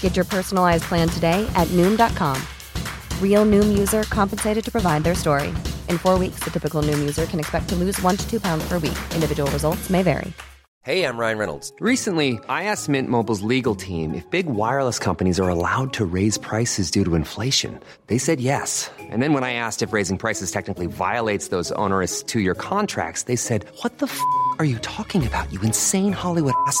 Get your personalized plan today at Noom.com. Real Noom user compensated to provide their story. In four weeks, the typical Noom user can expect to lose one to two pounds per week. Individual results may vary. Hey, I'm Ryan Reynolds. Recently, I asked Mint Mobile's legal team if big wireless companies are allowed to raise prices due to inflation. They said yes. And then when I asked if raising prices technically violates those onerous two year contracts, they said, What the f are you talking about, you insane Hollywood ass?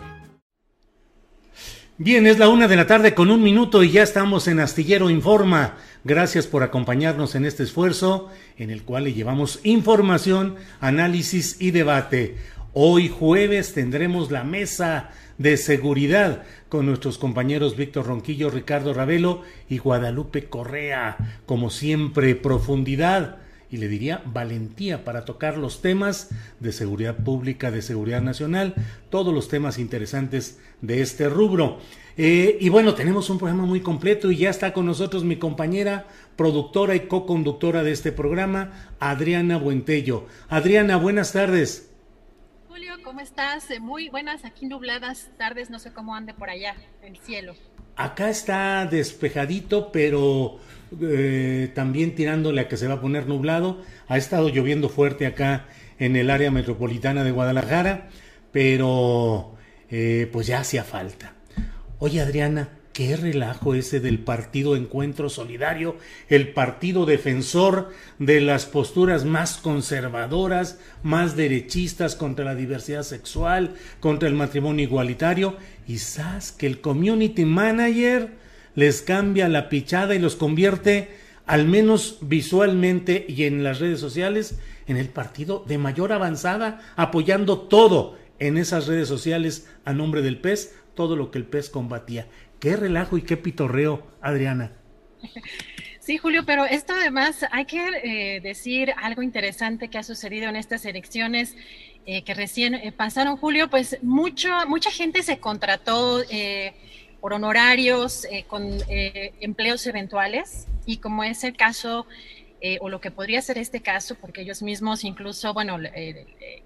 Bien, es la una de la tarde con un minuto y ya estamos en Astillero Informa. Gracias por acompañarnos en este esfuerzo en el cual le llevamos información, análisis y debate. Hoy jueves tendremos la mesa de seguridad con nuestros compañeros Víctor Ronquillo, Ricardo Ravelo y Guadalupe Correa. Como siempre, profundidad y le diría valentía para tocar los temas de seguridad pública, de seguridad nacional, todos los temas interesantes de este rubro. Eh, y bueno, tenemos un programa muy completo y ya está con nosotros mi compañera, productora y co-conductora de este programa, Adriana Buentello. Adriana, buenas tardes. Julio, ¿cómo estás? Eh, muy buenas, aquí nubladas tardes, no sé cómo ande por allá, el cielo. Acá está despejadito, pero eh, también tirándole a que se va a poner nublado. Ha estado lloviendo fuerte acá en el área metropolitana de Guadalajara, pero eh, pues ya hacía falta. Oye Adriana, qué relajo ese del partido Encuentro Solidario, el partido defensor de las posturas más conservadoras, más derechistas contra la diversidad sexual, contra el matrimonio igualitario, y sabes que el community manager les cambia la pichada y los convierte, al menos visualmente y en las redes sociales, en el partido de mayor avanzada, apoyando todo en esas redes sociales a nombre del PES, todo lo que el PES combatía. Qué relajo y qué pitorreo, Adriana. Sí, Julio, pero esto además hay que eh, decir algo interesante que ha sucedido en estas elecciones eh, que recién eh, pasaron, Julio, pues mucho, mucha gente se contrató por honorarios, eh, con eh, empleos eventuales, y como es el caso, eh, o lo que podría ser este caso, porque ellos mismos, incluso, bueno,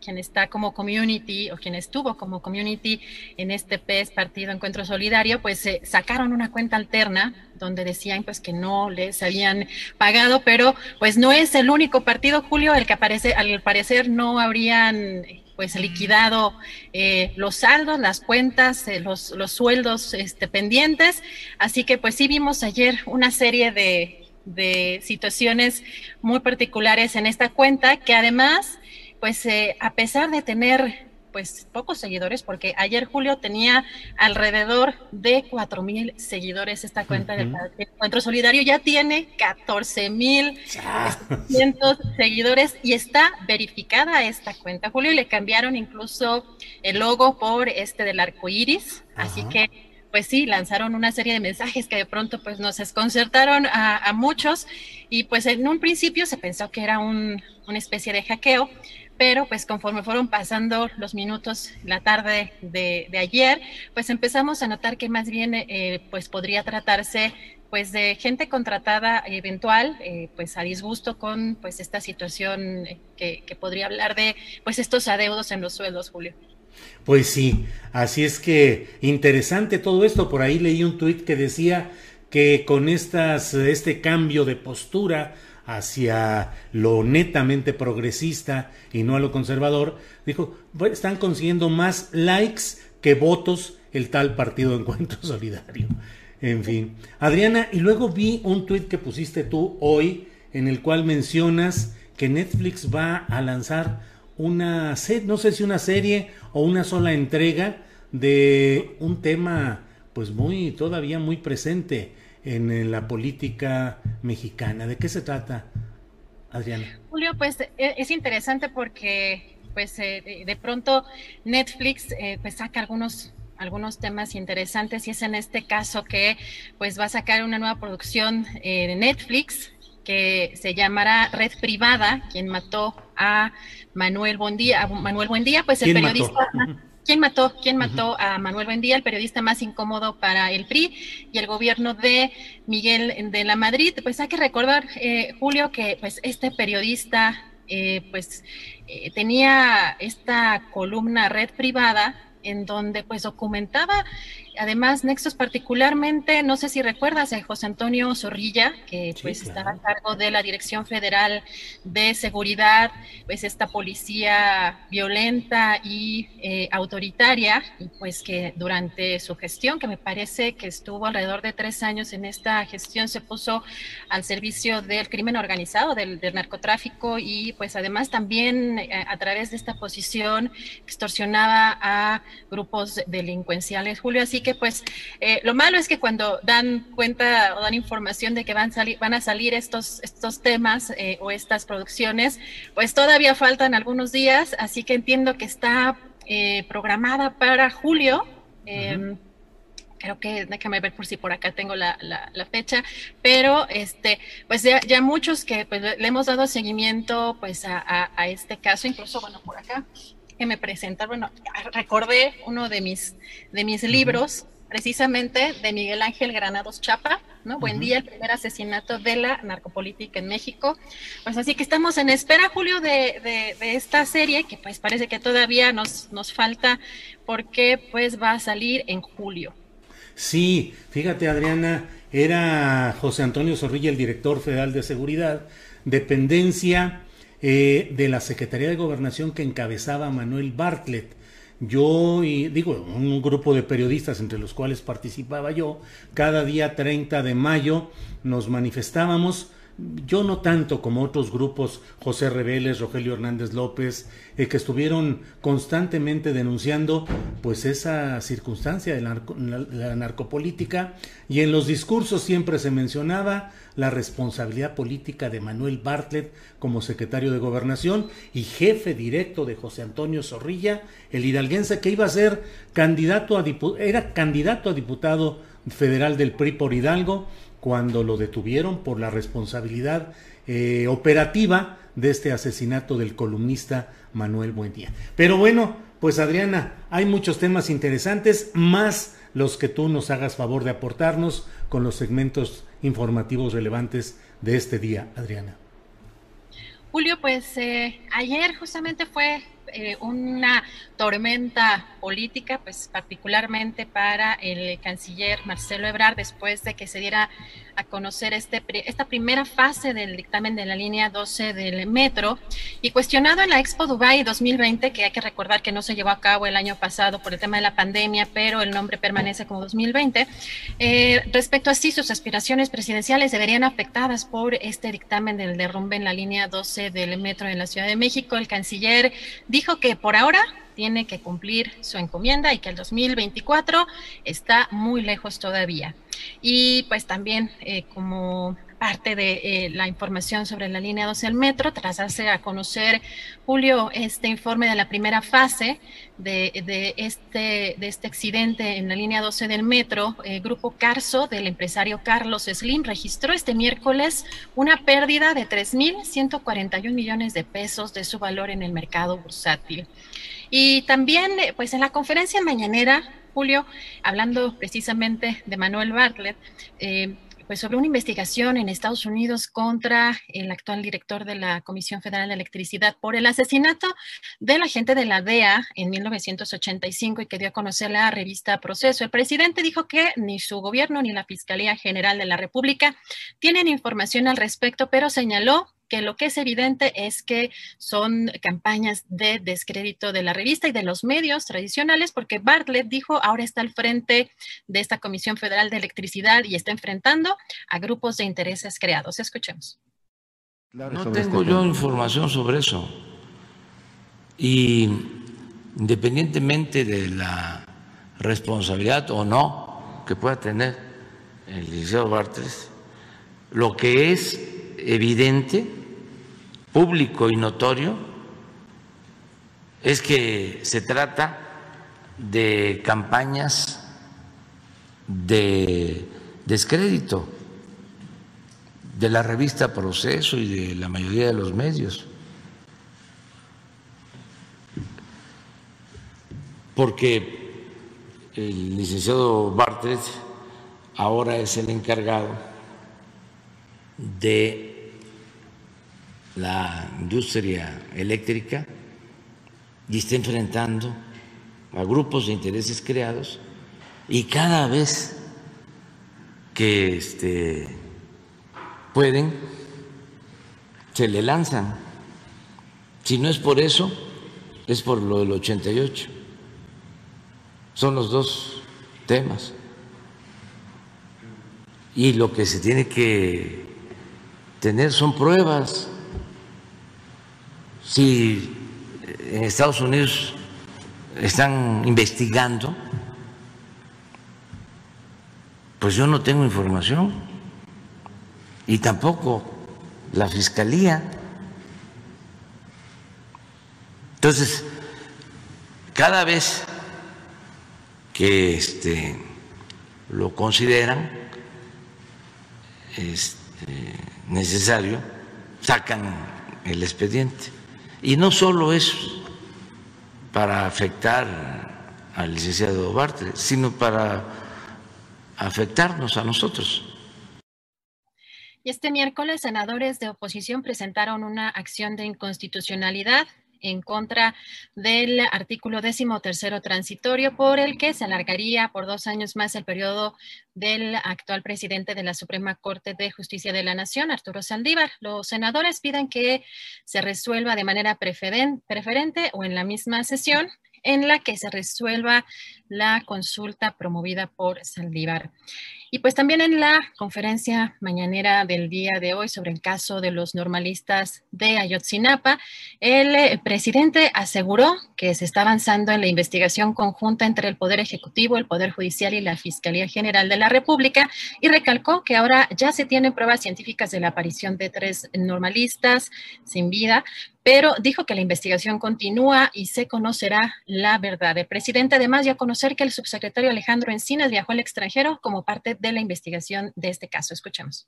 quien está como community o quien estuvo como community en este PES Partido Encuentro Solidario, pues sacaron una cuenta alterna donde decían pues que no les habían pagado, pero pues no es el único partido, Julio, el que aparece, al parecer no habrían pues liquidado eh, los saldos, las cuentas, eh, los, los, sueldos este, pendientes. Así que pues sí vimos ayer una serie de, de situaciones muy particulares en esta cuenta que además, pues eh, a pesar de tener pues pocos seguidores, porque ayer Julio tenía alrededor de cuatro mil seguidores esta cuenta del Encuentro Solidario, ya tiene 14 mil seguidores y está verificada esta cuenta, Julio, y le cambiaron incluso el logo por este del arco iris, así que pues sí, lanzaron una serie de mensajes que de pronto pues nos desconcertaron a, muchos. Y pues en un principio se pensó que era un, una especie de hackeo, pero pues conforme fueron pasando los minutos, la tarde de, ayer, pues empezamos a notar que más bien eh, pues podría tratarse pues de gente contratada eventual, eh, pues a disgusto con pues esta situación que, que, podría hablar de pues estos adeudos en los sueldos, Julio. Pues sí, así es que interesante todo esto. Por ahí leí un tuit que decía que con estas, este cambio de postura hacia lo netamente progresista y no a lo conservador, dijo, están consiguiendo más likes que votos el tal partido encuentro solidario. En fin, Adriana, y luego vi un tuit que pusiste tú hoy en el cual mencionas que Netflix va a lanzar una no sé si una serie o una sola entrega de un tema pues muy todavía muy presente en la política mexicana. ¿De qué se trata, Adriana? Julio, pues e, es interesante porque pues eh, de pronto Netflix eh, pues saca algunos algunos temas interesantes y es en este caso que pues va a sacar una nueva producción eh, de Netflix que se llamará Red Privada, quien mató a Manuel Buendía, Manuel Buendía, pues el periodista ¿Quién mató? ¿Quién mató a Manuel Buendía, el periodista más incómodo para el PRI y el gobierno de Miguel de la Madrid? Pues hay que recordar, eh, Julio, que pues este periodista eh, pues eh, tenía esta columna red privada en donde pues documentaba además Nexos particularmente, no sé si recuerdas a José Antonio Zorrilla, que pues estaba a cargo de la Dirección Federal de Seguridad, pues esta policía violenta y eh, autoritaria, y pues que durante su gestión, que me parece que estuvo alrededor de tres años en esta gestión, se puso al servicio del crimen organizado, del, narcotráfico, y pues además también eh, a través de esta posición extorsionaba a grupos delincuenciales. Julio, así que pues eh, lo malo es que cuando dan cuenta o dan información de que van, van a salir estos, estos temas eh, o estas producciones, pues todavía faltan algunos días, así que entiendo que está eh, programada para julio. Em, creo que déjame ver por si por acá tengo la, fecha, pero este, pues ya, muchos que pues, le hemos dado seguimiento pues a, este caso, incluso bueno por acá que me presenta, bueno, recordé uno de mis, de mis libros, precisamente de Miguel Ángel Granados Chapa, ¿no? Buen día, el primer asesinato de la narcopolítica en México. Pues así que estamos en espera, Julio, de, de, esta serie, que pues parece que todavía nos, nos falta, porque pues va a salir en julio. Sí, fíjate Adriana, era José Antonio Zorrilla el director federal de seguridad, dependencia eh, de la Secretaría de Gobernación que encabezaba Manuel Bartlett. Yo y digo, un grupo de periodistas entre los cuales participaba yo, cada día 30 de mayo nos manifestábamos yo no tanto como otros grupos, José Reveles, Rogelio Hernández López, eh, que estuvieron constantemente denunciando pues esa circunstancia de la, narcopolítica y en los discursos siempre se mencionaba la responsabilidad política de Manuel Bartlett como secretario de Gobernación y jefe directo de José Antonio Zorrilla, el hidalguense que iba a ser candidato a era candidato a diputado federal del PRI por Hidalgo cuando lo detuvieron por la responsabilidad eh, operativa de este asesinato del columnista Manuel Buendía. Pero bueno, pues Adriana, hay muchos temas interesantes, más los que tú nos hagas favor de aportarnos con los segmentos informativos relevantes de este día, Adriana. Julio, pues eh, ayer justamente fue eh, una tormenta política, pues particularmente para el canciller Marcelo Ebrard, después de que se diera a conocer este, esta primera fase del dictamen de la línea 12 del metro y cuestionado en la Expo Dubai 2020, que hay que recordar que no se llevó a cabo el año pasado por el tema de la pandemia, pero el nombre permanece como 2020, eh, respecto a si sus aspiraciones presidenciales deberían afectadas por este dictamen del derrumbe en la línea 12 del metro en la Ciudad de México, el canciller dijo que por ahora tiene que cumplir su encomienda y que el 2024 está muy lejos todavía. Y pues también eh, como parte de eh, la información sobre la línea 12 del metro, tras hacer a conocer, Julio, este informe de la primera fase de, este, de este accidente en la línea 12 del metro, el grupo Carso del empresario Carlos Slim registró este miércoles una pérdida de 3.141 millones de pesos de su valor en el mercado bursátil. Y también, eh, pues en la conferencia mañanera, Julio, hablando precisamente de Manuel Bartlett, eh, pues sobre una investigación en Estados Unidos contra el actual director de la Comisión Federal de Electricidad por el asesinato del agente de la DEA en 1985 y que dio a conocer la revista Proceso. El presidente dijo que ni su gobierno ni la Fiscalía General de la República tienen información al respecto, pero señaló que lo que es evidente es que son campañas de descrédito de la revista y de los medios tradicionales, porque Bartlett dijo ahora está al frente de esta Comisión Federal de Electricidad y está enfrentando a grupos de intereses creados. Escuchemos. No tengo este yo información sobre eso. Y independientemente de la responsabilidad o no que pueda tener el licenciado Bartres, lo que es evidente, público y notorio, es que se trata de campañas de descrédito de la revista Proceso y de la mayoría de los medios. Porque el licenciado Bartres ahora es el encargado de la industria eléctrica y está enfrentando a grupos de intereses creados y cada vez que este, pueden, se le lanzan. Si no es por eso, es por lo del 88. Son los dos temas. Y lo que se tiene que tener son pruebas. Si en Estados Unidos están investigando, pues yo no tengo información y tampoco la fiscalía. Entonces, cada vez que este, lo consideran este, necesario, sacan el expediente. Y no solo es para afectar al licenciado Bartre, sino para afectarnos a nosotros. Y este miércoles, senadores de oposición presentaron una acción de inconstitucionalidad en contra del artículo décimo tercero transitorio por el que se alargaría por dos años más el periodo del actual presidente de la Suprema Corte de Justicia de la Nación, Arturo Saldívar. Los senadores piden que se resuelva de manera preferente o en la misma sesión en la que se resuelva la consulta promovida por Saldívar. Y pues también en la conferencia mañanera del día de hoy sobre el caso de los normalistas de Ayotzinapa, el eh, presidente aseguró que se está avanzando en la investigación conjunta entre el Poder Ejecutivo, el Poder Judicial y la Fiscalía General de la República y recalcó que ahora ya se tienen pruebas científicas de la aparición de tres normalistas sin vida, pero dijo que la investigación continúa y se conocerá la verdad. El presidente además dio a conocer que el subsecretario Alejandro Encinas viajó al extranjero como parte la investigación de este caso. Escuchemos.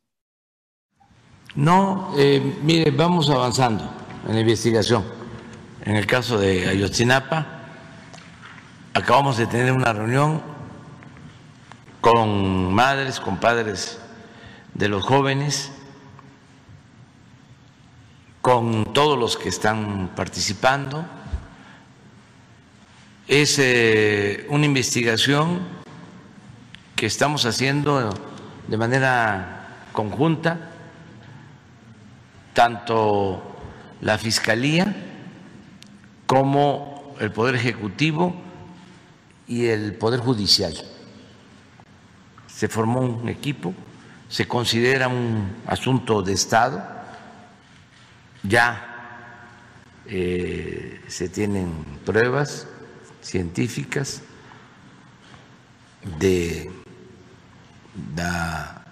No, eh, mire, vamos avanzando en la investigación. En el caso de Ayotzinapa, acabamos de tener una reunión con madres, con padres de los jóvenes con todos los que están participando. Es eh, una investigación que estamos haciendo de manera conjunta, tanto la Fiscalía como el Poder Ejecutivo y el Poder Judicial. Se formó un equipo, se considera un asunto de Estado ya eh, se tienen pruebas científicas de la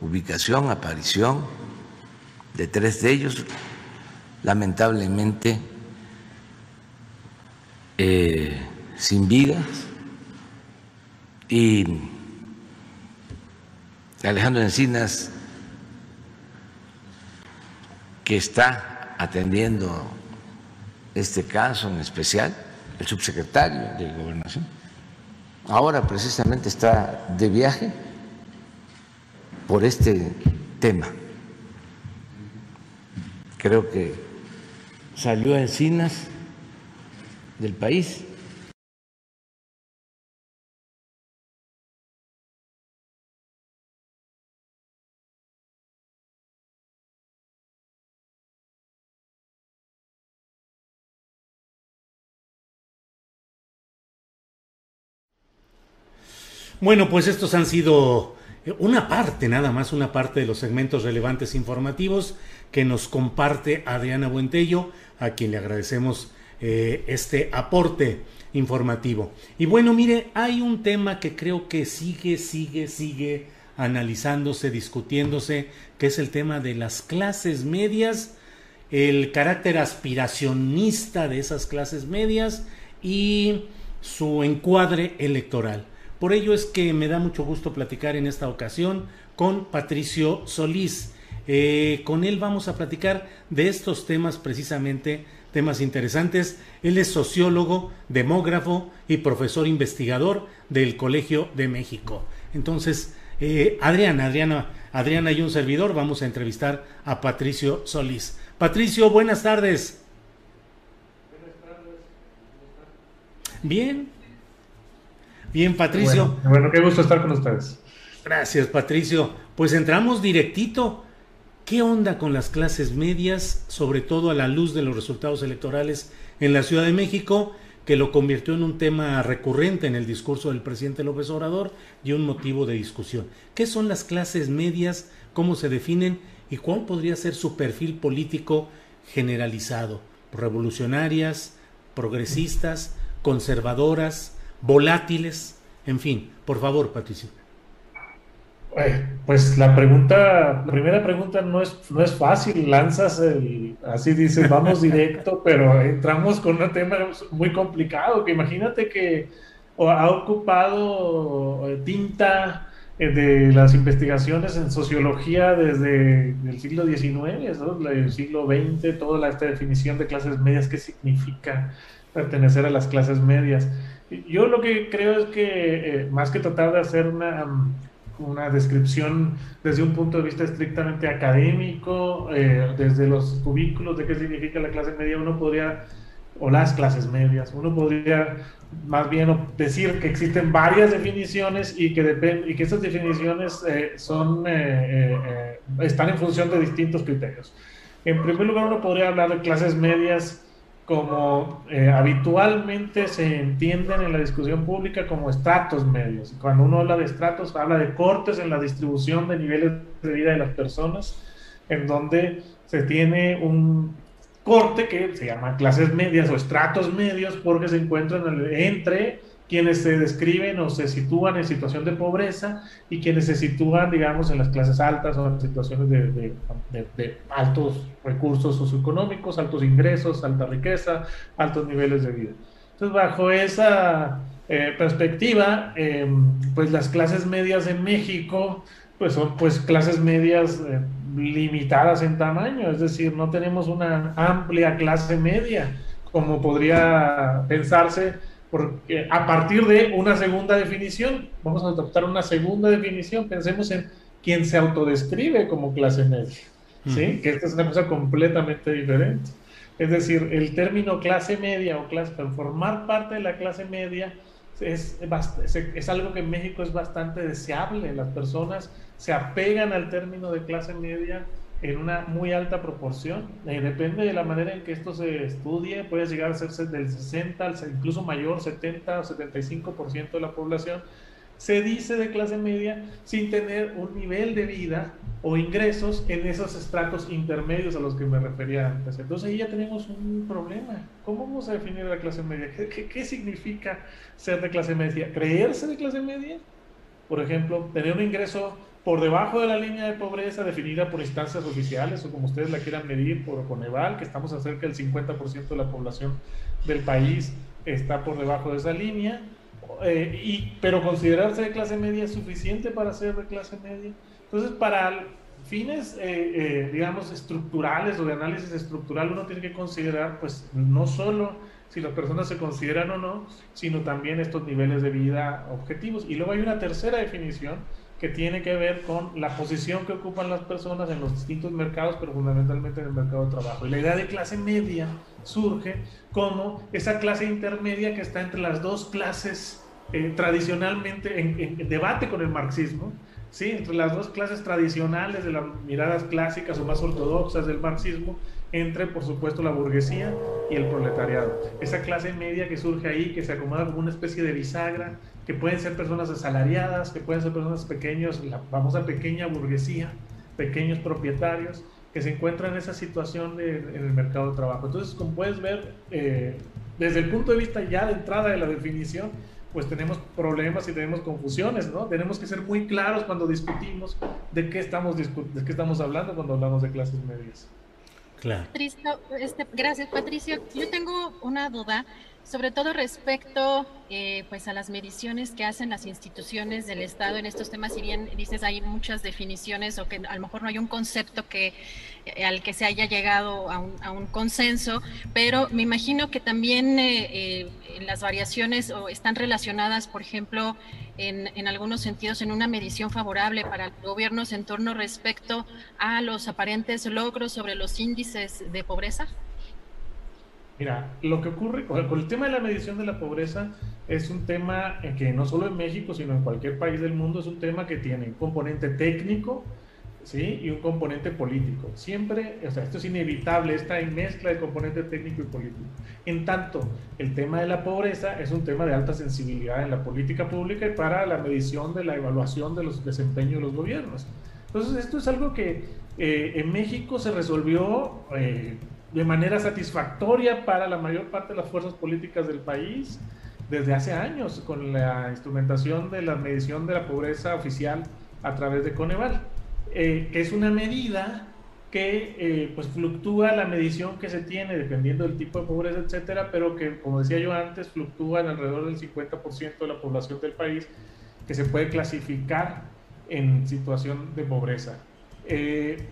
ubicación, aparición de tres de ellos, lamentablemente eh, sin vida, y Alejandro Encinas que está atendiendo este caso en especial, el subsecretario de Gobernación. Ahora precisamente está de viaje por este tema. Creo que salió a Encinas del país Bueno, pues estos han sido una parte, nada más una parte de los segmentos relevantes informativos que nos comparte Adriana Buentello, a quien le agradecemos eh, este aporte informativo. Y bueno, mire, hay un tema que creo que sigue, sigue, sigue analizándose, discutiéndose, que es el tema de las clases medias, el carácter aspiracionista de esas clases medias y su encuadre electoral. Por ello es que me da mucho gusto platicar en esta ocasión con Patricio Solís. Eh, con él vamos a platicar de estos temas precisamente, temas interesantes. Él es sociólogo, demógrafo y profesor investigador del Colegio de México. Entonces, eh, Adriana, Adriana, Adriana y un servidor, vamos a entrevistar a Patricio Solís. Patricio, buenas tardes. Buenas tardes. Bien, Bien, Patricio. Bueno, qué gusto estar con ustedes. Gracias, Patricio. Pues entramos directito. ¿Qué onda con las clases medias, sobre todo a la luz de los resultados electorales en la Ciudad de México, que lo convirtió en un tema recurrente en el discurso del presidente López Obrador y un motivo de discusión? ¿Qué son las clases medias? ¿Cómo se definen? ¿Y cuál podría ser su perfil político generalizado? ¿Revolucionarias? ¿Progresistas? ¿Conservadoras? Volátiles, en fin. Por favor, Patricio. Eh, pues la pregunta, la primera pregunta no es, no es fácil, lanzas el, así dices, vamos directo, pero entramos con un tema muy complicado, que imagínate que ha ocupado eh, tinta eh, de las investigaciones en sociología desde el siglo XIX, el siglo XX, toda esta definición de clases medias, qué significa pertenecer a las clases medias. Yo lo que creo es que eh, más que tratar de hacer una, una, descripción desde un punto de vista estrictamente académico, eh, desde los cubículos de qué significa la clase media, uno podría, o las clases medias, uno podría más bien decir que existen varias definiciones y que, y que estas definiciones eh, son, están en función de distintos criterios. En primer lugar, uno podría hablar de clases medias como eh, habitualmente se entienden en la discusión pública como estratos medios. Cuando uno habla de estratos, habla de cortes en la distribución de niveles de vida de las personas, en donde se tiene un corte que se llama clases medias o estratos medios porque se encuentran entre quienes se describen o se sitúan en situación de pobreza y quienes se sitúan, digamos, en las clases altas o en situaciones de, de, altos recursos socioeconómicos, altos ingresos, alta riqueza, altos niveles de vida. Entonces, bajo esa eh, perspectiva, em, pues las clases medias en México, pues son pues clases medias eh, limitadas en tamaño, es decir, no tenemos una amplia clase media como podría pensarse porque a partir de una segunda definición, vamos a adoptar una segunda definición, pensemos en quien se autodescribe como clase media, ¿sí? que esta es una cosa completamente diferente. Es decir, el término clase media o clase, formar parte de la clase media es, es, algo que en México es bastante deseable. Las personas se apegan al término de clase media en una muy alta proporción. Eh, depende de la manera en que esto se estudie, puede llegar a ser del 60 al incluso mayor, 70 o 75% de la población. Se dice de clase media sin tener un nivel de vida o ingresos en esos estratos intermedios a los que me refería antes. Entonces ahí ya tenemos un problema. ¿Cómo vamos a definir la clase media? ¿Qué, qué significa ser de clase media? ¿Creerse de clase media? Por ejemplo, tener un ingreso por debajo de la línea de pobreza definida por instancias oficiales o como ustedes la quieran medir por Coneval, que estamos cerca del 50% de la población del país está por debajo de esa línea, eh, y, pero considerarse de clase media es suficiente para ser de clase media. Entonces, para fines, eh, eh, digamos, estructurales o de análisis estructural, uno tiene que considerar, pues, no solo si las personas se consideran o no, sino también estos niveles de vida objetivos. Y luego hay una tercera definición, que tiene que ver con la posición que ocupan las personas en los distintos mercados, pero fundamentalmente en el mercado de trabajo. Y la idea de clase media surge como esa clase intermedia que está entre las dos clases eh, tradicionalmente en, debate con el marxismo, ¿sí? entre las dos clases tradicionales de las miradas clásicas o más ortodoxas del marxismo, entre por supuesto la burguesía y el proletariado. Esa clase media que surge ahí, que se acomoda como una especie de bisagra, que pueden ser personas asalariadas, que pueden ser personas pequeños, la famosa pequeña burguesía, pequeños propietarios, que se encuentran en esa situación en el mercado de trabajo. Entonces, como puedes ver, eh, desde el punto de vista ya de entrada de la definición, pues tenemos problemas y tenemos confusiones, ¿no? Tenemos que ser muy claros cuando discutimos de qué estamos, de qué estamos hablando cuando hablamos de clases medias. Claro. Patricio, este, gracias, Patricio. Yo tengo una duda sobre todo respecto eh, pues a las mediciones que hacen las instituciones del Estado en estos temas, si bien dices hay muchas definiciones o que a lo mejor no hay un concepto que eh, al que se haya llegado a un, consenso, pero me imagino que también eh, las variaciones o están relacionadas, por ejemplo, en, en, algunos sentidos en una medición favorable para los gobiernos en torno respecto a los aparentes logros sobre los índices de pobreza. Mira, lo que ocurre con el, tema de la medición de la pobreza es un tema que no solo en México, sino en cualquier país del mundo es un tema que tiene un componente técnico, ¿sí? Y un componente político. Siempre, o sea, esto es inevitable, esta mezcla de componente técnico y político. En tanto, el tema de la pobreza es un tema de alta sensibilidad en la política pública y para la medición de la evaluación de los desempeños de los gobiernos. Entonces, esto es algo que eh, en México se resolvió... Eh, de manera satisfactoria para la mayor parte de las fuerzas políticas del país desde hace años con la instrumentación de la medición de la pobreza oficial a través de Coneval, eh, que es una medida que eh, pues fluctúa la medición que se tiene dependiendo del tipo de pobreza, etcétera, pero que, como decía yo antes, fluctúa en alrededor del 50% de la población del país que se puede clasificar en situación de pobreza. Eh,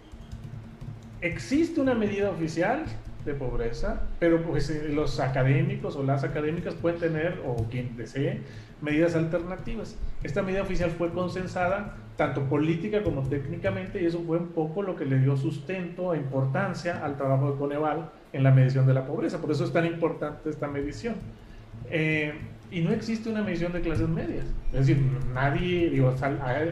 existe una medida oficial de pobreza, pero pues eh, los académicos o las académicas pueden tener, o quien desee, medidas alternativas. Esta medida oficial fue consensada tanto política como técnicamente y eso fue un poco lo que le dio sustento e importancia al trabajo de Coneval en la medición de la pobreza. Por eso es tan importante esta medición. Eh, y no existe una medición de clases medias. Es decir, nadie, digo,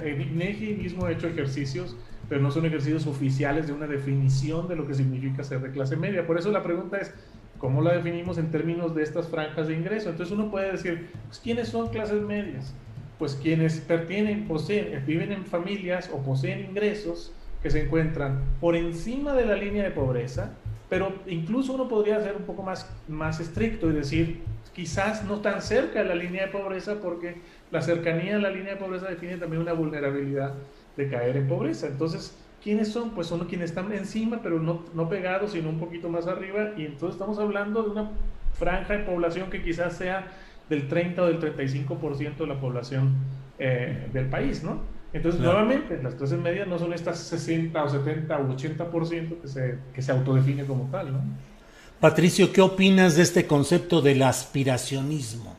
INEGI mismo ha hecho ejercicios pero no son ejercicios oficiales de una definición de lo que significa ser de clase media. Por eso la pregunta es, ¿cómo la definimos en términos de estas franjas de ingreso? Entonces uno puede decir, pues, ¿quiénes son clases medias? Pues quienes pertenecen, poseen, viven en familias o poseen ingresos que se encuentran por encima de la línea de pobreza, pero incluso uno podría ser un poco más, más estricto y decir, quizás no tan cerca de la línea de pobreza, porque la cercanía a la línea de pobreza define también una vulnerabilidad de caer en pobreza. Entonces, ¿quiénes son? Pues son quienes están encima, pero no, no pegados, sino un poquito más arriba. Y entonces estamos hablando de una franja de población que quizás sea del 30 o del 35% de la población eh, del país, ¿no? Entonces, nuevamente, las clases medias no son estas 60 o 70 o 80% que se, que se autodefine como tal, ¿no? Patricio, ¿qué opinas de este concepto del aspiracionismo?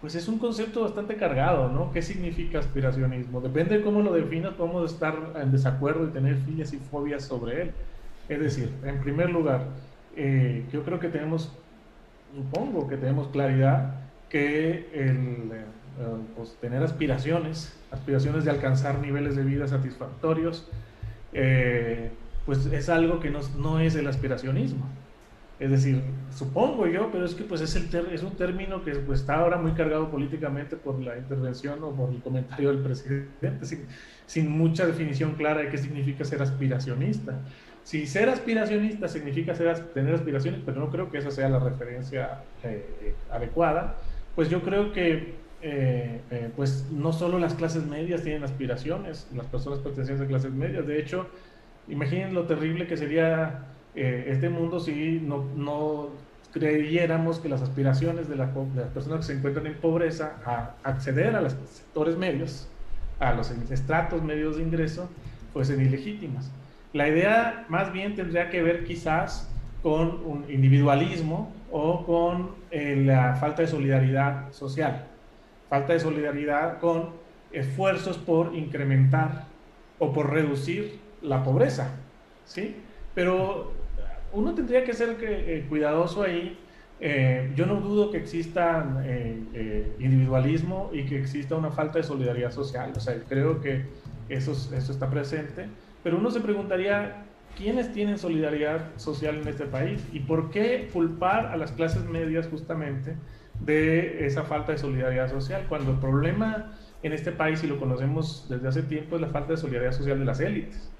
Pues es un concepto bastante cargado, ¿no? ¿Qué significa aspiracionismo? Depende de cómo lo definas, podemos estar en desacuerdo y tener filias y fobias sobre él. Es decir, en primer lugar, eh, yo creo que tenemos, supongo que tenemos claridad que el eh, pues, tener aspiraciones, aspiraciones de alcanzar niveles de vida satisfactorios, eh, pues es algo que no es el aspiracionismo. Es decir, supongo yo, pero es que pues es, un término que pues, está ahora muy cargado políticamente por la intervención o por el comentario del presidente, sin, mucha definición clara de qué significa ser aspiracionista. Si ser aspiracionista significa tener aspiraciones, pero no creo que esa sea la referencia eh, adecuada, pues yo creo que eh, eh, pues no solo las clases medias tienen aspiraciones, las personas pertenecientes a clases medias, de hecho, imaginen lo terrible que sería eh, este mundo si no, no, creyéramos que las aspiraciones de, las personas que se encuentran en pobreza a acceder a los sectores medios, a los estratos medios de ingreso, fuesen ilegítimas. La idea más bien tendría que ver quizás con un individualismo o con eh, la falta de solidaridad social, falta de solidaridad con esfuerzos por incrementar o por reducir la pobreza, ¿sí? Pero uno tendría que ser eh, cuidadoso ahí eh, yo no dudo que exista individualismo y que exista una falta de solidaridad social. O sea, creo que eso, eso está presente. Pero uno se preguntaría, ¿quiénes tienen solidaridad social en este país? ¿Y por qué culpar a las clases medias justamente de esa falta de solidaridad social? Cuando el problema en este país, y lo conocemos desde hace tiempo, es la falta de solidaridad social de las élites.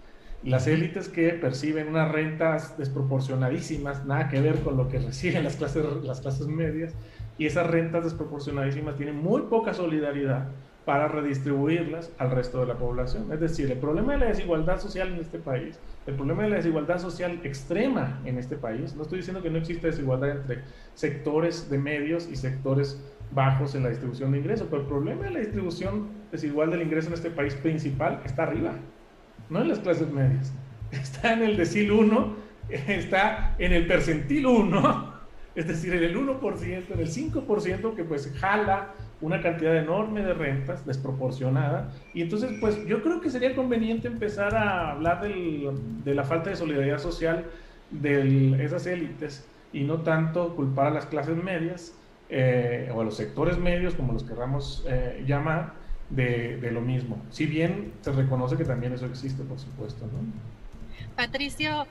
Las élites que perciben unas rentas desproporcionadísimas, nada que ver con lo que reciben las clases, las clases medias, y esas rentas desproporcionadísimas tienen muy poca solidaridad para redistribuirlas al resto de la población. Es decir, el problema de la desigualdad social en este país, el problema de la desigualdad social extrema en este país, no estoy diciendo que no exista desigualdad entre sectores de medios y sectores bajos en la distribución de ingresos, pero el problema de la distribución desigual del ingreso en este país principal está arriba, no en las clases medias. Está en el decil 1, está en el percentil 1, es decir, en el 1%, en el 5% que pues jala una cantidad enorme de rentas desproporcionada. Y entonces, pues yo creo que sería conveniente empezar a hablar de la falta de solidaridad social de esas élites y no tanto culpar a las clases medias eh, o a los sectores medios, como los querramos eh, llamar, de, de, lo mismo. Si bien se reconoce que también eso existe, por supuesto. ¿no? Patricio,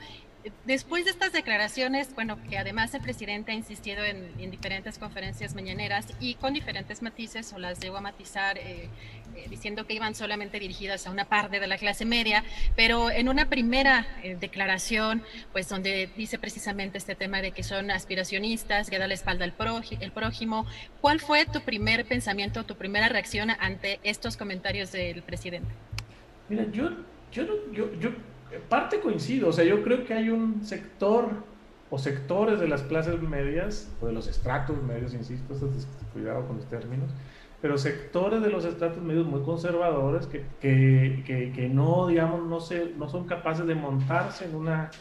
Después de estas declaraciones, bueno, que además el presidente ha insistido en, diferentes conferencias mañaneras y con diferentes matices, o las debo a matizar eh, eh, diciendo que iban solamente dirigidas a una parte de la clase media, pero en una primera eh, declaración, pues donde dice precisamente este tema de que son aspiracionistas, que da la espalda al prójimo, ¿cuál fue tu primer pensamiento, tu primera reacción ante estos comentarios del presidente? Mira, yo, yo, yo, yo parte coincido, o sea, yo creo que hay un sector o sectores de las clases medias, o de los estratos medios, insisto, cuidado con los términos, pero sectores de los estratos medios muy conservadores que, que, que, no, digamos, no, se, no son capaces de montarse en, una,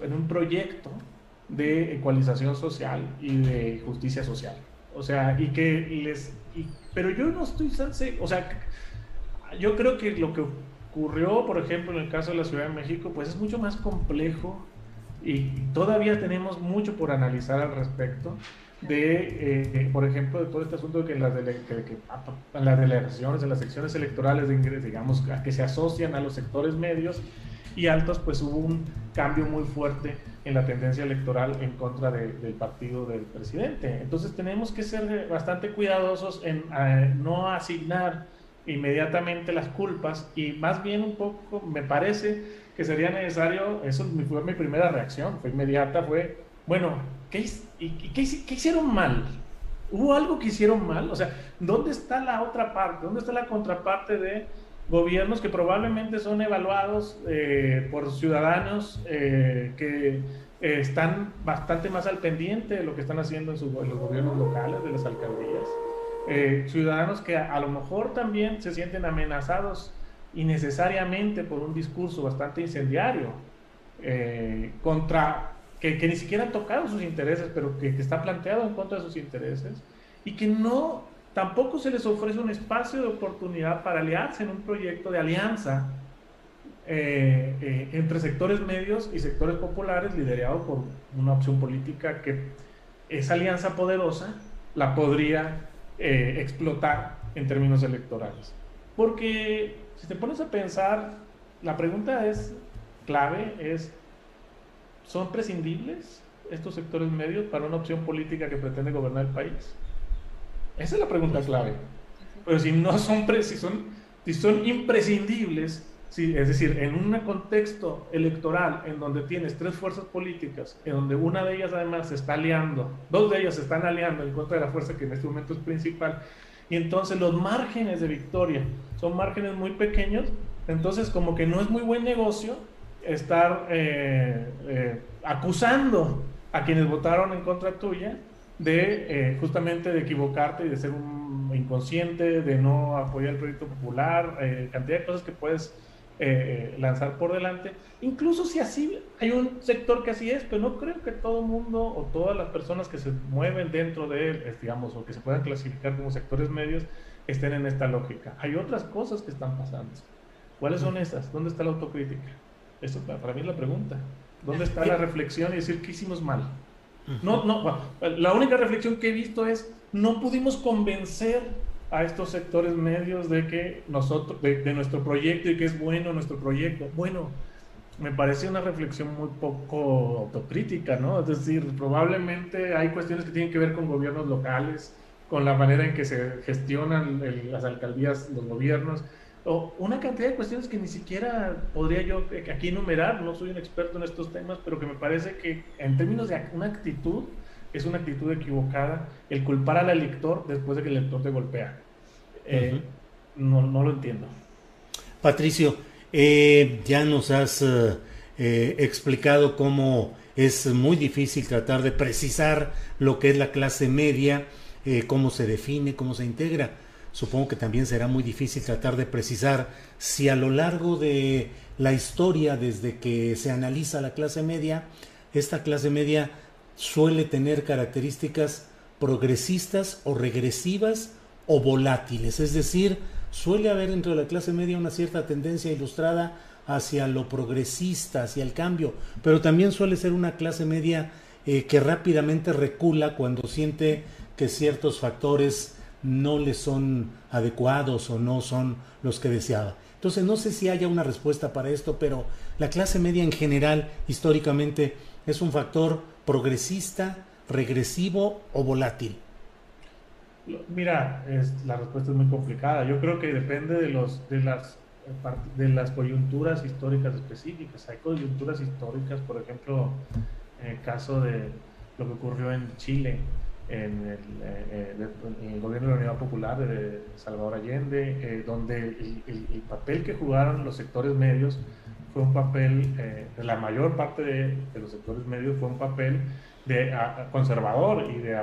en un proyecto de ecualización social y de justicia social. O sea, y que les... pero yo no estoy... O sea, yo creo que lo que ocurrió, por ejemplo, en el caso de la Ciudad de México, pues es mucho más complejo y todavía tenemos mucho por analizar al respecto de, eh, por ejemplo, de todo este asunto de que las, las delegaciones, en las secciones electorales, de, digamos, que se asocian a los sectores medios y altos, pues hubo un cambio muy fuerte en la tendencia electoral en contra del partido del presidente. Entonces tenemos que ser bastante cuidadosos en eh, no asignar inmediatamente las culpas y más bien un poco me parece que sería necesario, eso fue mi primera reacción, fue inmediata, fue, bueno, ¿qué, qué, hicieron mal? ¿Hubo algo que hicieron mal? O sea, ¿dónde está la otra parte? ¿Dónde está la contraparte de gobiernos que probablemente son evaluados eh, por ciudadanos eh, que eh, están bastante más al pendiente de lo que están haciendo en, en los gobiernos locales, de las alcaldías? Eh, ciudadanos que a, lo mejor también se sienten amenazados innecesariamente por un discurso bastante incendiario eh, contra que, ni siquiera han tocado sus intereses, pero que, está planteado en contra de sus intereses y que no tampoco se les ofrece un espacio de oportunidad para aliarse en un proyecto de alianza eh, entre sectores medios y sectores populares liderado por una opción política que esa alianza poderosa la podría eh, explotar en términos electorales. Porque si te pones a pensar, la pregunta es clave, es, ¿son prescindibles estos sectores medios para una opción política que pretende gobernar el país? Esa es la pregunta clave. Pero si no son, si son, si son imprescindibles, es decir, en un contexto electoral en donde tienes tres fuerzas políticas, en donde una de ellas además se está aliando, dos de ellas se están aliando en contra de la fuerza que en este momento es principal, y entonces los márgenes de victoria son márgenes muy pequeños, entonces como que no es muy buen negocio estar eh, eh, acusando a quienes votaron en contra tuya de eh, justamente de equivocarte y de ser un inconsciente, de no apoyar el proyecto popular, cantidad de cosas que puedes eh, lanzar por delante. Incluso si así hay un sector que así es, pero no creo que todo el mundo o todas las personas que se mueven dentro de él, digamos, o que se puedan clasificar como sectores medios, estén en esta lógica. Hay otras cosas que están pasando. ¿Cuáles son esas? ¿Dónde está la autocrítica? Eso para mí es la pregunta. ¿Dónde está la reflexión y decir qué hicimos mal? No, no, la única reflexión que he visto es, no pudimos convencer a estos sectores medios de que nosotros, de, nuestro proyecto y que es bueno nuestro proyecto. Bueno, me parece una reflexión muy poco autocrítica, ¿no? Es decir, probablemente hay cuestiones que tienen que ver con gobiernos locales, con la manera en que se gestionan las alcaldías, los gobiernos, o una cantidad de cuestiones que ni siquiera podría yo aquí enumerar, no soy un experto en estos temas, pero que me parece que en términos de una actitud, es una actitud equivocada el culpar al elector después de que el elector te golpea. Eh, no, no, lo entiendo. Patricio, eh, ya nos has eh, explicado cómo es muy difícil tratar de precisar lo que es la clase media, cómo se define, cómo se integra. Supongo que también será muy difícil tratar de precisar si a lo largo de la historia, desde que se analiza la clase media, esta clase media suele tener características progresistas o regresivas o volátiles, es decir, suele haber dentro de la clase media una cierta tendencia ilustrada hacia lo progresista, hacia el cambio, pero también suele ser una clase media eh, que rápidamente recula cuando siente que ciertos factores no le son adecuados o no son los que deseaba. Entonces no sé si haya una respuesta para esto, pero la clase media en general históricamente es un factor progresista, regresivo o volátil? Mira, la respuesta es muy complicada. Yo creo que depende de, los, de, las, coyunturas históricas específicas. Hay coyunturas históricas, por ejemplo, en el caso de lo que ocurrió en Chile, en el, eh, eh, gobierno de la Unidad Popular de Salvador Allende, eh, donde el, papel que jugaron los sectores medios fue un papel, eh, la mayor parte de, los sectores medios fue un papel de conservador y de,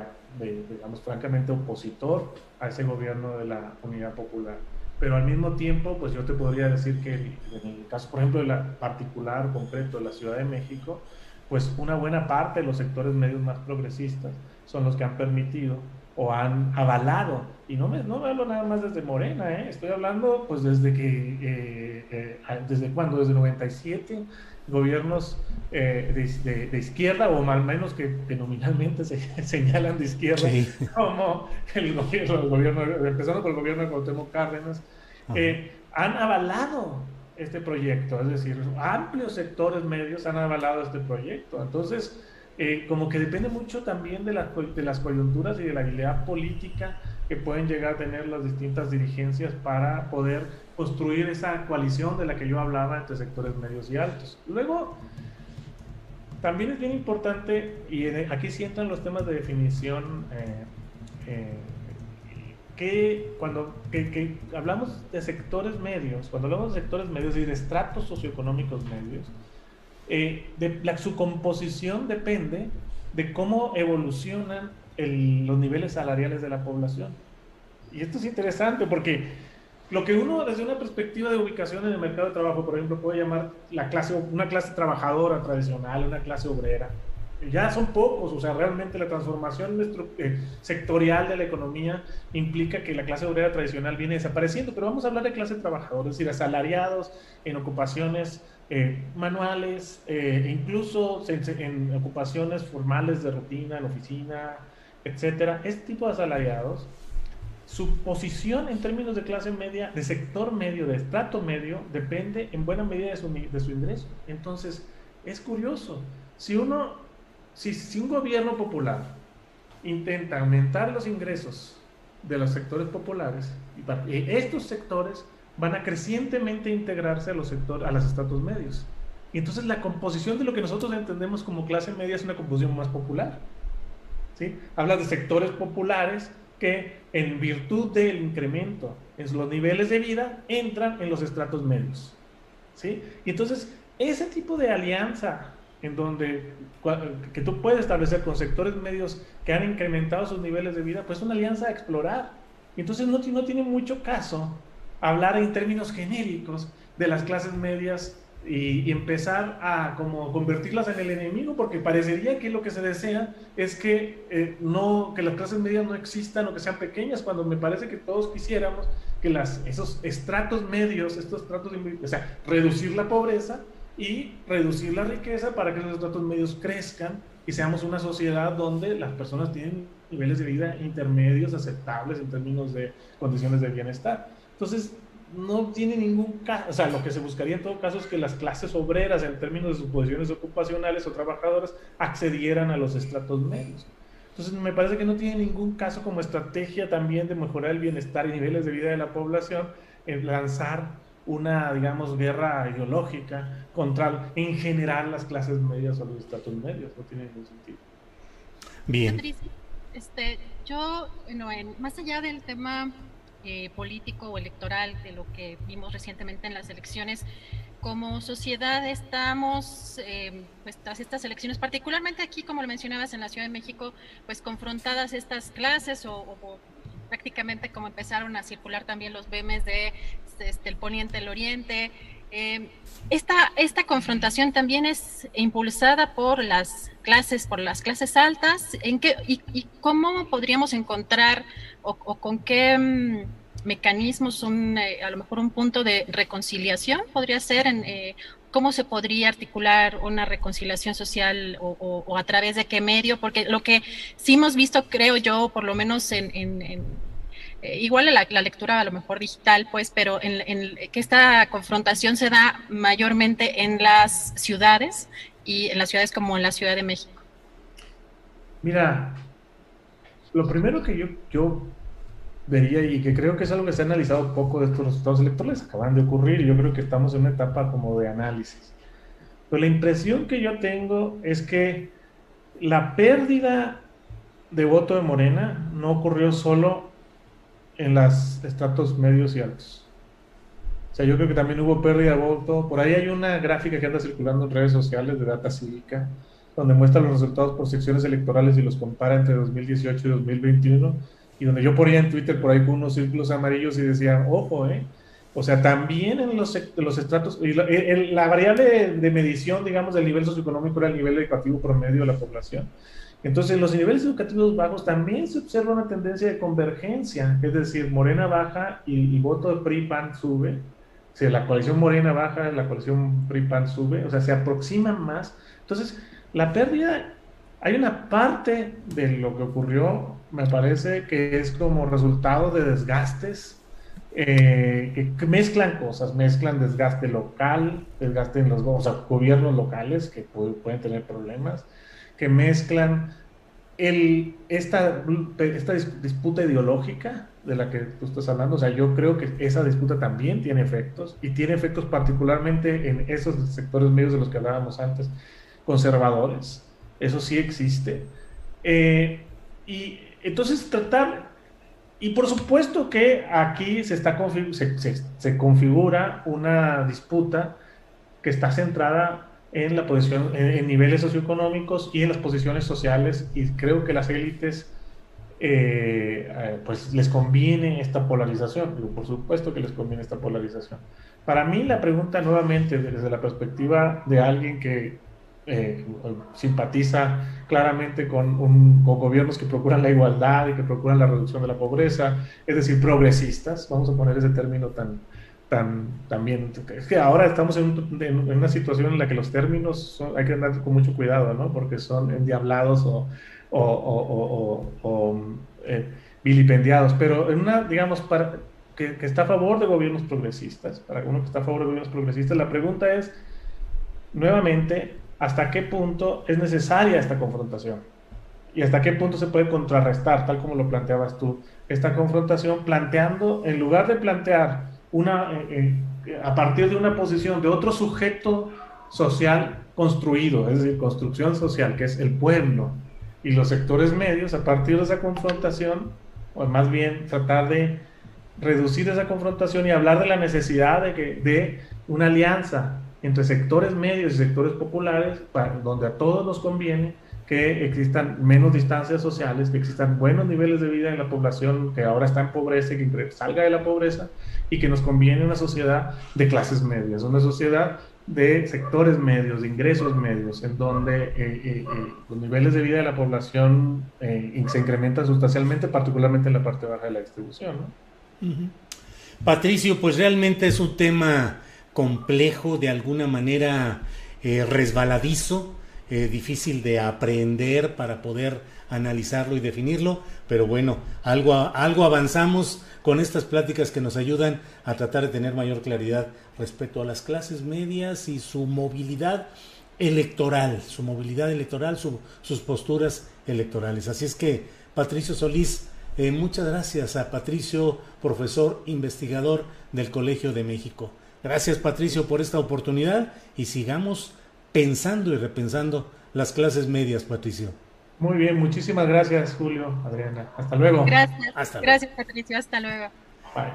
digamos, francamente opositor a ese gobierno de la Unidad Popular. Pero al mismo tiempo, pues yo te podría decir que en el caso, por ejemplo, de la particular, concreto, de la Ciudad de México, pues una buena parte de los sectores medios más progresistas son los que han permitido o han avalado, y no me, no hablo nada más desde Morena, ¿eh? estoy hablando pues desde que, eh, eh, desde cuándo, desde 97, gobiernos de, de, izquierda, o al menos que, nominalmente se señalan de izquierda, como el gobierno, el gobierno, empezando por el gobierno de Cuauhtémoc Cárdenas, han avalado este proyecto, es decir, amplios sectores medios han avalado este proyecto. Entonces, eh, como que depende mucho también de, de las coyunturas y de la habilidad política que pueden llegar a tener las distintas dirigencias para poder construir esa coalición de la que yo hablaba entre sectores medios y altos. Luego, también es bien importante, y aquí sí entran los temas de definición, eh, eh, que cuando que hablamos de sectores medios, cuando hablamos de sectores medios y de estratos socioeconómicos medios, eh, la, su composición depende de cómo evolucionan los niveles salariales de la población. Y esto es interesante porque lo que uno desde una perspectiva de ubicación en el mercado de trabajo, por ejemplo, puede llamar la clase, una clase trabajadora tradicional, una clase obrera, ya son pocos, o sea, realmente la transformación eh, sectorial de la economía implica que la clase obrera tradicional viene desapareciendo, pero vamos a hablar de clase trabajadora, es decir, asalariados en ocupaciones eh, manuales, eh, incluso en, ocupaciones formales de rutina, en oficina, etcétera. Este tipo de asalariados, su posición en términos de clase media, de sector medio, de estrato medio, depende en buena medida de su, ingreso. Entonces, es curioso. Si uno, si, si un gobierno popular intenta aumentar los ingresos de los sectores populares, estos sectores van a crecientemente integrarse a los sectores, a los estratos medios. Y entonces la composición de lo que nosotros entendemos como clase media es una composición más popular. ¿Sí? Habla de sectores populares que en virtud del incremento en los niveles de vida entran en los estratos medios. ¿sí? Entonces ese tipo de alianza en donde que tú puedes establecer con sectores medios que han incrementado sus niveles de vida, pues es una alianza a explorar. Entonces no, no tiene mucho caso hablar en términos genéricos de las clases medias y, empezar a como convertirlas en el enemigo, porque parecería que lo que se desea es que, eh, no, que las clases medias no existan o que sean pequeñas, cuando me parece que todos quisiéramos que las, esos estratos medios, estos estratos, o sea, reducir la pobreza y reducir la riqueza para que los estratos medios crezcan y seamos una sociedad donde las personas tienen niveles de vida intermedios aceptables en términos de condiciones de bienestar. Entonces, no tiene ningún caso, o sea, lo que se buscaría en todo caso es que las clases obreras en términos de sus posiciones ocupacionales o trabajadoras accedieran a los estratos medios. Entonces, me parece que no tiene ningún caso como estrategia también de mejorar el bienestar y niveles de vida de la población en lanzar una, digamos, guerra ideológica contra, en general, las clases medias o los estratos medios. No tiene ningún sentido. Bien. Este, yo, bueno, más allá del tema eh, político o electoral de lo que vimos recientemente en las elecciones, como sociedad estamos, eh, pues tras estas elecciones, particularmente aquí, como lo mencionabas, en la Ciudad de México, pues confrontadas estas clases o, prácticamente como empezaron a circular también los memes de este, el poniente, el oriente. Eh, esta, esta confrontación también es impulsada por las clases, por las clases altas. ¿En qué, y, cómo podríamos encontrar o, con qué... Mm, mecanismos, eh, a lo mejor un punto de reconciliación podría ser en eh, cómo se podría articular una reconciliación social o, a través de qué medio, porque lo que sí hemos visto, creo yo, por lo menos en, eh, igual la, lectura a lo mejor digital, pues, pero en, que esta confrontación se da mayormente en las ciudades y en las ciudades como en la Ciudad de México. Mira, lo primero que yo, yo vería y que creo que es algo que se ha analizado poco de estos resultados electorales, acaban de ocurrir yo creo que estamos en una etapa como de análisis. Pero la impresión que yo tengo es que la pérdida de voto de Morena no ocurrió solo en los estratos medios y altos. O sea, yo creo que también hubo pérdida de voto. Por ahí hay una gráfica que anda circulando en redes sociales de Data Cívica, donde muestra los resultados por secciones electorales y los compara entre 2018 y 2021 y donde yo ponía en Twitter por ahí con unos círculos amarillos y decía, ojo, ¿eh? O sea, también en los, los estratos, la, la, variable de medición, digamos, del nivel socioeconómico era el nivel educativo promedio de la población. Entonces, en los niveles educativos bajos también se observa una tendencia de convergencia, es decir, Morena baja y, voto de PRI-PAN sube. Si la coalición Morena baja, la coalición PRI-PAN sube, o sea, se aproximan más. Entonces, la pérdida hay una parte de lo que ocurrió, me parece, que es como resultado de desgastes eh, que mezclan cosas, mezclan desgaste local, desgaste en los gobiernos locales que pueden tener problemas, que mezclan el, esta, esta disputa ideológica de la que tú estás hablando, o sea, yo creo que esa disputa también tiene efectos y tiene efectos particularmente en esos sectores medios de los que hablábamos antes, conservadores, eso sí existe. Eh, y entonces tratar, y por supuesto que aquí se, está se, configura una disputa que está centrada en la posición, en, niveles socioeconómicos y en las posiciones sociales, y creo que las élites eh, eh, pues les conviene esta polarización, por supuesto que les conviene esta polarización. Para mí la pregunta nuevamente desde la perspectiva de alguien que eh, simpatiza claramente con, un, gobiernos que procuran la igualdad y que procuran la reducción de la pobreza, es decir, progresistas, vamos a poner ese término tan, tan, también, es que ahora estamos en, una situación en la que los términos hay que andar con mucho cuidado, ¿no? Porque son endiablados o, o, o, eh, vilipendiados, pero en una, digamos, para, que, que, está a favor de gobiernos progresistas, para uno que está a favor de gobiernos progresistas, la pregunta es, nuevamente, hasta qué punto es necesaria esta confrontación y hasta qué punto se puede contrarrestar, tal como lo planteabas tú, esta confrontación planteando, en lugar de plantear una, eh, eh, a partir de una posición de otro sujeto social construido, es decir, construcción social, que es el pueblo y los sectores medios, a partir de esa confrontación, o más bien tratar de reducir esa confrontación y hablar de la necesidad de, que, de una alianza entre sectores medios y sectores populares, donde a todos nos conviene que existan menos distancias sociales, que existan buenos niveles de vida en la población que ahora está en pobreza y que salga de la pobreza, y que nos conviene una sociedad de clases medias, una sociedad de sectores medios, de ingresos medios, en donde eh, eh, eh, los niveles de vida de la población se incrementan sustancialmente, particularmente en la parte baja de la distribución. Patricio, pues realmente es un tema complejo, de alguna manera resbaladizo, eh, difícil de aprender para poder analizarlo y definirlo, pero bueno, algo, algo avanzamos con estas pláticas que nos ayudan a tratar de tener mayor claridad respecto a las clases medias y su movilidad electoral, su movilidad electoral, sus posturas electorales. Así es que, Patricio Solís, eh, muchas gracias a Patricio, profesor investigador del Colegio de México. Gracias, Patricio, por esta oportunidad y sigamos pensando y repensando las clases medias, Patricio. Muy bien, muchísimas gracias, Julio, Adriana. Hasta luego. Gracias. gracias, Patricio. Hasta luego.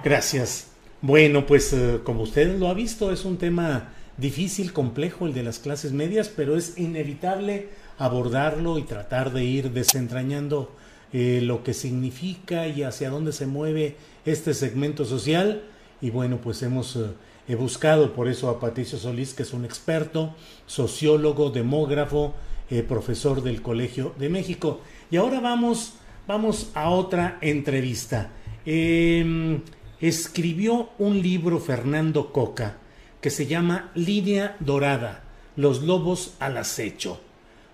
Gracias. Bueno, pues eh, como usted lo ha visto, es un tema difícil, complejo el de las clases medias, pero es inevitable abordarlo y tratar de ir desentrañando eh, lo que significa y hacia dónde se mueve este segmento social. Y bueno, pues hemos eh, buscado por eso a Patricio Solís, que es un experto, sociólogo, demógrafo, eh, profesor del Colegio de México. Y ahora vamos, vamos a otra entrevista. Em, escribió un libro Fernando Coca que se llama Línea Dorada, los lobos al acecho.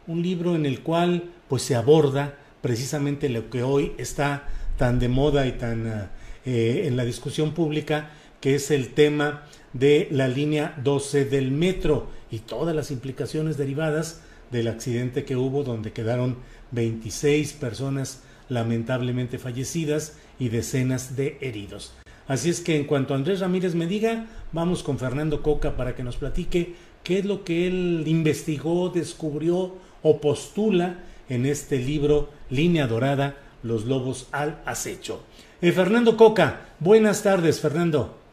Un libro en el cual pues se aborda precisamente lo que hoy está tan de moda y tan eh, en la discusión pública, que es el tema de la línea 12 del metro y todas las implicaciones derivadas del accidente que hubo donde quedaron 26 personas lamentablemente fallecidas y decenas de heridos. Así es que en cuanto Andrés Ramírez me diga, vamos con Fernando Coca para que nos platique qué es lo que él investigó, descubrió o postula en este libro Línea Dorada, Los Lobos al Acecho. Eh, Fernando Coca, buenas tardes, Fernando.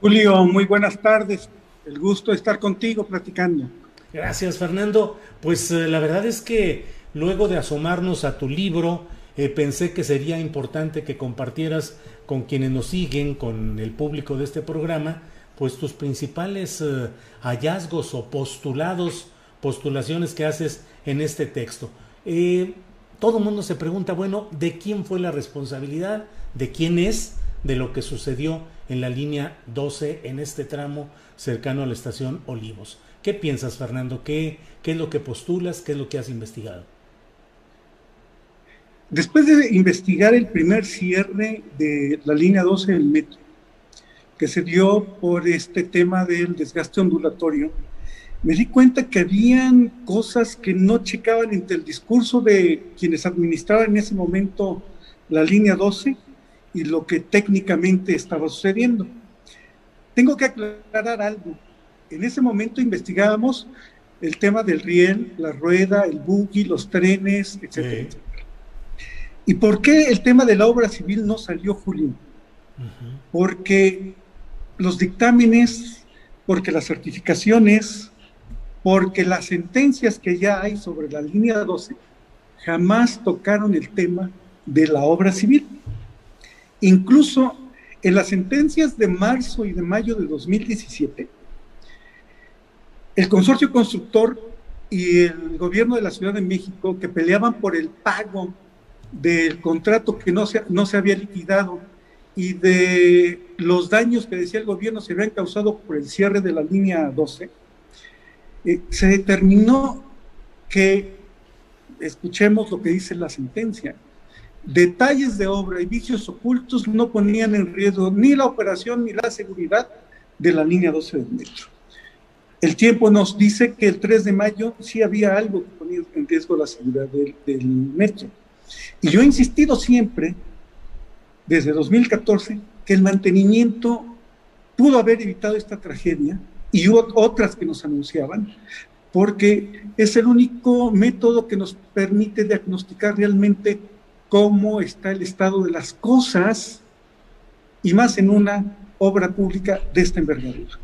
Julio, muy buenas tardes. El gusto de estar contigo platicando. Gracias, Fernando. Pues eh, la verdad es que luego de asomarnos a tu libro, eh, pensé que sería importante que compartieras con quienes nos siguen, con el público de este programa, pues tus principales hallazgos o postulados, postulaciones que haces en este texto. Eh, todo el mundo se pregunta, bueno, ¿de quién fue la responsabilidad? ¿De quién es? De lo que sucedió en la línea 12 en este tramo cercano a la estación Olivos. ¿Qué piensas, Fernando? ¿Qué, qué es lo que postulas? ¿Qué es lo que has investigado? Después de investigar el primer cierre de la línea 12 del metro, que se dio por este tema del desgaste ondulatorio, me di cuenta que habían cosas que no checaban entre el discurso de quienes administraban en ese momento la línea 12 y lo que técnicamente estaba sucediendo. Tengo que aclarar algo. En ese momento investigábamos el tema del riel, la rueda, el buggy, los trenes, etcétera, ¿Y por qué el tema de la obra civil no salió, Julio? Porque los dictámenes, porque las certificaciones, porque las sentencias que ya hay sobre la línea 12 jamás tocaron el tema de la obra civil. Incluso en las sentencias de marzo y de mayo de 2017, el consorcio constructor y el gobierno de la Ciudad de México, que peleaban por el pago del contrato que no se, no se había liquidado y de los daños que decía el gobierno se habían causado por el cierre de la línea 12, eh, se determinó que, escuchemos lo que dice la sentencia, detalles de obra y vicios ocultos no ponían en riesgo ni la operación ni la seguridad de la línea 12 del metro. El tiempo nos dice que el 3 de mayo sí había algo que ponía en riesgo la seguridad del, del metro. Y yo he insistido siempre, desde 2014, que el mantenimiento pudo haber evitado esta tragedia y otras que nos anunciaban, porque es el único método que nos permite diagnosticar realmente cómo está el estado de las cosas y más en una obra pública de esta envergadura.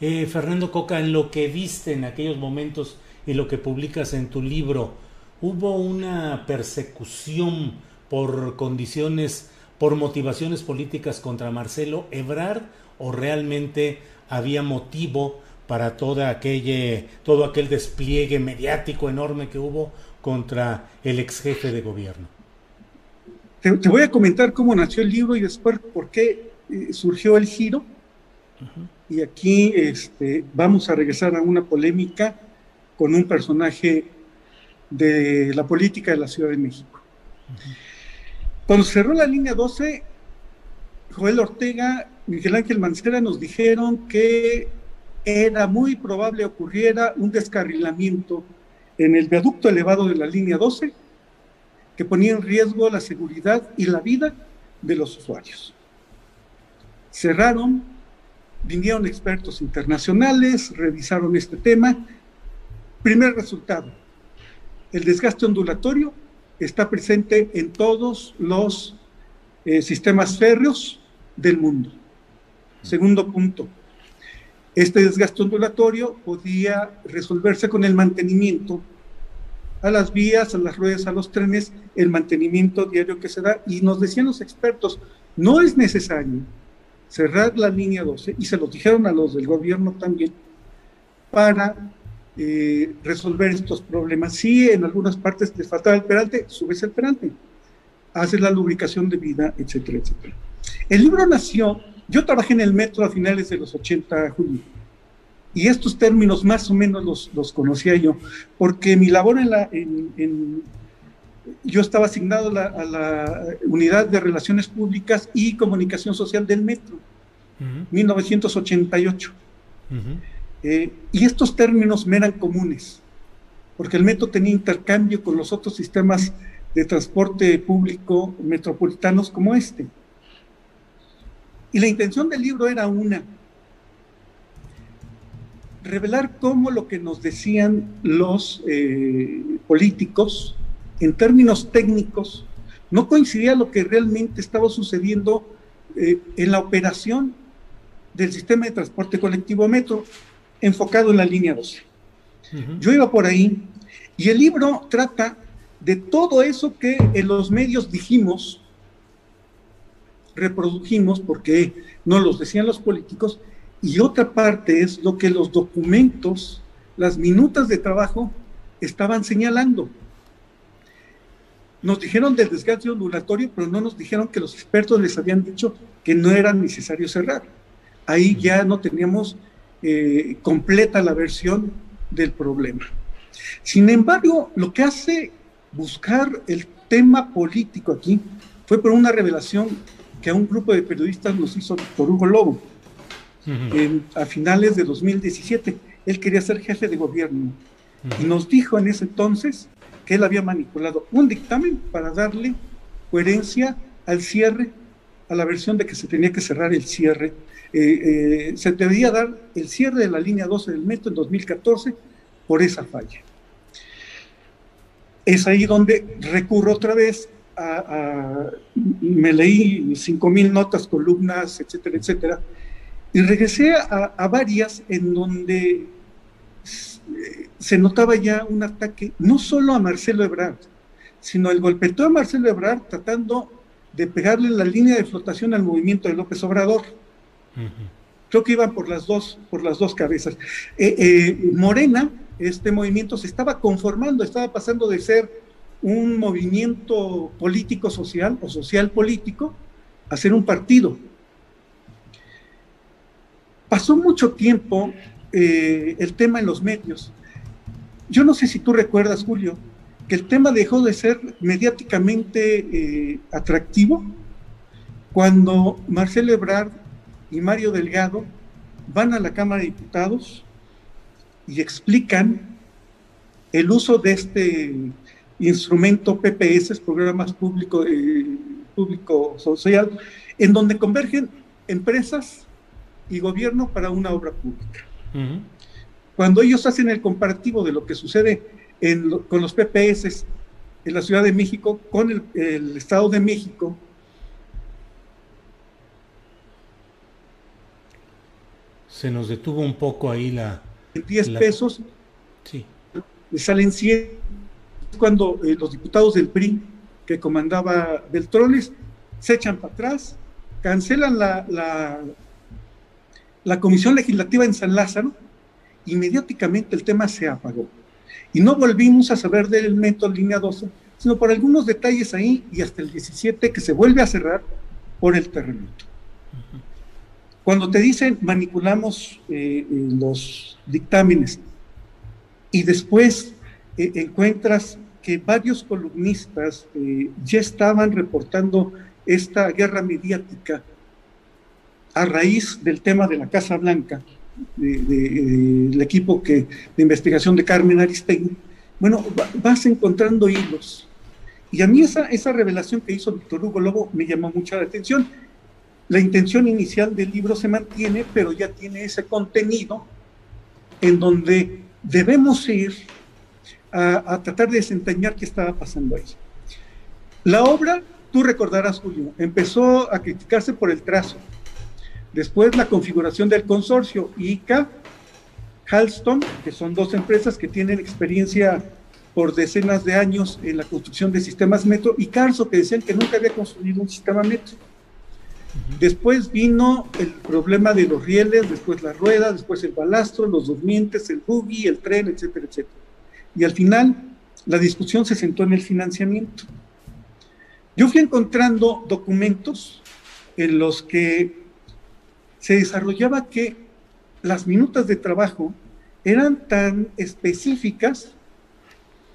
Eh, Fernando Coca, en lo que viste en aquellos momentos y lo que publicas en tu libro, ¿hubo una persecución por condiciones, por motivaciones políticas contra Marcelo Ebrard o realmente había motivo para toda aquella, todo aquel despliegue mediático enorme que hubo contra el ex jefe de gobierno. Te, voy a comentar cómo nació el libro y después por qué eh, surgió el giro Y aquí este, vamos a regresar a una polémica con un personaje de la política de la Ciudad de México. Cuando cerró la línea 12, Joel Ortega, Miguel Ángel Mancera nos dijeron que era muy probable ocurriera un descarrilamiento en el viaducto elevado de la línea 12 que ponía en riesgo la seguridad y la vida de los usuarios. Cerraron, vinieron expertos internacionales, revisaron este tema. Primer resultado, el desgaste ondulatorio está presente en todos los eh, sistemas férreos del mundo. Segundo punto, este desgaste ondulatorio podía resolverse con el mantenimiento a las vías, a las ruedas, a los trenes, el mantenimiento diario que se da. Y nos decían los expertos, no es necesario cerrar la línea 12, y se lo dijeron a los del gobierno también, para eh, resolver estos problemas. Si en algunas partes te faltaba el perante, subes el perante, haces la lubricación de vida, etcétera, etcétera. El libro nació yo trabajé en el metro a finales de los 80, Julio, y estos términos más o menos los, los conocía yo, porque mi labor en la... En, yo estaba asignado a la unidad de relaciones públicas y comunicación social del metro, 1988. Eh, y estos términos me eran comunes, porque el metro tenía intercambio con los otros sistemas de transporte público metropolitanos como este. Y la intención del libro era una, revelar cómo lo que nos decían los eh, políticos en términos técnicos no coincidía lo que realmente estaba sucediendo eh, en la operación del sistema de transporte colectivo metro enfocado en la línea 12. Yo iba por ahí y el libro trata de todo eso que en los medios dijimos reprodujimos porque no los decían los políticos, y otra parte es lo que los documentos, las minutas de trabajo estaban señalando. Nos dijeron del desgaste ondulatorio, pero no nos dijeron que los expertos les habían dicho que no era necesario cerrar. Ahí ya no teníamos eh, completa la versión del problema. Sin embargo, lo que hace buscar el tema político aquí fue por una revelación que a un grupo de periodistas nos hizo Víctor Hugo Lobo a finales de 2017. Él quería ser jefe de gobierno y nos dijo en ese entonces que él había manipulado un dictamen para darle coherencia al cierre, a la versión de que se tenía que cerrar el cierre. Eh, eh, se debía dar el cierre de la línea 12 del metro en 2014 por esa falla. Es ahí donde recurro otra vez me leí cinco mil notas, columnas, etcétera, etcétera, y regresé a, varias en donde se notaba ya un ataque no solo a Marcelo Ebrard, sino el golpeteo a Marcelo Ebrard tratando de pegarle la línea de flotación al movimiento de López Obrador. Creo que iban por las dos, por las dos cabezas. Eh, eh, Morena, este movimiento se estaba conformando, estaba pasando de ser un movimiento político social o social político a ser un partido. Pasó mucho tiempo eh, el tema en los medios. Yo no sé si tú recuerdas, Julio, que el tema dejó de ser mediáticamente eh, atractivo cuando Marcelo Ebrard y Mario Delgado van a la Cámara de Diputados y explican el uso de este instrumento PPS, programas público, eh, público social, en donde convergen empresas y gobierno para una obra pública. Cuando ellos hacen el comparativo de lo que sucede con los PPS en la Ciudad de México con el, Estado de México, se nos detuvo un poco ahí la... 10 pesos, sí. le salen 100 cuando eh, los diputados del PRI que comandaba Beltrones se echan para atrás, cancelan la, la, comisión legislativa en San Lázaro, inmediatamente el tema se apagó. Y no volvimos a saber del método línea 12, sino por algunos detalles ahí y hasta el 17 que se vuelve a cerrar por el terremoto. Cuando te dicen manipulamos eh, eh, los dictámenes y después eh, encuentras que varios columnistas ya estaban reportando esta guerra mediática a raíz del tema de la Casa Blanca, del equipo que, de investigación de Carmen Aristegui, bueno, vas encontrando hilos. Y a mí esa, esa revelación que hizo Víctor Hugo Lobo me llamó mucha la atención. La intención inicial del libro se mantiene, pero ya tiene ese contenido en donde debemos ir a, tratar de desentrañar qué estaba pasando ahí. La obra, tú recordarás, Julio, empezó a criticarse por el trazo. Después la configuración del consorcio ICA Halston, que son dos empresas que tienen experiencia por decenas de años en la construcción de sistemas metro, y Carso, que decían que nunca había construido un sistema metro. Después vino el problema de los rieles, después la rueda, después el balastro, los durmientes, el buggy, el tren, etcétera, etcétera. Y al final, la discusión se sentó en el financiamiento. Yo fui encontrando documentos en los que se desarrollaba que las minutas de trabajo eran tan específicas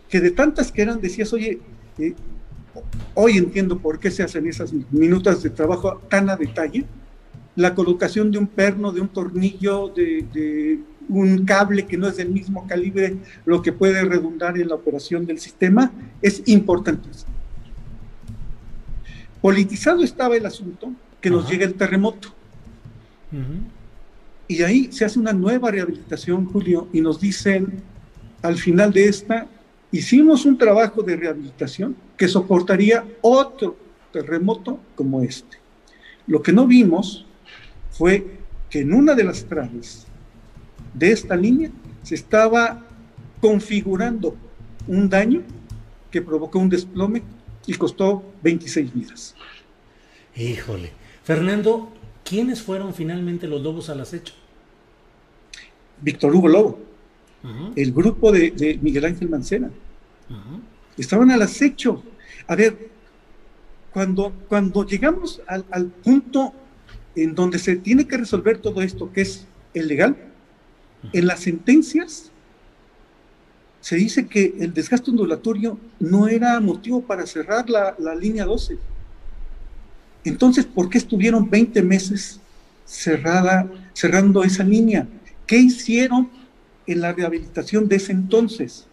que de tantas que eran decías, oye, eh, hoy entiendo por qué se hacen esas minutas de trabajo tan a detalle. La colocación de un perno, de un tornillo, de, un cable que no es del mismo calibre, lo que puede redundar en la operación del sistema, es importantísimo. Politizado estaba el asunto que nos llega el terremoto. Y ahí se hace una nueva rehabilitación, Julio, y nos dicen al final de esta, hicimos un trabajo de rehabilitación que soportaría otro terremoto como este. Lo que no vimos fue que en una de las traves de esta línea se estaba configurando un daño que provocó un desplome y costó 26 vidas. Híjole. Fernando, ¿quiénes fueron finalmente los lobos al acecho? Víctor Hugo Lobo, el grupo de, Miguel Ángel Mancena. Estaban al acecho. A ver, cuando, cuando llegamos al, punto en donde se tiene que resolver todo esto, que es el legal, en las sentencias se dice que el desgaste ondulatorio no era motivo para cerrar la, línea 12. Entonces, ¿por qué estuvieron 20 meses cerrada, cerrando esa línea? ¿Qué hicieron en la rehabilitación de ese entonces?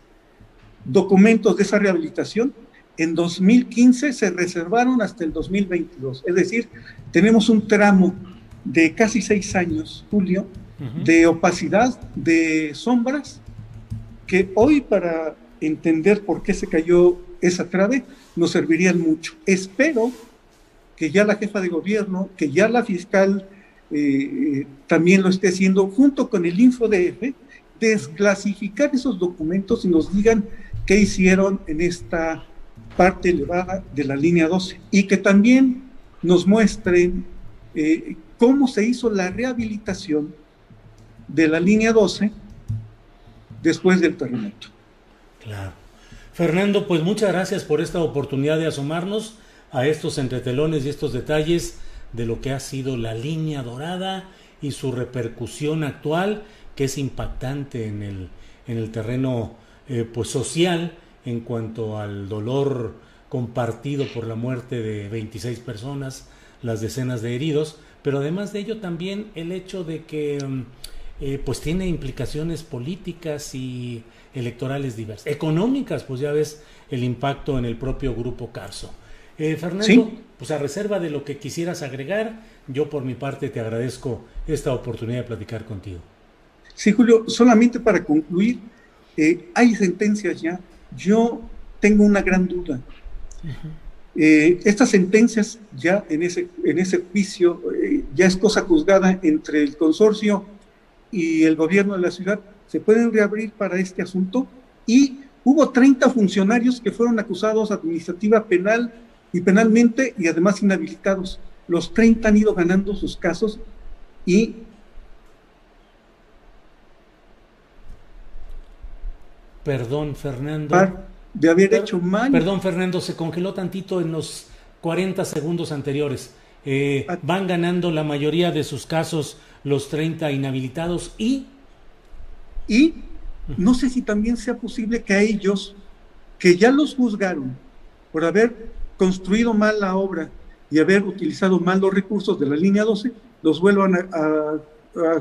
Documentos de esa rehabilitación en 2015 se reservaron hasta el 2022. Es decir, tenemos un tramo de casi seis años, Julio, de opacidad, de sombras, que hoy para entender por qué se cayó esa trave nos servirían mucho. Espero que ya la jefa de gobierno, que ya la fiscal eh, también lo esté haciendo junto con el InfoDF, desclasificar esos documentos y nos digan qué hicieron en esta parte elevada de la línea 12 y que también nos muestren eh, cómo se hizo la rehabilitación de la línea 12 después del terremoto. Claro. Fernando, pues muchas gracias por esta oportunidad de asomarnos a estos entretelones y estos detalles de lo que ha sido la línea dorada y su repercusión actual, que es impactante en el, en el terreno eh, pues social en cuanto al dolor compartido por la muerte de 26 personas, las decenas de heridos, pero además de ello también el hecho de que mm, eh, pues tiene implicaciones políticas y electorales diversas, económicas, pues ya ves el impacto en el propio grupo Carso. Eh, Fernando, pues a reserva de lo que quisieras agregar, yo por mi parte te agradezco esta oportunidad de platicar contigo. Sí, Julio, solamente para concluir, eh, hay sentencias ya. Yo tengo una gran duda. Eh, estas sentencias ya en ese, en ese juicio ya es cosa juzgada entre el consorcio y el gobierno de la ciudad. ¿Se pueden reabrir para este asunto? Y hubo 30 funcionarios que fueron acusados administrativa penal y penalmente y además inhabilitados. Los 30 han ido ganando sus casos y Perdón, Fernando. De haber hecho mal. Perdón, Fernando, se congeló tantito en los 40 segundos anteriores. Eh, van ganando la mayoría de sus casos los 30 inhabilitados y... Y no sé si también sea posible que a ellos, que ya los juzgaron por haber construido mal la obra y haber utilizado mal los recursos de la línea 12, los vuelvan a,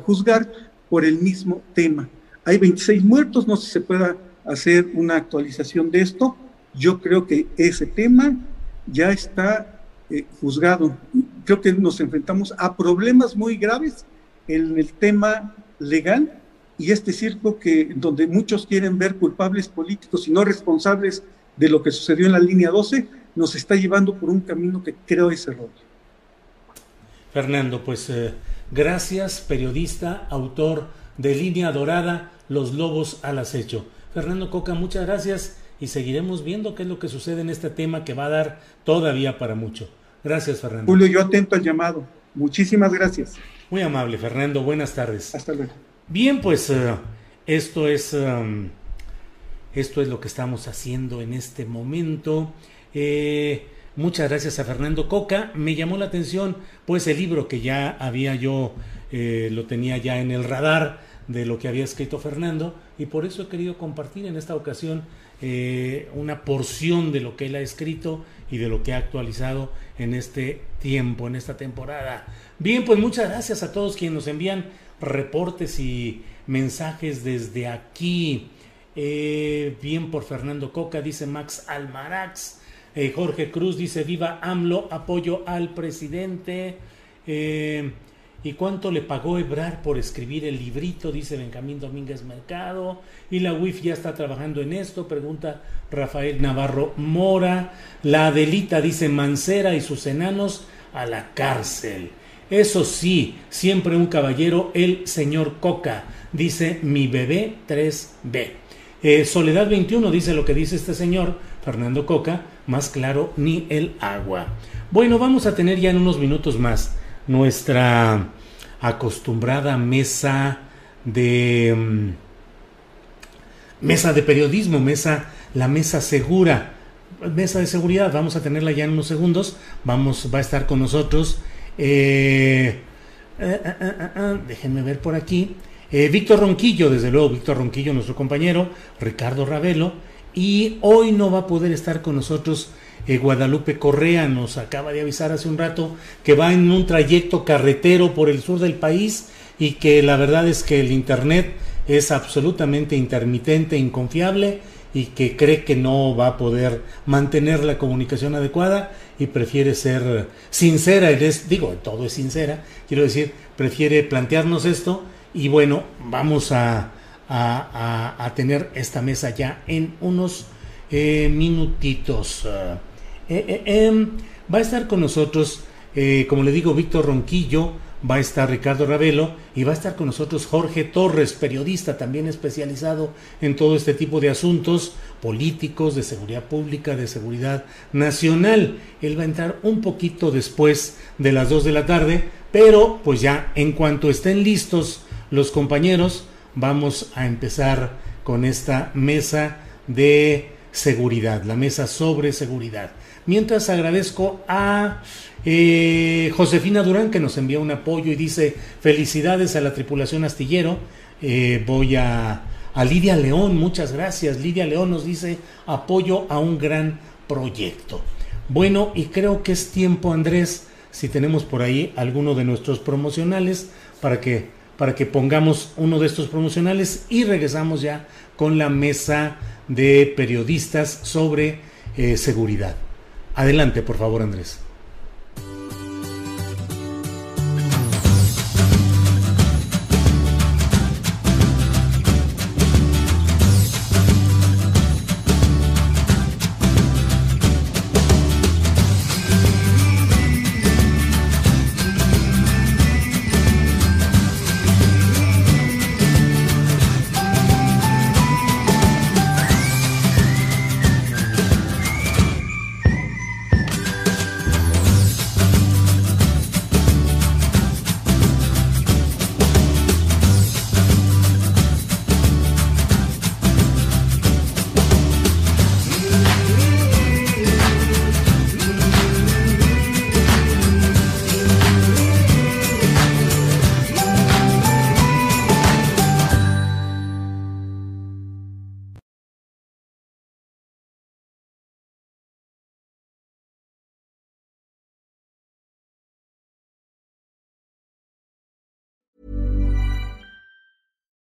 juzgar por el mismo tema. Hay 26 muertos, no sé si se pueda hacer una actualización de esto. Yo creo que ese tema ya está eh, juzgado. Creo que nos enfrentamos a problemas muy graves en el tema legal y este circo que donde muchos quieren ver culpables políticos y no responsables de lo que sucedió en la línea 12 nos está llevando por un camino que creo es erróneo. Fernando, pues eh, gracias, periodista, autor de Línea Dorada, Los Lobos al Acecho. Fernando Coca, muchas gracias y seguiremos viendo qué es lo que sucede en este tema que va a dar todavía para mucho. Gracias, Fernando. Julio, yo atento al llamado. Muchísimas gracias. Muy amable, Fernando. Buenas tardes. Hasta luego. Bien, pues eh, esto es um, esto es lo que estamos haciendo en este momento. Eh, muchas gracias a Fernando Coca. Me llamó la atención, pues el libro que ya había yo eh, lo tenía ya en el radar de lo que había escrito Fernando y por eso he querido compartir en esta ocasión una porción de lo que él ha escrito y de lo que ha actualizado en este tiempo, en esta temporada. Bien, pues muchas gracias a todos quienes nos envían reportes y mensajes desde aquí. Eh, bien por Fernando Coca, dice Max Almarax. Eh, Jorge Cruz dice viva AMLO, apoyo al presidente. Eh, ¿Y cuánto le pagó Ebrar por escribir el librito? Dice Benjamín Domínguez Mercado. Y la UIF ya está trabajando en esto, pregunta Rafael Navarro Mora. La Adelita dice Mancera y sus enanos a la cárcel. Eso sí, siempre un caballero, el señor Coca, dice mi bebé 3B. Eh, Soledad 21 dice lo que dice este señor, Fernando Coca, más claro ni el agua. Bueno, vamos a tener ya en unos minutos más nuestra acostumbrada mesa de mm, mesa de periodismo, mesa la mesa segura, mesa de seguridad. Vamos a tenerla ya en unos segundos. Vamos, va a estar con nosotros eh, eh, eh, déjenme ver por aquí. Víctor Ronquillo, desde luego, Víctor Ronquillo, nuestro compañero, Ricardo Ravelo, y hoy no va a poder estar con nosotros Guadalupe Correa, nos acaba de avisar hace un rato que va en un trayecto carretero por el sur del país y que la verdad es que el Internet es absolutamente intermitente, inconfiable y que cree que no va a poder mantener la comunicación adecuada y prefiere ser sincera, es, digo, todo es sincera, quiero decir, prefiere plantearnos esto y bueno, vamos a, a, tener esta mesa ya en unos eh, minutitos. Eh, eh, em, va a estar con nosotros, como le digo, Víctor Ronquillo, va a estar Ricardo Ravelo y va a estar con nosotros Jorge Torres, periodista también especializado en todo este tipo de asuntos políticos, de seguridad pública, de seguridad nacional. Él va a entrar un poquito después de las 2 de la tarde, pero pues ya en cuanto estén listos los compañeros, vamos a empezar con esta mesa de seguridad, la mesa sobre seguridad. Mientras agradezco a eh, Josefina Durán que nos envía un apoyo y dice felicidades a la tripulación astillero. Eh, voy a, Lidia León, muchas gracias. Lidia León nos dice apoyo a un gran proyecto. Bueno, y creo que es tiempo, Andrés, si tenemos por ahí alguno de nuestros promocionales para que para que pongamos uno de estos promocionales y regresamos ya con la mesa de periodistas sobre eh, seguridad. Adelante, por favor, Andrés.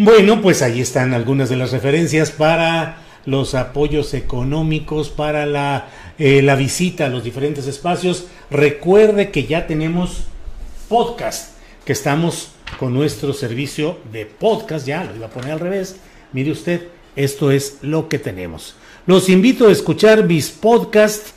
Bueno, pues ahí están algunas de las referencias para los apoyos económicos, para la, eh, la visita a los diferentes espacios. Recuerde que ya tenemos podcast, que estamos con nuestro servicio de podcast, ya lo iba a poner al revés. Mire usted, esto es lo que tenemos. Los invito a escuchar mis podcasts,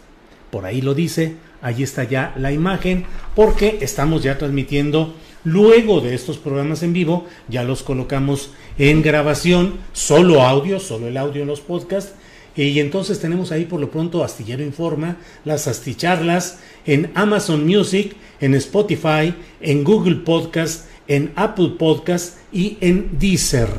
por ahí lo dice, ahí está ya la imagen, porque estamos ya transmitiendo Luego de estos programas en vivo, ya los colocamos en grabación, solo audio, solo el audio en los podcasts. Y entonces tenemos ahí por lo pronto Astillero Informa, las Asticharlas en Amazon Music, en Spotify, en Google Podcast, en Apple Podcast y en Deezer.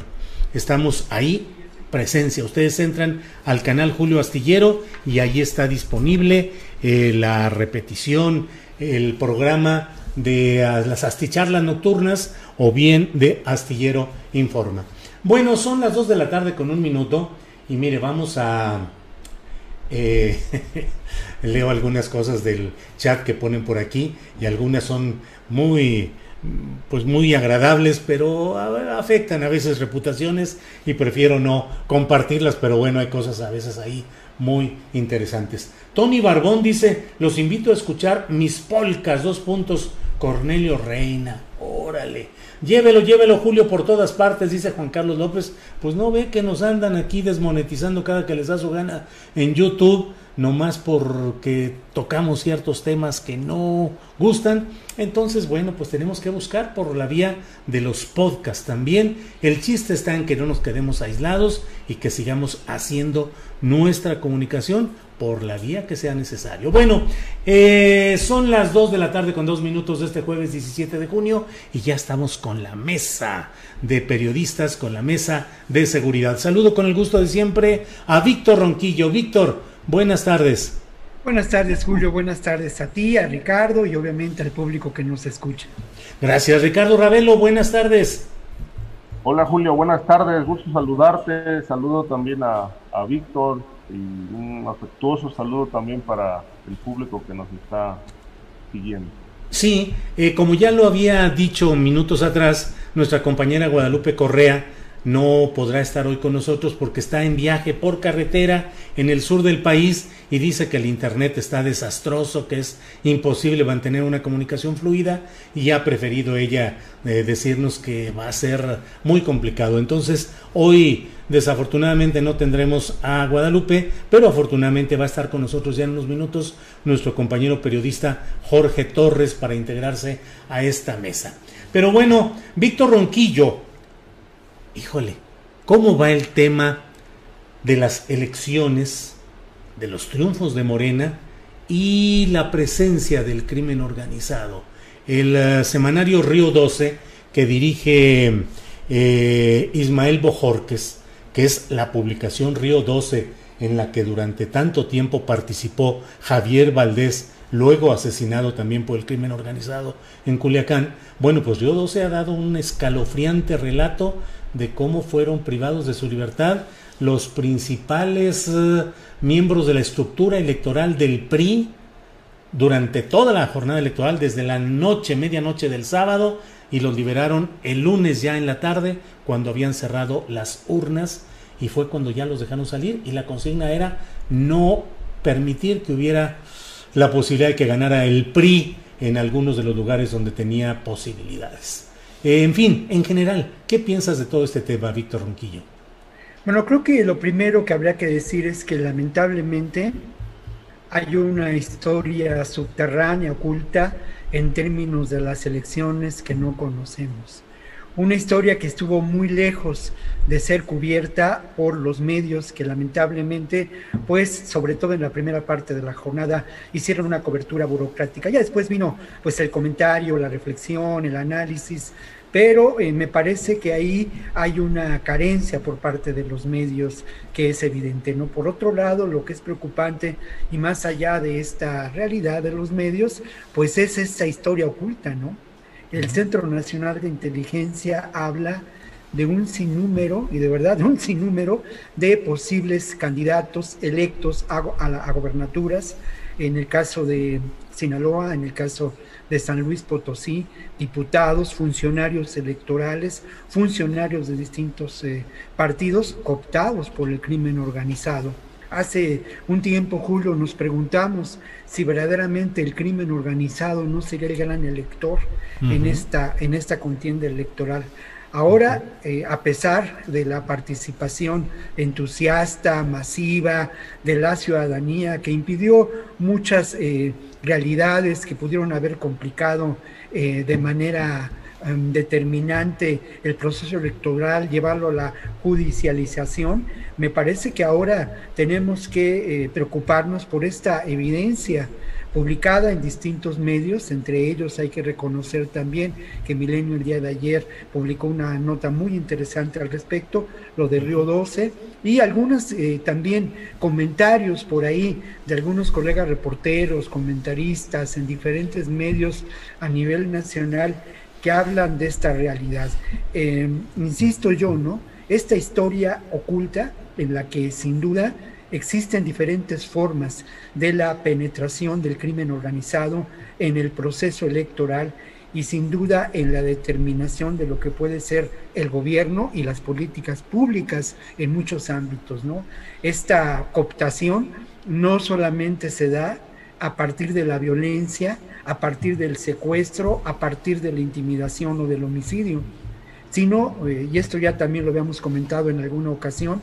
Estamos ahí, presencia. Ustedes entran al canal Julio Astillero y ahí está disponible eh, la repetición, el programa de las asticharlas nocturnas o bien de Astillero Informa. Bueno, son las 2 de la tarde con un minuto y mire, vamos a... Eh, leo algunas cosas del chat que ponen por aquí y algunas son muy pues muy agradables, pero afectan a veces reputaciones y prefiero no compartirlas, pero bueno, hay cosas a veces ahí muy interesantes. Tony Barbón dice, los invito a escuchar mis polcas, dos puntos, Cornelio Reina, órale. Llévelo, llévelo, Julio, por todas partes, dice Juan Carlos López. Pues no ve que nos andan aquí desmonetizando cada que les da su gana en YouTube, nomás porque tocamos ciertos temas que no gustan. Entonces, bueno, pues tenemos que buscar por la vía de los podcasts también. El chiste está en que no nos quedemos aislados y que sigamos haciendo nuestra comunicación por la vía que sea necesario. Bueno, eh, son las 2 de la tarde con dos minutos de este jueves 17 de junio y ya estamos con la mesa de periodistas, con la mesa de seguridad. Saludo con el gusto de siempre a Víctor Ronquillo. Víctor, buenas tardes. Buenas tardes, Julio. Buenas tardes a ti, a Ricardo y obviamente al público que nos escucha. Gracias, Ricardo Ravelo. Buenas tardes. Hola, Julio. Buenas tardes. Gusto saludarte. Saludo también a, a Víctor, y un afectuoso saludo también para el público que nos está siguiendo. Sí, eh, como ya lo había dicho minutos atrás, nuestra compañera Guadalupe Correa no podrá estar hoy con nosotros porque está en viaje por carretera en el sur del país y dice que el internet está desastroso, que es imposible mantener una comunicación fluida y ha preferido ella eh, decirnos que va a ser muy complicado. Entonces, hoy desafortunadamente no tendremos a Guadalupe, pero afortunadamente va a estar con nosotros ya en unos minutos nuestro compañero periodista Jorge Torres para integrarse a esta mesa. Pero bueno, Víctor Ronquillo, híjole, ¿cómo va el tema de las elecciones, de los triunfos de Morena y la presencia del crimen organizado? El eh, semanario Río 12, que dirige eh, Ismael Bojorques, que es la publicación Río 12 en la que durante tanto tiempo participó Javier Valdés, luego asesinado también por el crimen organizado en Culiacán. Bueno, pues Río 12 ha dado un escalofriante relato de cómo fueron privados de su libertad los principales eh, miembros de la estructura electoral del PRI durante toda la jornada electoral, desde la noche, medianoche del sábado y los liberaron el lunes ya en la tarde cuando habían cerrado las urnas y fue cuando ya los dejaron salir y la consigna era no permitir que hubiera la posibilidad de que ganara el PRI en algunos de los lugares donde tenía posibilidades. Eh, en fin, en general, ¿qué piensas de todo este tema, Víctor Ronquillo? Bueno, creo que lo primero que habría que decir es que lamentablemente hay una historia subterránea, oculta, en términos de las elecciones que no conocemos. Una historia que estuvo muy lejos de ser cubierta por los medios que lamentablemente, pues sobre todo en la primera parte de la jornada, hicieron una cobertura burocrática. Ya después vino pues el comentario, la reflexión, el análisis, pero eh, me parece que ahí hay una carencia por parte de los medios que es evidente, ¿no? Por otro lado, lo que es preocupante y más allá de esta realidad de los medios, pues es esta historia oculta, ¿no? El Centro Nacional de Inteligencia habla de un sinnúmero, y de verdad un sinnúmero, de posibles candidatos electos a, a gobernaturas, en el caso de Sinaloa, en el caso de San Luis Potosí, diputados, funcionarios electorales, funcionarios de distintos eh, partidos cooptados por el crimen organizado. Hace un tiempo, Julio, nos preguntamos si verdaderamente el crimen organizado no sería el gran elector en, esta, en esta contienda electoral. Ahora, eh, a pesar de la participación entusiasta, masiva de la ciudadanía, que impidió muchas eh, realidades que pudieron haber complicado eh, de manera determinante el proceso electoral, llevarlo a la judicialización, me parece que ahora tenemos que preocuparnos por esta evidencia publicada en distintos medios, entre ellos hay que reconocer también que Milenio el día de ayer publicó una nota muy interesante al respecto, lo de Río 12, y algunos eh, también comentarios por ahí de algunos colegas reporteros, comentaristas en diferentes medios a nivel nacional que hablan de esta realidad. Eh, insisto yo, ¿no? Esta historia oculta en la que sin duda existen diferentes formas de la penetración del crimen organizado en el proceso electoral y sin duda en la determinación de lo que puede ser el gobierno y las políticas públicas en muchos ámbitos, ¿no? Esta cooptación no solamente se da a partir de la violencia, a partir del secuestro, a partir de la intimidación o del homicidio, sino, eh, y esto ya también lo habíamos comentado en alguna ocasión,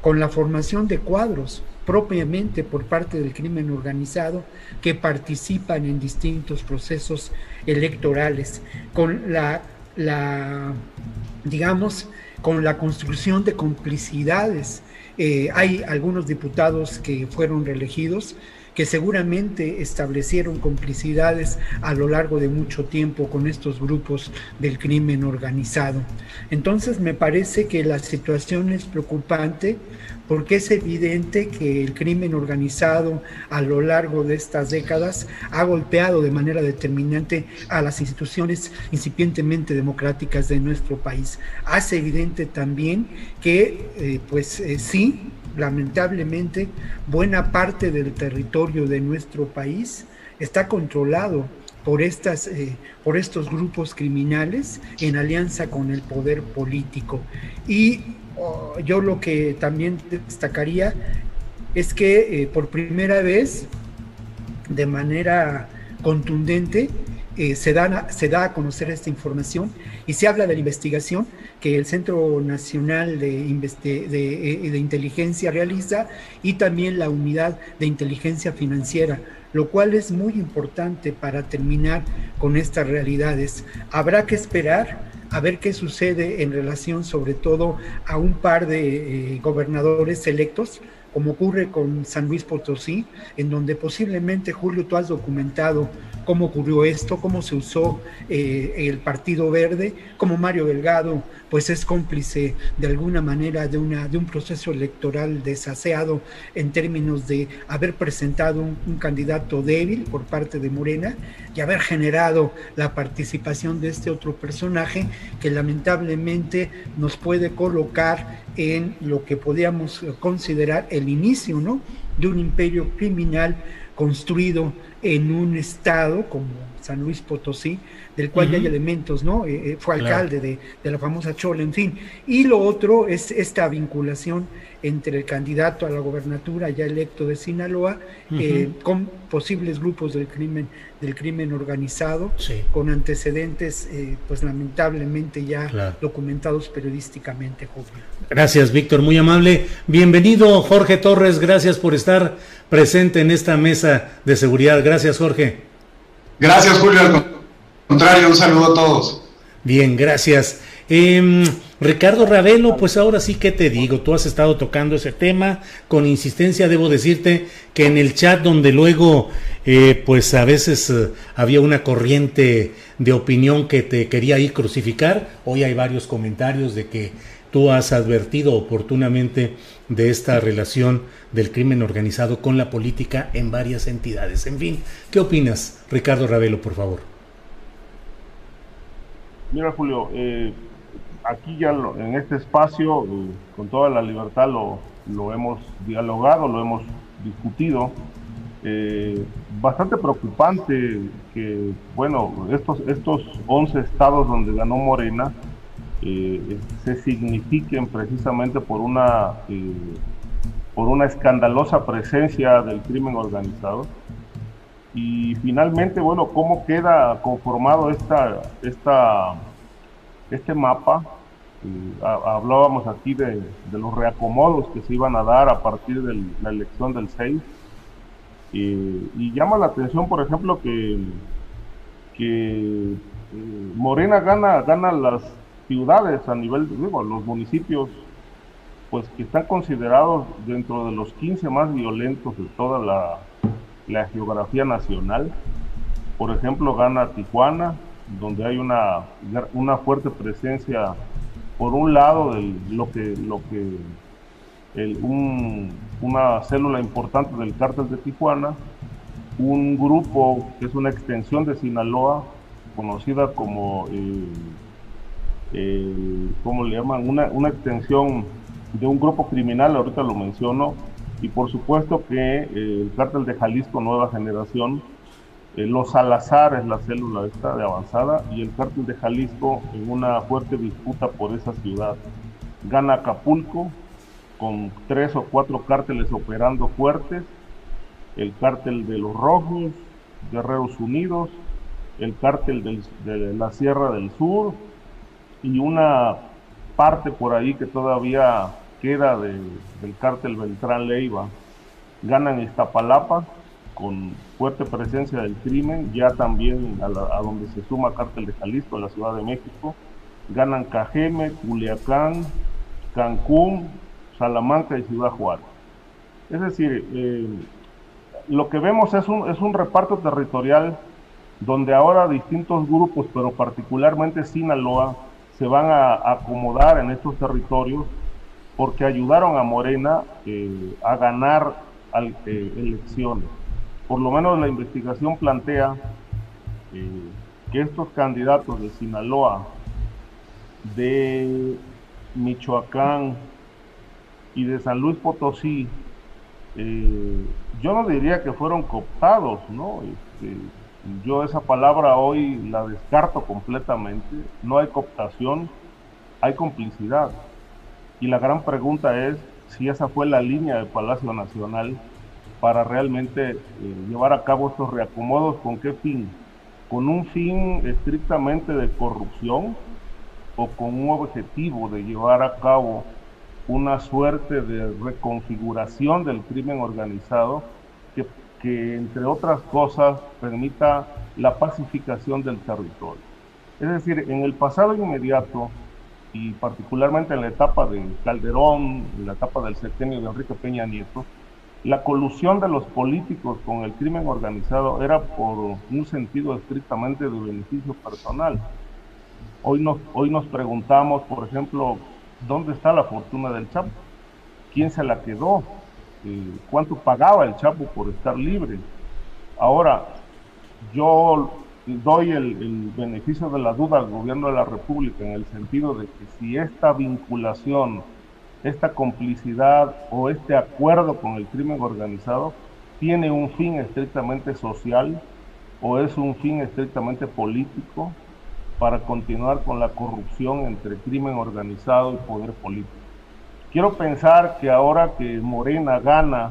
con la formación de cuadros propiamente por parte del crimen organizado que participan en distintos procesos electorales, con la, la digamos, con la construcción de complicidades. Eh, hay algunos diputados que fueron reelegidos que seguramente establecieron complicidades a lo largo de mucho tiempo con estos grupos del crimen organizado. Entonces me parece que la situación es preocupante porque es evidente que el crimen organizado a lo largo de estas décadas ha golpeado de manera determinante a las instituciones incipientemente democráticas de nuestro país. Hace evidente también que, eh, pues eh, sí, lamentablemente, buena parte del territorio de nuestro país está controlado por, estas, eh, por estos grupos criminales en alianza con el poder político. Y oh, yo lo que también destacaría es que eh, por primera vez, de manera contundente, eh, se, se da a conocer esta información y se habla de la investigación que el Centro Nacional de, eh, de, Inteligencia realiza y también la Unidad de Inteligencia Financiera, lo cual es muy importante para terminar con estas realidades. Habrá que esperar a ver qué sucede en relación sobre todo a un par de eh, gobernadores electos como ocurre con San Luis Potosí, en donde posiblemente, Julio, tú has documentado cómo ocurrió esto, cómo se usó eh, el Partido Verde, cómo Mario Delgado pues es cómplice de alguna manera de, una, de un proceso electoral desaseado en términos de haber presentado un, candidato débil por parte de Morena y haber generado la participación de este otro personaje que lamentablemente nos puede colocar en lo que podríamos considerar el inicio ¿no? de un imperio criminal construido en un estado como San Luis Potosí, del cual ya hay elementos, ¿no? Eh, eh, fue alcalde de, de, la famosa Chola, en fin. Y lo otro es esta vinculación entre el candidato a la gobernatura ya electo de Sinaloa eh, con posibles grupos del crimen del crimen organizado con antecedentes pues lamentablemente ya documentados periodísticamente gracias Víctor muy amable. Bienvenido Jorge Torres gracias por estar presente en esta mesa de seguridad. Gracias Jorge. Gracias Julio contrario, un saludo a todos. Bien, gracias. Em, Ricardo Ravelo, pues ahora sí que te digo, tú has estado tocando ese tema con insistencia, debo decirte que en el chat donde luego eh, pues a veces eh, había una corriente de opinión que te quería ir crucificar, hoy hay varios comentarios de que tú has advertido oportunamente de esta relación del crimen organizado con la política en varias entidades. En fin, ¿qué opinas, Ricardo Ravelo, por favor? Mira, Julio, eh, aquí ya en este espacio, eh, con toda la libertad, lo, hemos dialogado, lo hemos discutido. Eh, bastante preocupante que, bueno, estos, estos 11 estados donde ganó Morena se signifiquen precisamente por una, por una escandalosa presencia del crimen organizado. Y finalmente, bueno, ¿cómo queda conformado esta, esta, este mapa? Hablábamos aquí de, los reacomodos que se iban a dar a partir de la elección del 6. y llama la atención, por ejemplo, que, que eh, Morena gana, gana las ciudades a nivel, digo, los municipios, pues que están considerados dentro de los 15 más violentos de toda la, la geografía nacional. Por ejemplo, gana Tijuana, donde hay una, una fuerte presencia, por un lado, de lo que, lo que una célula importante del cártel de Tijuana, un grupo que es una extensión de Sinaloa, conocida como, ¿cómo le llaman? Una, una extensión de un grupo criminal, ahorita lo menciono, y por supuesto que eh, el cártel de Jalisco Nueva Generación, eh, los Salazar es la célula esta de avanzada y el cártel de Jalisco en una fuerte disputa por esa ciudad. Gana Acapulco con tres o cuatro cárteles operando fuertes, el cártel de los Rojos, Guerreros Unidos, el cártel de la Sierra del Sur y una parte por ahí que todavía queda del cártel Beltrán Leiva. Ganan Iztapalapa con fuerte presencia del crimen, ya también a, donde se suma cártel de Jalisco, la Ciudad de México. Ganan Cajeme, Culiacán, Cancún, Salamanca y Ciudad Juárez. Es decir, eh, lo que vemos es un, es un reparto territorial donde ahora distintos grupos, pero particularmente Sinaloa, se van a acomodar en estos territorios porque ayudaron a Morena eh, a ganar al, eh, elecciones. Por lo menos la investigación plantea eh, que estos candidatos de Sinaloa, de Michoacán y de San Luis Potosí, yo no diría que fueron cooptados, ¿no? Este, yo esa palabra hoy la descarto completamente. No hay cooptación, hay complicidad. Y la gran pregunta es si esa fue la línea del Palacio Nacional para realmente eh, llevar a cabo estos reacomodos, ¿con qué fin? ¿Con un fin estrictamente de corrupción o con un objetivo de llevar a cabo una suerte de reconfiguración del crimen organizado que, que entre otras cosas permita la pacificación del territorio? Es decir, en el pasado inmediato, y particularmente en la etapa de Calderón, en la etapa del septenio de Enrique Peña Nieto, la colusión de los políticos con el crimen organizado era por un sentido estrictamente de beneficio personal. Hoy nos, hoy nos preguntamos, por ejemplo, ¿dónde está la fortuna del Chapo? ¿Quién se la quedó? Eh, ¿Cuánto pagaba el Chapo por estar libre? Ahora, yo doy el, beneficio de la duda al gobierno de la República en el sentido de que si esta vinculación, esta complicidad o este acuerdo con el crimen organizado tiene un fin estrictamente social o es un fin estrictamente político para continuar con la corrupción entre crimen organizado y poder político. Quiero pensar que ahora que Morena gana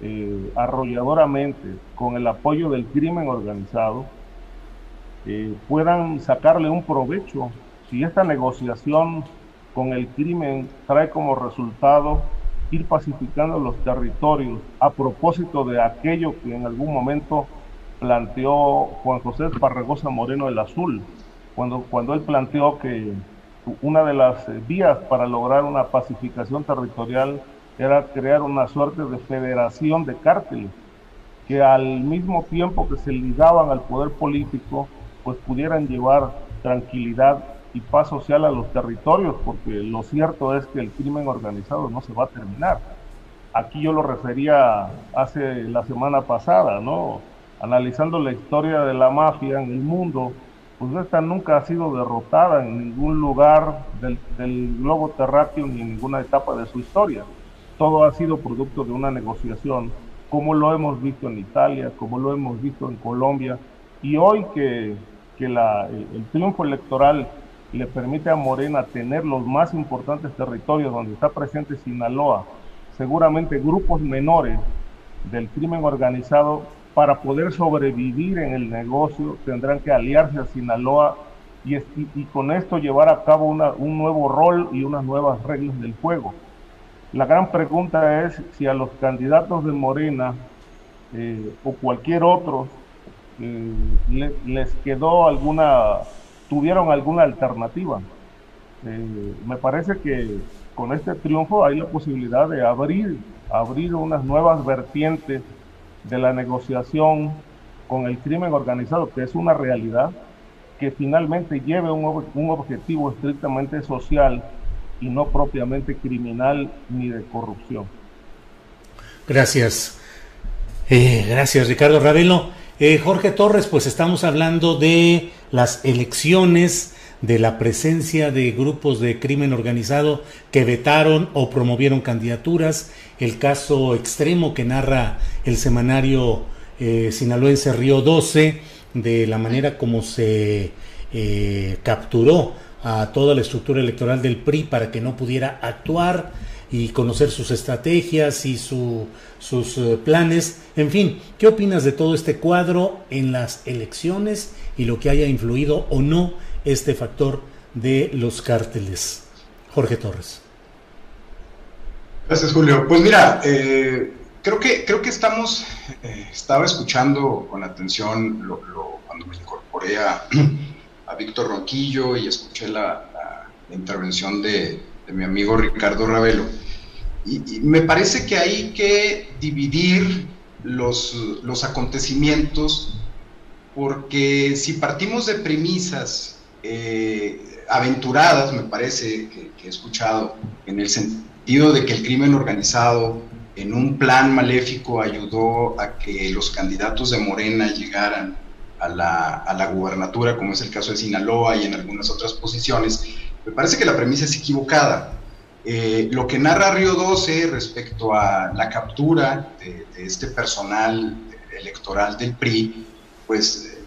eh, arrolladoramente con el apoyo del crimen organizado, eh, puedan sacarle un provecho si esta negociación con el crimen trae como resultado ir pacificando los territorios a propósito de aquello que en algún momento planteó Juan José Parregosa Moreno el Azul, cuando, cuando él planteó que una de las vías para lograr una pacificación territorial era crear una suerte de federación de cárteles que al mismo tiempo que se ligaban al poder político, pues pudieran llevar tranquilidad y paz social a los territorios, porque lo cierto es que el crimen organizado no se va a terminar. Aquí yo lo refería hace la semana pasada, ¿no? Analizando la historia de la mafia en el mundo, pues esta nunca ha sido derrotada en ningún lugar del, del globo terráqueo ni en ninguna etapa de su historia. Todo ha sido producto de una negociación, como lo hemos visto en Italia, como lo hemos visto en Colombia, y hoy que, que la, el triunfo electoral le permite a Morena tener los más importantes territorios donde está presente Sinaloa, seguramente grupos menores del crimen organizado, para poder sobrevivir en el negocio tendrán que aliarse a Sinaloa y, con esto llevar a cabo un nuevo rol y unas nuevas reglas del juego. La gran pregunta es si a los candidatos de Morena eh, o cualquier otro eh, les quedó alguna tuvieron alguna alternativa. Eh, me parece que con este triunfo hay la posibilidad de abrir, abrir unas nuevas vertientes de la negociación con el crimen organizado, que es una realidad, que finalmente lleve un, un objetivo estrictamente social y no propiamente criminal ni de corrupción. Gracias. Eh, gracias, Ricardo Ravelo. Eh, Jorge Torres, pues estamos hablando de las elecciones, de la presencia de grupos de crimen organizado que vetaron o promovieron candidaturas, el caso extremo que narra el semanario eh, sinaloense Río 12, de la manera como se eh, capturó a toda la estructura electoral del PRI para que no pudiera actuar y conocer sus estrategias y su, sus eh, planes. En fin, ¿qué opinas de todo este cuadro en las elecciones y lo que haya influido o no este factor de los cárteles? Jorge Torres. Gracias, Julio. Pues mira, eh, creo, que, creo que estamos, eh, estaba escuchando con atención lo, cuando me incorporé a, a Víctor Ronquillo y escuché la, intervención de, de mi amigo Ricardo Ravelo y, me parece que hay que dividir los, los acontecimientos porque si partimos de premisas eh, aventuradas, me parece que, he escuchado, en el sentido de que el crimen organizado en un plan maléfico ayudó a que los candidatos de Morena llegaran a la, a la gubernatura, como es el caso de Sinaloa y en algunas otras posiciones, me parece que la premisa es equivocada. Eh, lo que narra Río 12 respecto a la captura de, este personal electoral del PRI, pues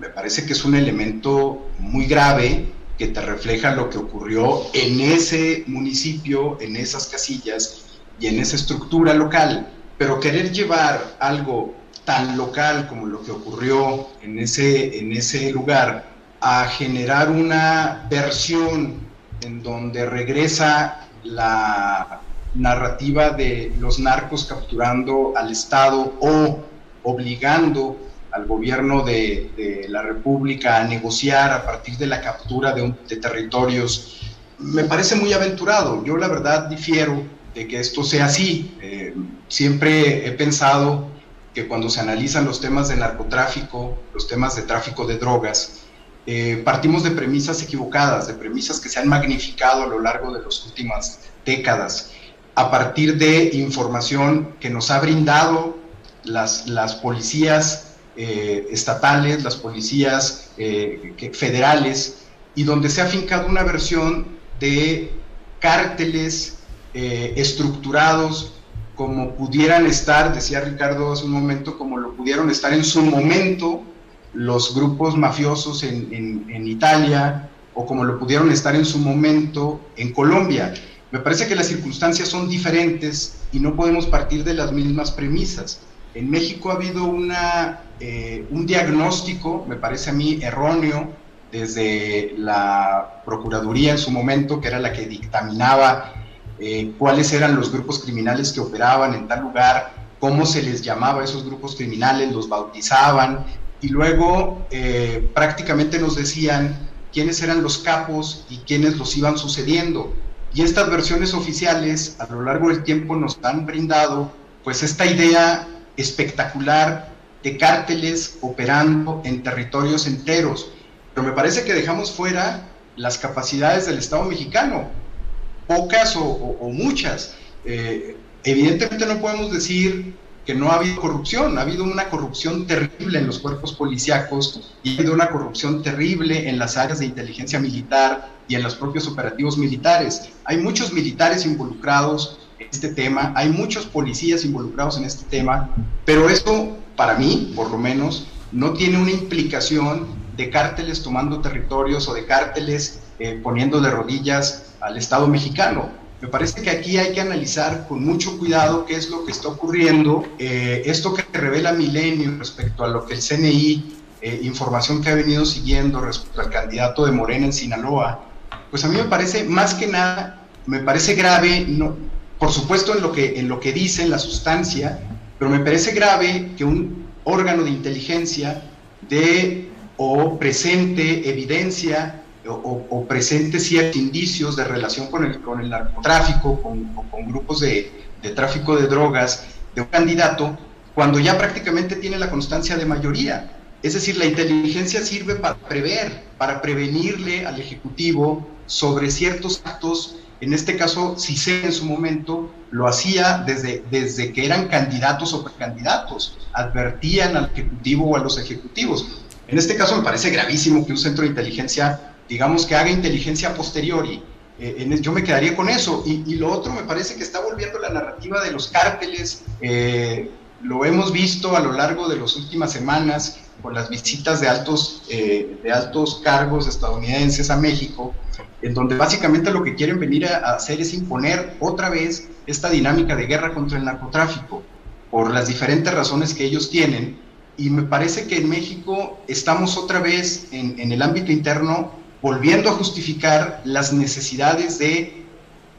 me parece que es un elemento muy grave que te refleja lo que ocurrió en ese municipio, en esas casillas y en esa estructura local. Pero querer llevar algo tan local como lo que ocurrió en ese, en ese lugar a generar una versión en donde regresa la narrativa de los narcos capturando al Estado o obligando al gobierno de, la República a negociar a partir de la captura de, territorios, me parece muy aventurado. Yo la verdad difiero de que esto sea así. Eh, siempre he pensado que cuando se analizan los temas de narcotráfico, los temas de tráfico de drogas, eh, partimos de premisas equivocadas, de premisas que se han magnificado a lo largo de las últimas décadas, a partir de información que nos ha brindado las, las policías eh, estatales, las policías eh, federales, y donde se ha fincado una versión de cárteles estructurados como pudieran estar, decía Ricardo hace un momento, como lo pudieron estar en su momento los grupos mafiosos en, Italia o como lo pudieron estar en su momento en Colombia. Me parece que las circunstancias son diferentes y no podemos partir de las mismas premisas. En México ha habido una, eh, un diagnóstico, me parece a mí, erróneo desde la Procuraduría en su momento, que era la que dictaminaba eh, cuáles eran los grupos criminales que operaban en tal lugar, cómo se les llamaba a esos grupos criminales, los bautizaban, y luego eh, prácticamente nos decían quiénes eran los capos y quiénes los iban sucediendo. Y estas versiones oficiales a lo largo del tiempo nos han brindado pues esta idea espectacular de cárteles operando en territorios enteros. Pero me parece que dejamos fuera las capacidades del Estado mexicano, pocas o, muchas. Eh, evidentemente no podemos decir que no ha habido corrupción, ha habido una corrupción terrible en los cuerpos policíacos y ha habido una corrupción terrible en las áreas de inteligencia militar y en los propios operativos militares. Hay muchos militares involucrados este tema, hay muchos policías involucrados en este tema, pero esto, para mí, por lo menos, no tiene una implicación de cárteles tomando territorios o de cárteles eh, poniendo de rodillas al Estado mexicano. Me parece que aquí hay que analizar con mucho cuidado qué es lo que está ocurriendo. Eh, esto que revela Milenio respecto a lo que el CNI, eh, información que ha venido siguiendo respecto al candidato de Morena en Sinaloa, pues a mí me parece más que nada, me parece grave, no, por supuesto en lo que, en lo que dice, en la sustancia, pero me parece grave que un órgano de inteligencia dé o presente evidencia o, presente ciertos indicios de relación con el, con el narcotráfico, con, con grupos de, de, tráfico de drogas de un candidato, cuando ya prácticamente tiene la constancia de mayoría. Es decir, la inteligencia sirve para prever, para prevenirle al Ejecutivo sobre ciertos actos. En este caso, CICE en su momento lo hacía desde, desde que eran candidatos o precandidatos, advertían al Ejecutivo o a los ejecutivos. En este caso me parece gravísimo que un centro de inteligencia digamos que haga inteligencia posteriori. Eh, yo me quedaría con eso. Y, lo otro me parece que está volviendo la narrativa de los cárteles. Eh, lo hemos visto a lo largo de las últimas semanas con las visitas de altos, eh, de altos cargos estadounidenses a México, en donde básicamente lo que quieren venir a hacer es imponer otra vez esta dinámica de guerra contra el narcotráfico, por las diferentes razones que ellos tienen. Y me parece que en México estamos otra vez en, el ámbito interno volviendo a justificar las necesidades de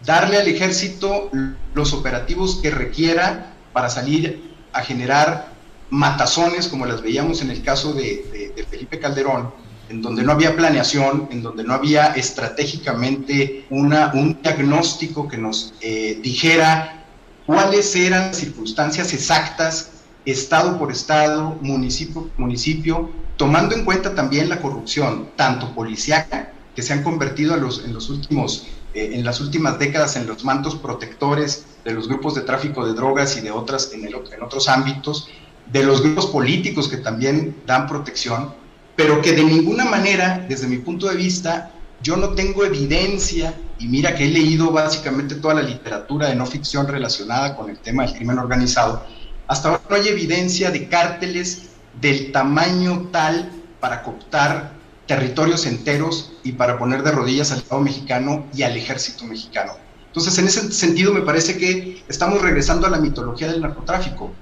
darle al ejército los operativos que requiera para salir a generar matazones como las veíamos en el caso de, Felipe Calderón, en donde no había planeación, en donde no había estratégicamente una, un diagnóstico que nos eh, dijera cuáles eran las circunstancias exactas, estado por estado, municipio por municipio, tomando en cuenta también la corrupción, tanto policíaca, que se han convertido en los, en los últimos, eh, en las últimas décadas en los mantos protectores de los grupos de tráfico de drogas y de otras en, otros ámbitos, de los grupos políticos que también dan protección, pero que de ninguna manera, desde mi punto de vista, yo no tengo evidencia, y mira que he leído básicamente toda la literatura de no ficción relacionada con el tema del crimen organizado, hasta ahora no hay evidencia de cárteles del tamaño tal para cooptar territorios enteros y para poner de rodillas al Estado mexicano y al ejército mexicano. Entonces, en ese sentido, me parece que estamos regresando a la mitología del narcotráfico.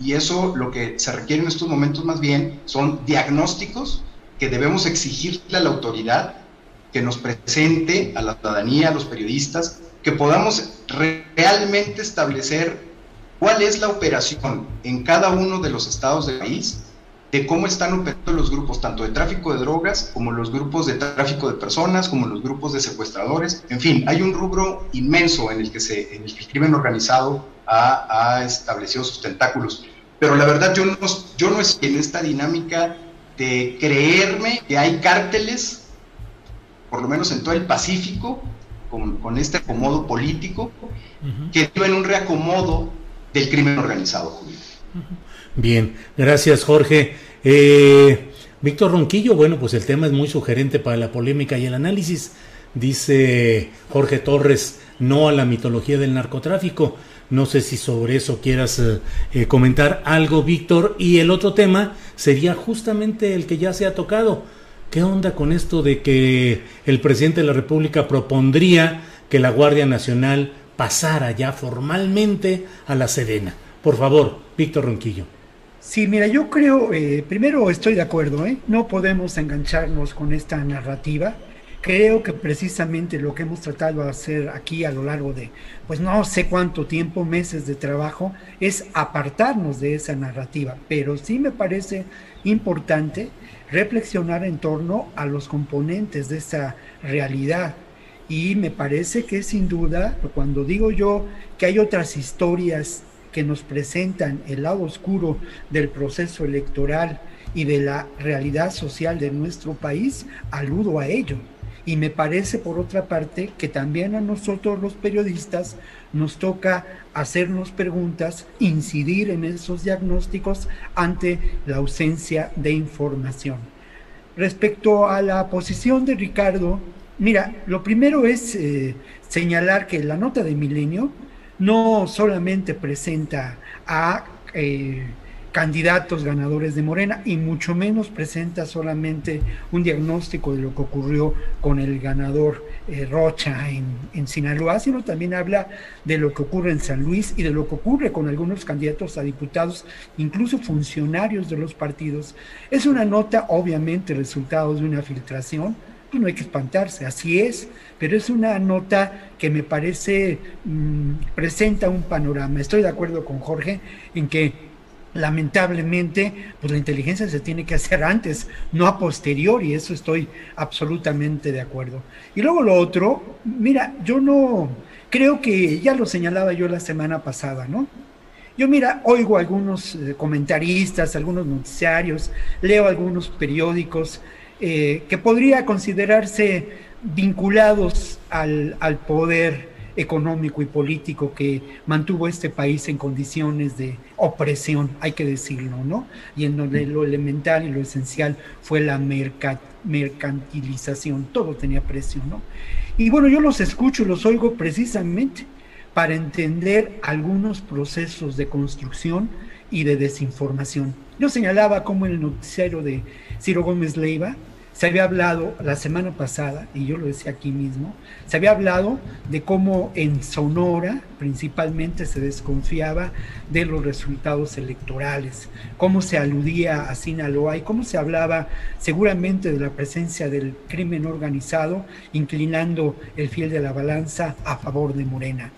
Y, eso lo que se requiere en estos momentos más bien son diagnósticos que debemos exigirle a la autoridad que nos presente a la ciudadanía, a los periodistas, que podamos realmente establecer cuál es la operación en cada uno de los estados del país de cómo están operando los grupos, tanto de tráfico de drogas, como los grupos de tráfico de personas, como los grupos de secuestradores. En fin, hay un rubro inmenso en el que, se, en el, crimen organizado ha, establecido sus tentáculos. Pero la verdad, yo no, yo no estoy en esta dinámica de creerme que hay cárteles, por lo menos en todo el Pacífico, con, este acomodo político, que tienen un reacomodo del crimen organizado, Julio. Bien, gracias Jorge. Eh, Víctor Ronquillo, bueno, pues el tema es muy sugerente para la polémica y el análisis. Dice Jorge Torres, no a la mitología del narcotráfico. No sé si sobre eso quieras eh, eh, comentar algo, Víctor. Y el otro tema sería justamente el que ya se ha tocado. ¿Qué onda con esto de que el presidente de la República propondría que la Guardia Nacional pasara ya formalmente a la Sedena? Por favor, Víctor Ronquillo. Sí, mira, yo creo, eh, primero estoy de acuerdo, ¿eh? no podemos engancharnos con esta narrativa. Creo que precisamente lo que hemos tratado de hacer aquí a lo largo de, pues no sé cuánto tiempo, meses de trabajo, es apartarnos de esa narrativa. Pero sí me parece importante reflexionar en torno a los componentes de esa realidad. Y me parece que sin duda, cuando digo yo que hay otras historias que nos presentan el lado oscuro del proceso electoral y de la realidad social de nuestro país, aludo a ello. Y me parece, por otra parte, que también a nosotros los periodistas nos toca hacernos preguntas, incidir en esos diagnósticos ante la ausencia de información. Respecto a la posición de Ricardo, mira, lo primero es eh, señalar que la nota de Milenio no solamente presenta a eh, candidatos ganadores de Morena y mucho menos presenta solamente un diagnóstico de lo que ocurrió con el ganador eh, Rocha en, en, Sinaloa, sino también habla de lo que ocurre en San Luis y de lo que ocurre con algunos candidatos a diputados, incluso funcionarios de los partidos. Es una nota, obviamente, resultado de una filtración, pues no hay que espantarse, así es, pero es una nota que me parece mm, presenta un panorama. Estoy de acuerdo con Jorge en que lamentablemente pues la inteligencia se tiene que hacer antes, no a posteriori, eso estoy absolutamente de acuerdo. Y luego lo otro, mira, yo no creo que ya lo señalaba yo la semana pasada, ¿no? Yo mira, oigo algunos eh, comentaristas, algunos noticiarios, leo algunos periódicos eh, que podría considerarse vinculados al, al, poder económico y político que mantuvo este país en condiciones de opresión, hay que decirlo, ¿no? Y en donde lo elemental y lo esencial fue la mercantilización, todo tenía precio, ¿no? Y bueno, yo los escucho y los oigo precisamente para entender algunos procesos de construcción y de desinformación. Yo señalaba como en el noticiero de Ciro Gómez Leiva, se había hablado la semana pasada, y yo lo decía aquí mismo, se había hablado de cómo en Sonora principalmente se desconfiaba de los resultados electorales, cómo se aludía a Sinaloa y cómo se hablaba seguramente de la presencia del crimen organizado, inclinando el fiel de la balanza a favor de Morena.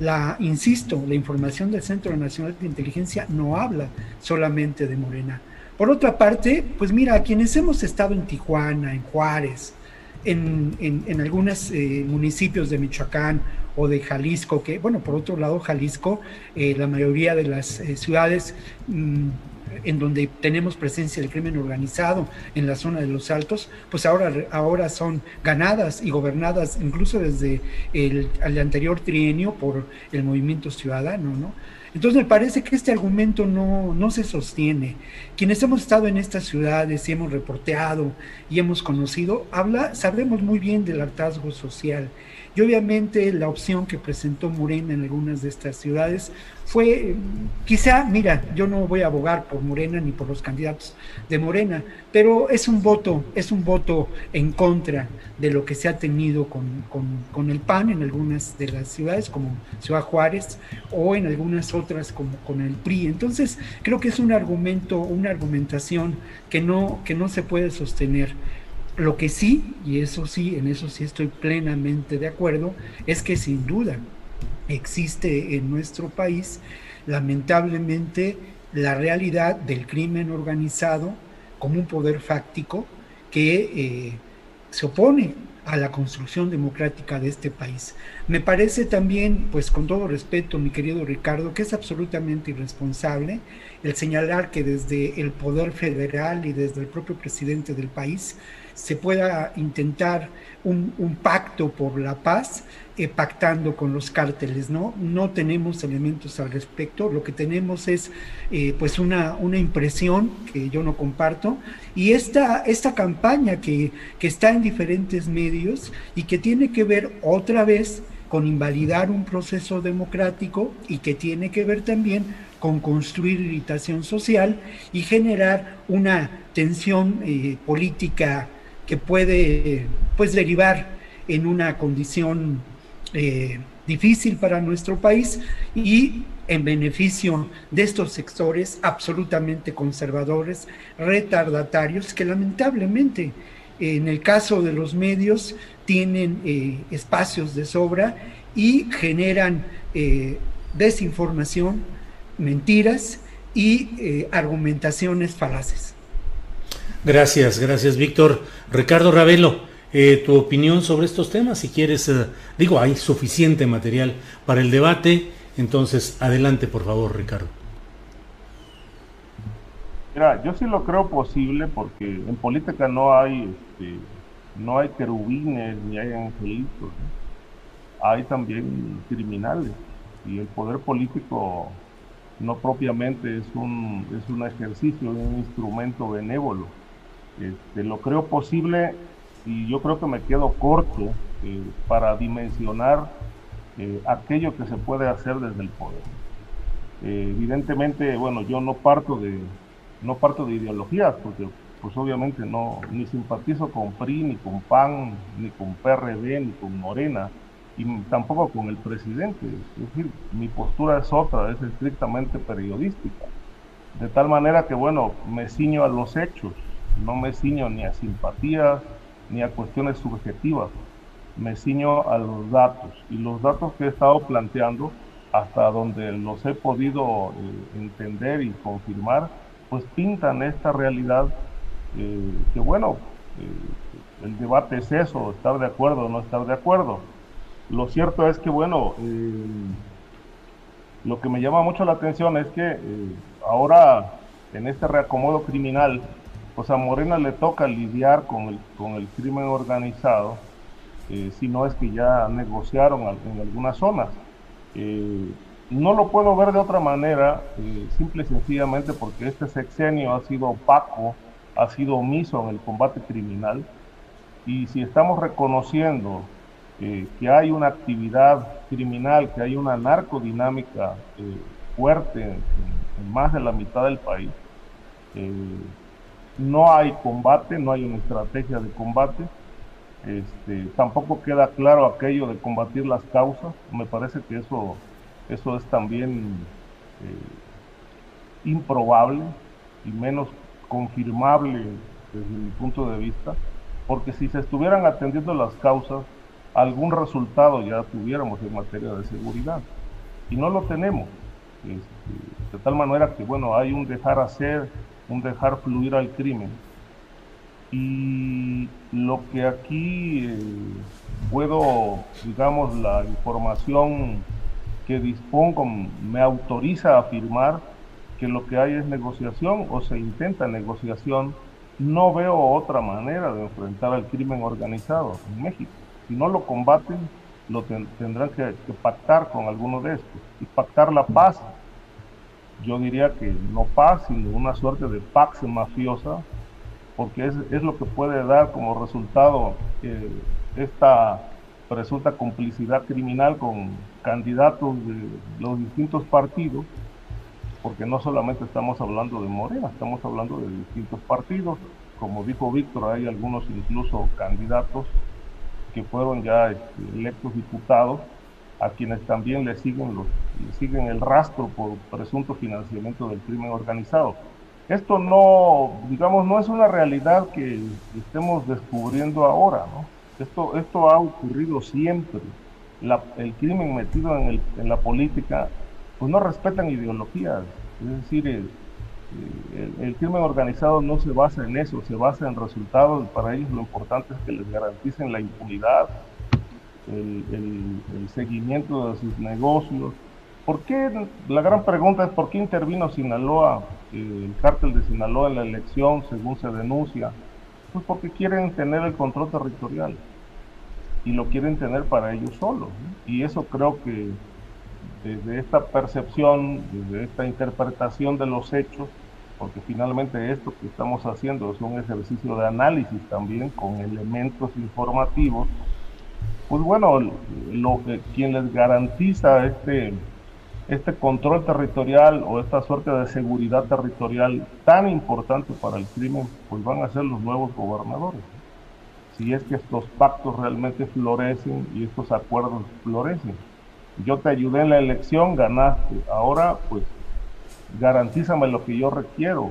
La, insisto, la información del Centro Nacional de Inteligencia no habla solamente de Morena por otra parte, pues mira, quienes hemos estado en Tijuana, en Juárez, en, en, algunos eh, municipios de Michoacán o de Jalisco, que, bueno, por otro lado, Jalisco, eh, la mayoría de las eh, ciudades mm, en donde tenemos presencia del crimen organizado en la zona de los Altos, pues ahora, ahora son ganadas y gobernadas incluso desde el, el anterior trienio por el movimiento ciudadano, ¿no? Entonces me parece que este argumento no, no se sostiene. Quienes hemos estado en estas ciudades y hemos reporteado y hemos conocido, habla, sabemos muy bien del hartazgo social y obviamente la opción que presentó Morena en algunas de estas ciudades fue, quizá, mira, yo no voy a abogar por Morena ni por los candidatos de Morena, pero es un voto, es un voto en contra de lo que se ha tenido con, con, el PAN en algunas de las ciudades, como Ciudad Juárez, o en algunas otras como con el PRI. Entonces, creo que es un argumento, una argumentación que no, que no se puede sostener. Lo que sí, y eso sí, en eso sí estoy plenamente de acuerdo, es que sin duda existe en nuestro país, lamentablemente, la realidad del crimen organizado como un poder fáctico que eh, se opone a la construcción democrática de este país. Me parece también, pues con todo respeto, mi querido Ricardo, que es absolutamente irresponsable el señalar que desde el poder federal y desde el propio presidente del país se pueda intentar un, pacto por la paz eh, pactando con los cárteles, ¿no? No tenemos elementos al respecto, lo que tenemos es eh, pues una, una impresión que yo no comparto y esta, esta campaña que, que está en diferentes medios y que tiene que ver otra vez con invalidar un proceso democrático y que tiene que ver también con construir irritación social y generar una tensión eh, política que puede pues derivar en una condición eh, difícil para nuestro país y en beneficio de estos sectores absolutamente conservadores, retardatarios, que lamentablemente en el caso de los medios tienen eh, espacios de sobra y generan eh, desinformación, mentiras y argumentaciones falaces. Gracias, gracias Víctor. Ricardo Ravelo, tu opinión sobre estos temas, si quieres, digo, hay suficiente material para el debate, entonces adelante por favor Ricardo. Mira, yo sí lo creo posible porque en política no hay este, no hay querubines ni hay angelitos, hay también criminales y el poder político no propiamente es un, es un ejercicio, es un instrumento benévolo. Este, lo creo posible y yo creo que me quedo corto eh, para dimensionar eh, aquello que se puede hacer desde el poder. Eh, evidentemente, bueno, yo no parto de no parto de ideologías, porque pues obviamente no, ni simpatizo con PRI, ni con PAN, ni con PRD, ni con Morena, y tampoco con el presidente. Es decir, mi postura es otra, es estrictamente periodística. De tal manera que, bueno, me ciño a los hechos, no me ciño ni a simpatías, ni a cuestiones subjetivas, me ciño a los datos. Y los datos que he estado planteando, hasta donde los he podido eh, entender y confirmar, pues pintan esta realidad eh, que bueno, eh, el debate es eso, estar de acuerdo o no estar de acuerdo. Lo cierto es que bueno, lo que me llama mucho la atención es que ahora en este reacomodo criminal, pues a Morena le toca lidiar con el, con el crimen organizado, si no es que ya negociaron en algunas zonas. no lo puedo ver de otra manera, simple y sencillamente porque este sexenio ha sido opaco ha sido omiso en el combate criminal y si estamos reconociendo eh, que hay una actividad criminal, que hay una narcodinámica eh, fuerte en, más de la mitad del país, eh, no hay combate, no hay una estrategia de combate, este, tampoco queda claro aquello de combatir las causas, me parece que eso, eso es también improbable y menos confirmable desde mi punto de vista, porque si se estuvieran atendiendo las causas, algún resultado ya tuviéramos en materia de seguridad. Y no lo tenemos. Este, de tal manera que, bueno, hay un dejar hacer, un dejar fluir al crimen. Y lo que aquí eh, puedo, digamos, la información que dispongo me autoriza a afirmar que lo que hay es negociación o se intenta negociación, no veo otra manera de enfrentar al crimen organizado en México. Si no lo combaten, lo tendrán que, pactar con alguno de estos y pactar la paz. Yo diría que no paz, sino una suerte de pax mafiosa, porque es, es lo que puede dar como resultado eh, esta presunta complicidad criminal con candidatos de los distintos partidos porque no solamente estamos hablando de Morena, estamos hablando de distintos partidos. Como dijo Víctor, hay algunos incluso candidatos que fueron ya este, electos diputados, a quienes también le siguen, los, siguen el rastro por presunto financiamiento del crimen organizado. Esto no, digamos, no es una realidad que estemos descubriendo ahora, ¿no? Esto, esto ha ocurrido siempre. el crimen metido en, el, en la política pues no respetan ideologías. Es decir, el, el, crimen organizado no se basa en eso, se basa en resultados. Para ellos lo importante es que les garanticen la impunidad, el, seguimiento de sus negocios. ¿Por qué? La gran pregunta es por qué intervino Sinaloa, el cártel de Sinaloa en la elección, según se denuncia. Pues porque quieren tener el control territorial y lo quieren tener para ellos solos. Y eso creo que desde esta percepción, desde esta interpretación de los hechos, porque finalmente esto que estamos haciendo es un ejercicio de análisis también con elementos informativos, pues bueno, lo, quien les garantiza este, este control territorial o esta suerte de seguridad territorial tan importante para el crimen, pues van a ser los nuevos gobernadores. Si es que estos pactos realmente florecen y estos acuerdos florecen. Yo te ayudé en la elección, ganaste. Ahora, pues, garantízame lo que yo requiero.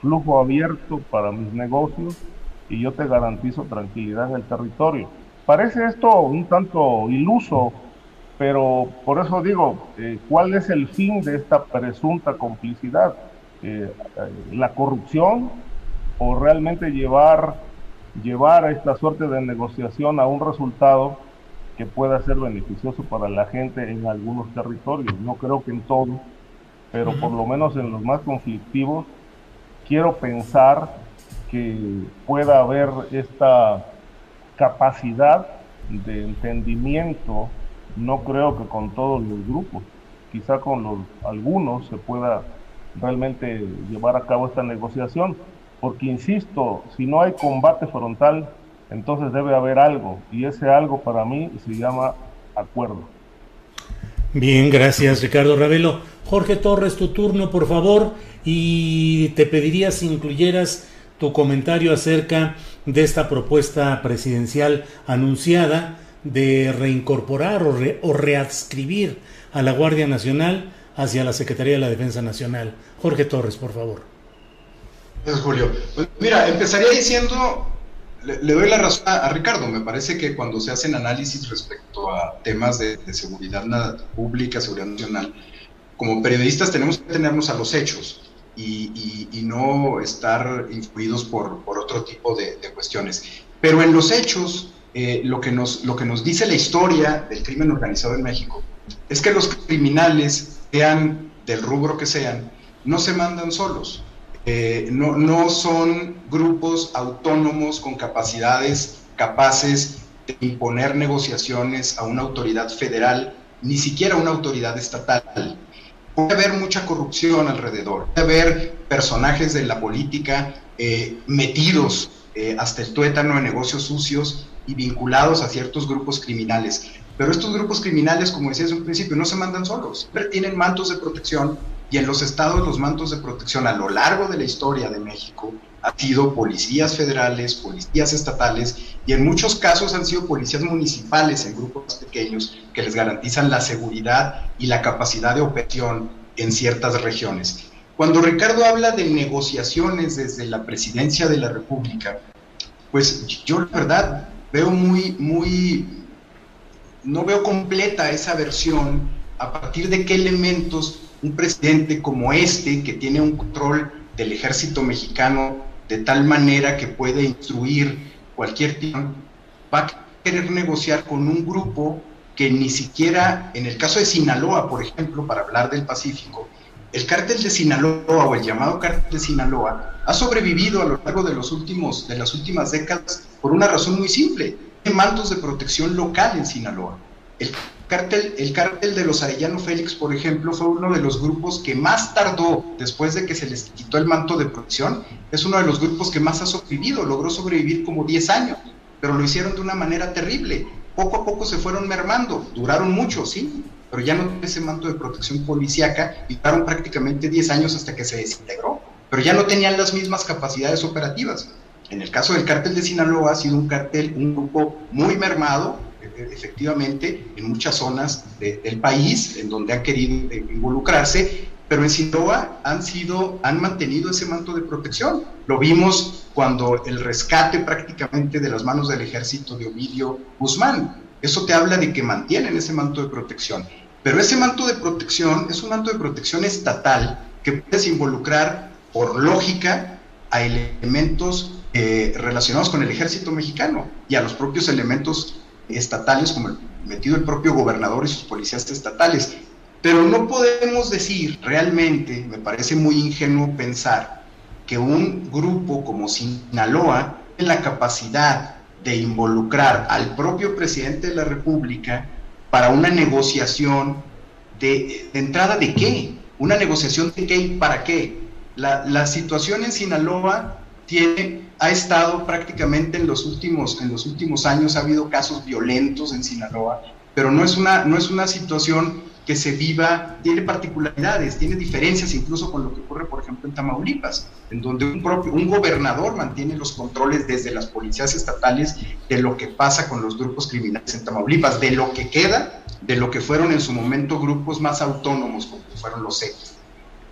Flujo abierto para mis negocios y yo te garantizo tranquilidad en el territorio. Parece esto un tanto iluso, pero por eso digo, eh, ¿cuál es el fin de esta presunta complicidad? Eh, eh, ¿La corrupción o realmente llevar, llevar a esta suerte de negociación a un resultado que pueda ser beneficioso para la gente en algunos territorios? No creo que en todos, pero por lo menos en los más conflictivos, quiero pensar que pueda haber esta capacidad de entendimiento, no creo que con todos los grupos, quizá con los, algunos se pueda realmente llevar a cabo esta negociación, porque insisto, si no hay combate frontal, entonces debe haber algo, y ese algo para mí se llama acuerdo. Bien, gracias Ricardo Ravelo. Jorge Torres, tu turno, por favor, y te pediría si incluyeras tu comentario acerca de esta propuesta presidencial anunciada de reincorporar o, o, readscribir a la Guardia Nacional hacia la Secretaría de la Defensa Nacional. Jorge Torres, por favor. Gracias, Julio. Pues mira, empezaría diciendo, le, doy la razón a, Ricardo, me parece que cuando se hacen análisis respecto a temas de, de seguridad pública, seguridad nacional, como periodistas tenemos que tenernos a los hechos y, no estar influidos por, otro tipo de, cuestiones. Pero en los hechos, eh, lo, que nos, lo que nos dice la historia del crimen organizado en México es que los criminales, sean del rubro que sean, no se mandan solos. Eh, no, no son grupos autónomos con capacidades capaces de imponer negociaciones a una autoridad federal, ni siquiera a una autoridad estatal puede haber mucha corrupción alrededor, puede haber personajes de la política eh, metidos eh, hasta el tuétano en negocios sucios y vinculados a ciertos grupos criminales. Pero estos grupos criminales, como decía desde un principio, no se mandan solos, siempre tienen mantos de protección y en los estados los mantos de protección a lo largo de la historia de México han sido policías federales, policías estatales y en muchos casos han sido policías municipales en grupos pequeños que les garantizan la seguridad y la capacidad de operación en ciertas regiones. Cuando Ricardo habla de negociaciones desde la presidencia de la República, pues yo la verdad veo muy, muy, no veo completa esa versión a partir de qué elementos un presidente como este, que tiene un control del ejército mexicano de tal manera que puede instruir cualquier tipo, va a querer negociar con un grupo que ni siquiera, en el caso de Sinaloa, por ejemplo, para hablar del Pacífico, el cártel de Sinaloa o el llamado cártel de Sinaloa ha sobrevivido a lo largo de, los últimos, de las últimas décadas por una razón muy simple. Hay mantos de protección local en Sinaloa. El cártel, el cártel de los Arellano Félix, por ejemplo, fue uno de los grupos que más tardó después de que se les quitó el manto de protección. Es uno de los grupos que más ha sobrevivido, logró sobrevivir como 10 años, pero lo hicieron de una manera terrible. Poco a poco se fueron mermando, duraron mucho, sí, pero ya no ese manto de protección policíaca y duraron prácticamente 10 años hasta que se desintegró, pero ya no tenían las mismas capacidades operativas. En el caso del cártel de Sinaloa ha sido un cártel, un grupo muy mermado, efectivamente en muchas zonas del país en donde han querido involucrarse, pero en Sinaloa han sido, han mantenido ese manto de protección. Lo vimos cuando el rescate prácticamente de las manos del ejército de Ovidio Guzmán. Eso te habla de que mantienen ese manto de protección. Pero ese manto de protección es un manto de protección estatal que puedes involucrar por lógica a elementos eh, relacionados con el ejército mexicano y a los propios elementos estatales, como el, metido el propio gobernador y sus policías estatales. Pero no podemos decir realmente, me parece muy ingenuo pensar, que un grupo como Sinaloa tiene la capacidad de involucrar al propio presidente de la República para una negociación de, entrada de qué, una negociación de qué y para qué. La, la situación en Sinaloa tiene, ha estado prácticamente en los, últimos, en los últimos años, ha habido casos violentos en Sinaloa, pero no es una, no es una situación que se viva, tiene particularidades, tiene diferencias incluso con lo que ocurre, por ejemplo, en Tamaulipas, en donde un, propio, un gobernador mantiene los controles desde las policías estatales de lo que pasa con los grupos criminales en Tamaulipas, de lo que queda, de lo que fueron en su momento grupos más autónomos, como fueron los X,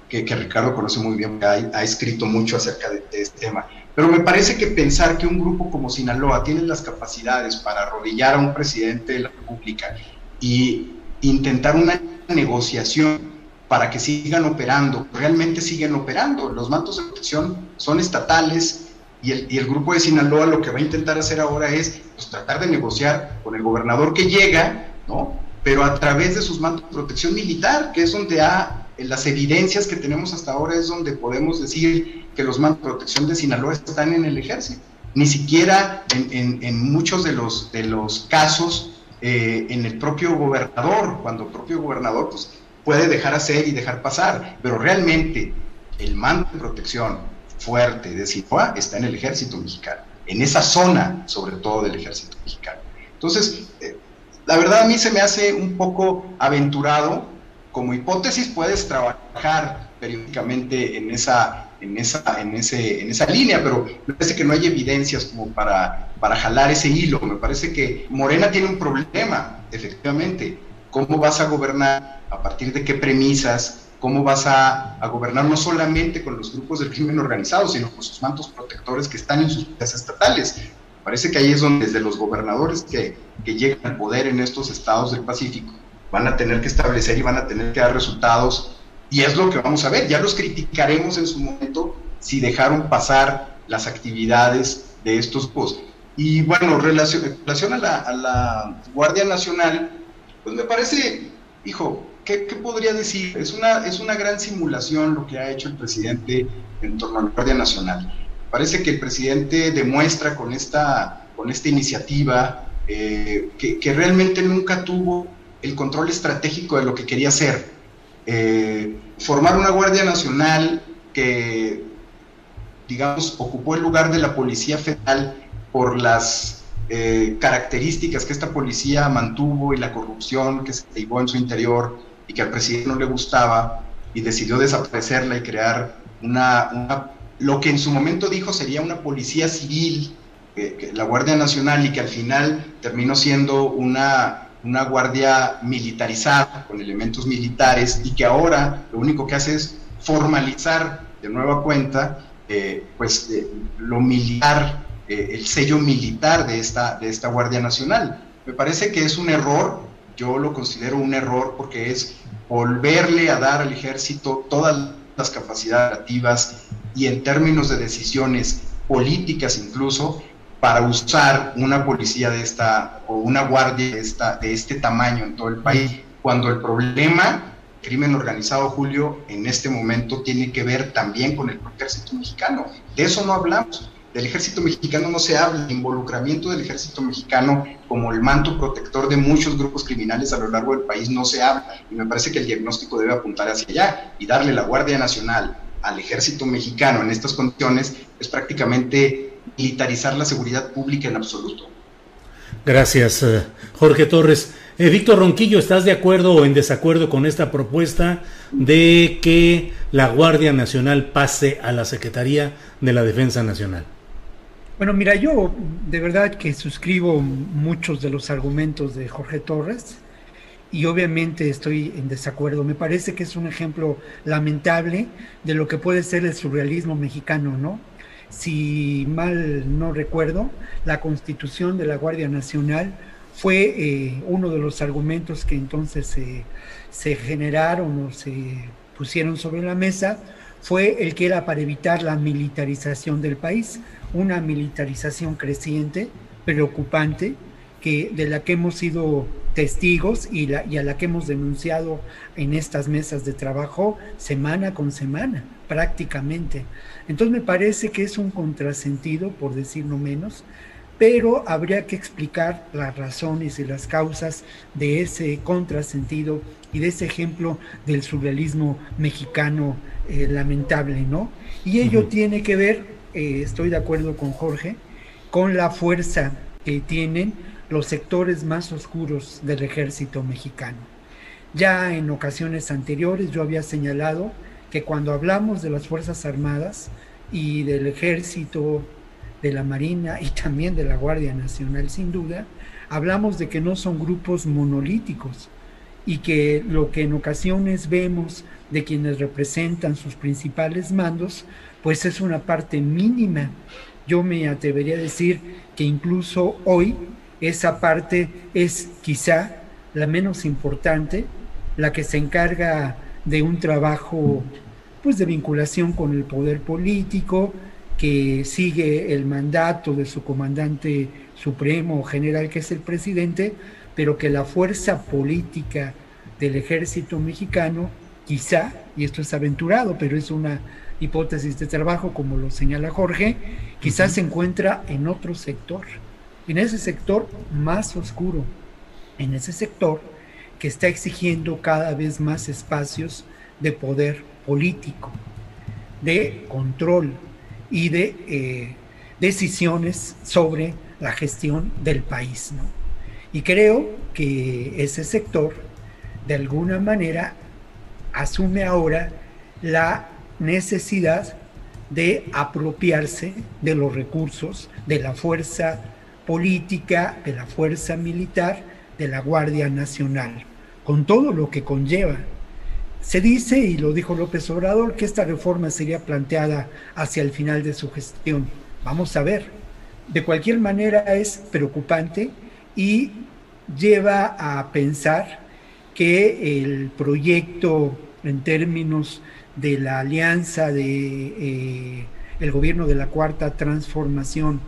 que, que, Ricardo conoce muy bien, ha, ha escrito mucho acerca de, de este tema. Pero me parece que pensar que un grupo como Sinaloa tiene las capacidades para arrodillar a un presidente de la República y intentar una negociación para que sigan operando, realmente siguen operando. Los mantos de protección son estatales y el, y el, grupo de Sinaloa lo que va a intentar hacer ahora es pues, tratar de negociar con el gobernador que llega, ¿no? pero a través de sus mantos de protección militar, que es donde ha, las evidencias que tenemos hasta ahora es donde podemos decir que los mantos de protección de Sinaloa están en el ejército. Ni siquiera en muchos de los, de los casos eh, en el propio gobernador, cuando el propio gobernador pues, puede dejar hacer y dejar pasar, pero realmente el mando de protección fuerte de Sinaloa está en el ejército mexicano, en esa zona sobre todo del ejército mexicano. Entonces, eh, la verdad a mí se me hace un poco aventurado, como hipótesis puedes trabajar periódicamente en esa en esa, en, ese, en esa línea, pero me parece que no hay evidencias como para, para jalar ese hilo. Me parece que Morena tiene un problema, efectivamente. ¿Cómo vas a gobernar? ¿A partir de qué premisas? ¿Cómo vas a, a gobernar no solamente con los grupos del crimen organizado, sino con sus mantos protectores que están en sus casas estatales? Parece que ahí es donde desde los gobernadores que, que llegan al poder en estos estados del Pacífico van a tener que establecer y van a tener que dar resultados y es lo que vamos a ver, ya los criticaremos en su momento si dejaron pasar las actividades de estos grupos. Y bueno, relación, relación a la, Guardia Nacional, pues me parece, hijo, ¿qué, ¿qué, podría decir? Es una, es una gran simulación lo que ha hecho el presidente en torno a la Guardia Nacional. Parece que el presidente demuestra con esta, con esta iniciativa eh, que realmente nunca tuvo el control estratégico de lo que quería hacer eh, formar una Guardia Nacional que, digamos, ocupó el lugar de la Policía Federal por las eh, características que esta policía mantuvo y la corrupción que se llevó en su interior y que al presidente no le gustaba y decidió desaparecerla y crear una, lo que en su momento dijo sería una policía civil, eh, la Guardia Nacional, y que al final terminó siendo una una guardia militarizada con elementos militares y que ahora lo único que hace es formalizar de nueva cuenta eh, pues eh, lo militar, eh, el sello militar de esta, de esta Guardia Nacional. Me parece que es un error, yo lo considero un error porque es volverle a dar al ejército todas las capacidades activas y en términos de decisiones políticas incluso, para usar una policía de esta o una guardia de, esta, de este tamaño en todo el país, cuando el problema, crimen organizado, Julio, en este momento tiene que ver también con el ejército mexicano. De eso no hablamos. Del ejército mexicano no se habla. El involucramiento del ejército mexicano como el manto protector de muchos grupos criminales a lo largo del país no se habla. Y me parece que el diagnóstico debe apuntar hacia allá y darle la Guardia Nacional al ejército mexicano en estas condiciones es prácticamente militarizar la seguridad pública en absoluto. Gracias, eh, Jorge Torres. Eh, Víctor Ronquillo, ¿estás de acuerdo o en desacuerdo con esta propuesta de que la Guardia Nacional pase a la Secretaría de la Defensa Nacional? Bueno, mira, yo de verdad que suscribo muchos de los argumentos de Jorge Torres y obviamente estoy en desacuerdo. Me parece que es un ejemplo lamentable de lo que puede ser el surrealismo mexicano, ¿no? Si mal no recuerdo, la constitución de la Guardia Nacional fue eh, uno de los argumentos que entonces se, generaron o se pusieron sobre la mesa, fue el que era para evitar la militarización del país, una militarización creciente, preocupante, que, de la que hemos sido testigos y, y a la que hemos denunciado en estas mesas de trabajo semana con semana, prácticamente. Entonces me parece que es un contrasentido, por decir no menos, pero habría que explicar las razones y las causas de ese contrasentido y de ese ejemplo del surrealismo mexicano eh, lamentable, ¿no? Y ello uh -huh. tiene que ver eh, estoy de acuerdo con Jorge, con la fuerza que tienen los sectores más oscuros del ejército mexicano. Ya en ocasiones anteriores yo había señalado que cuando hablamos de las Fuerzas Armadas y del ejército, de la Marina y también de la Guardia Nacional sin duda, hablamos de que no son grupos monolíticos y que lo que en ocasiones vemos de quienes representan sus principales mandos, pues es una parte mínima. Yo me atrevería a decir que incluso hoy esa parte es quizá la menos importante, la que se encarga de un trabajo pues de vinculación con el poder político, que sigue el mandato de su comandante supremo general que es el presidente, pero que la fuerza política del ejército mexicano, quizá, y esto es aventurado, pero es una hipótesis de trabajo, como lo señala Jorge, quizás se encuentra en otro sector, en ese sector más oscuro, en ese sector está exigiendo cada vez más espacios de poder político, de control y de eh, decisiones sobre la gestión del país. Y creo que ese sector, de alguna manera, asume ahora la necesidad de apropiarse de los recursos de la fuerza política, de la fuerza militar, de la Guardia Nacional, con todo lo que conlleva. Se dice, y lo dijo López Obrador, que esta reforma sería planteada hacia el final de su gestión. Vamos a ver. De cualquier manera es preocupante y lleva a pensar que el proyecto en términos de la alianza de eh, el gobierno de la cuarta transformación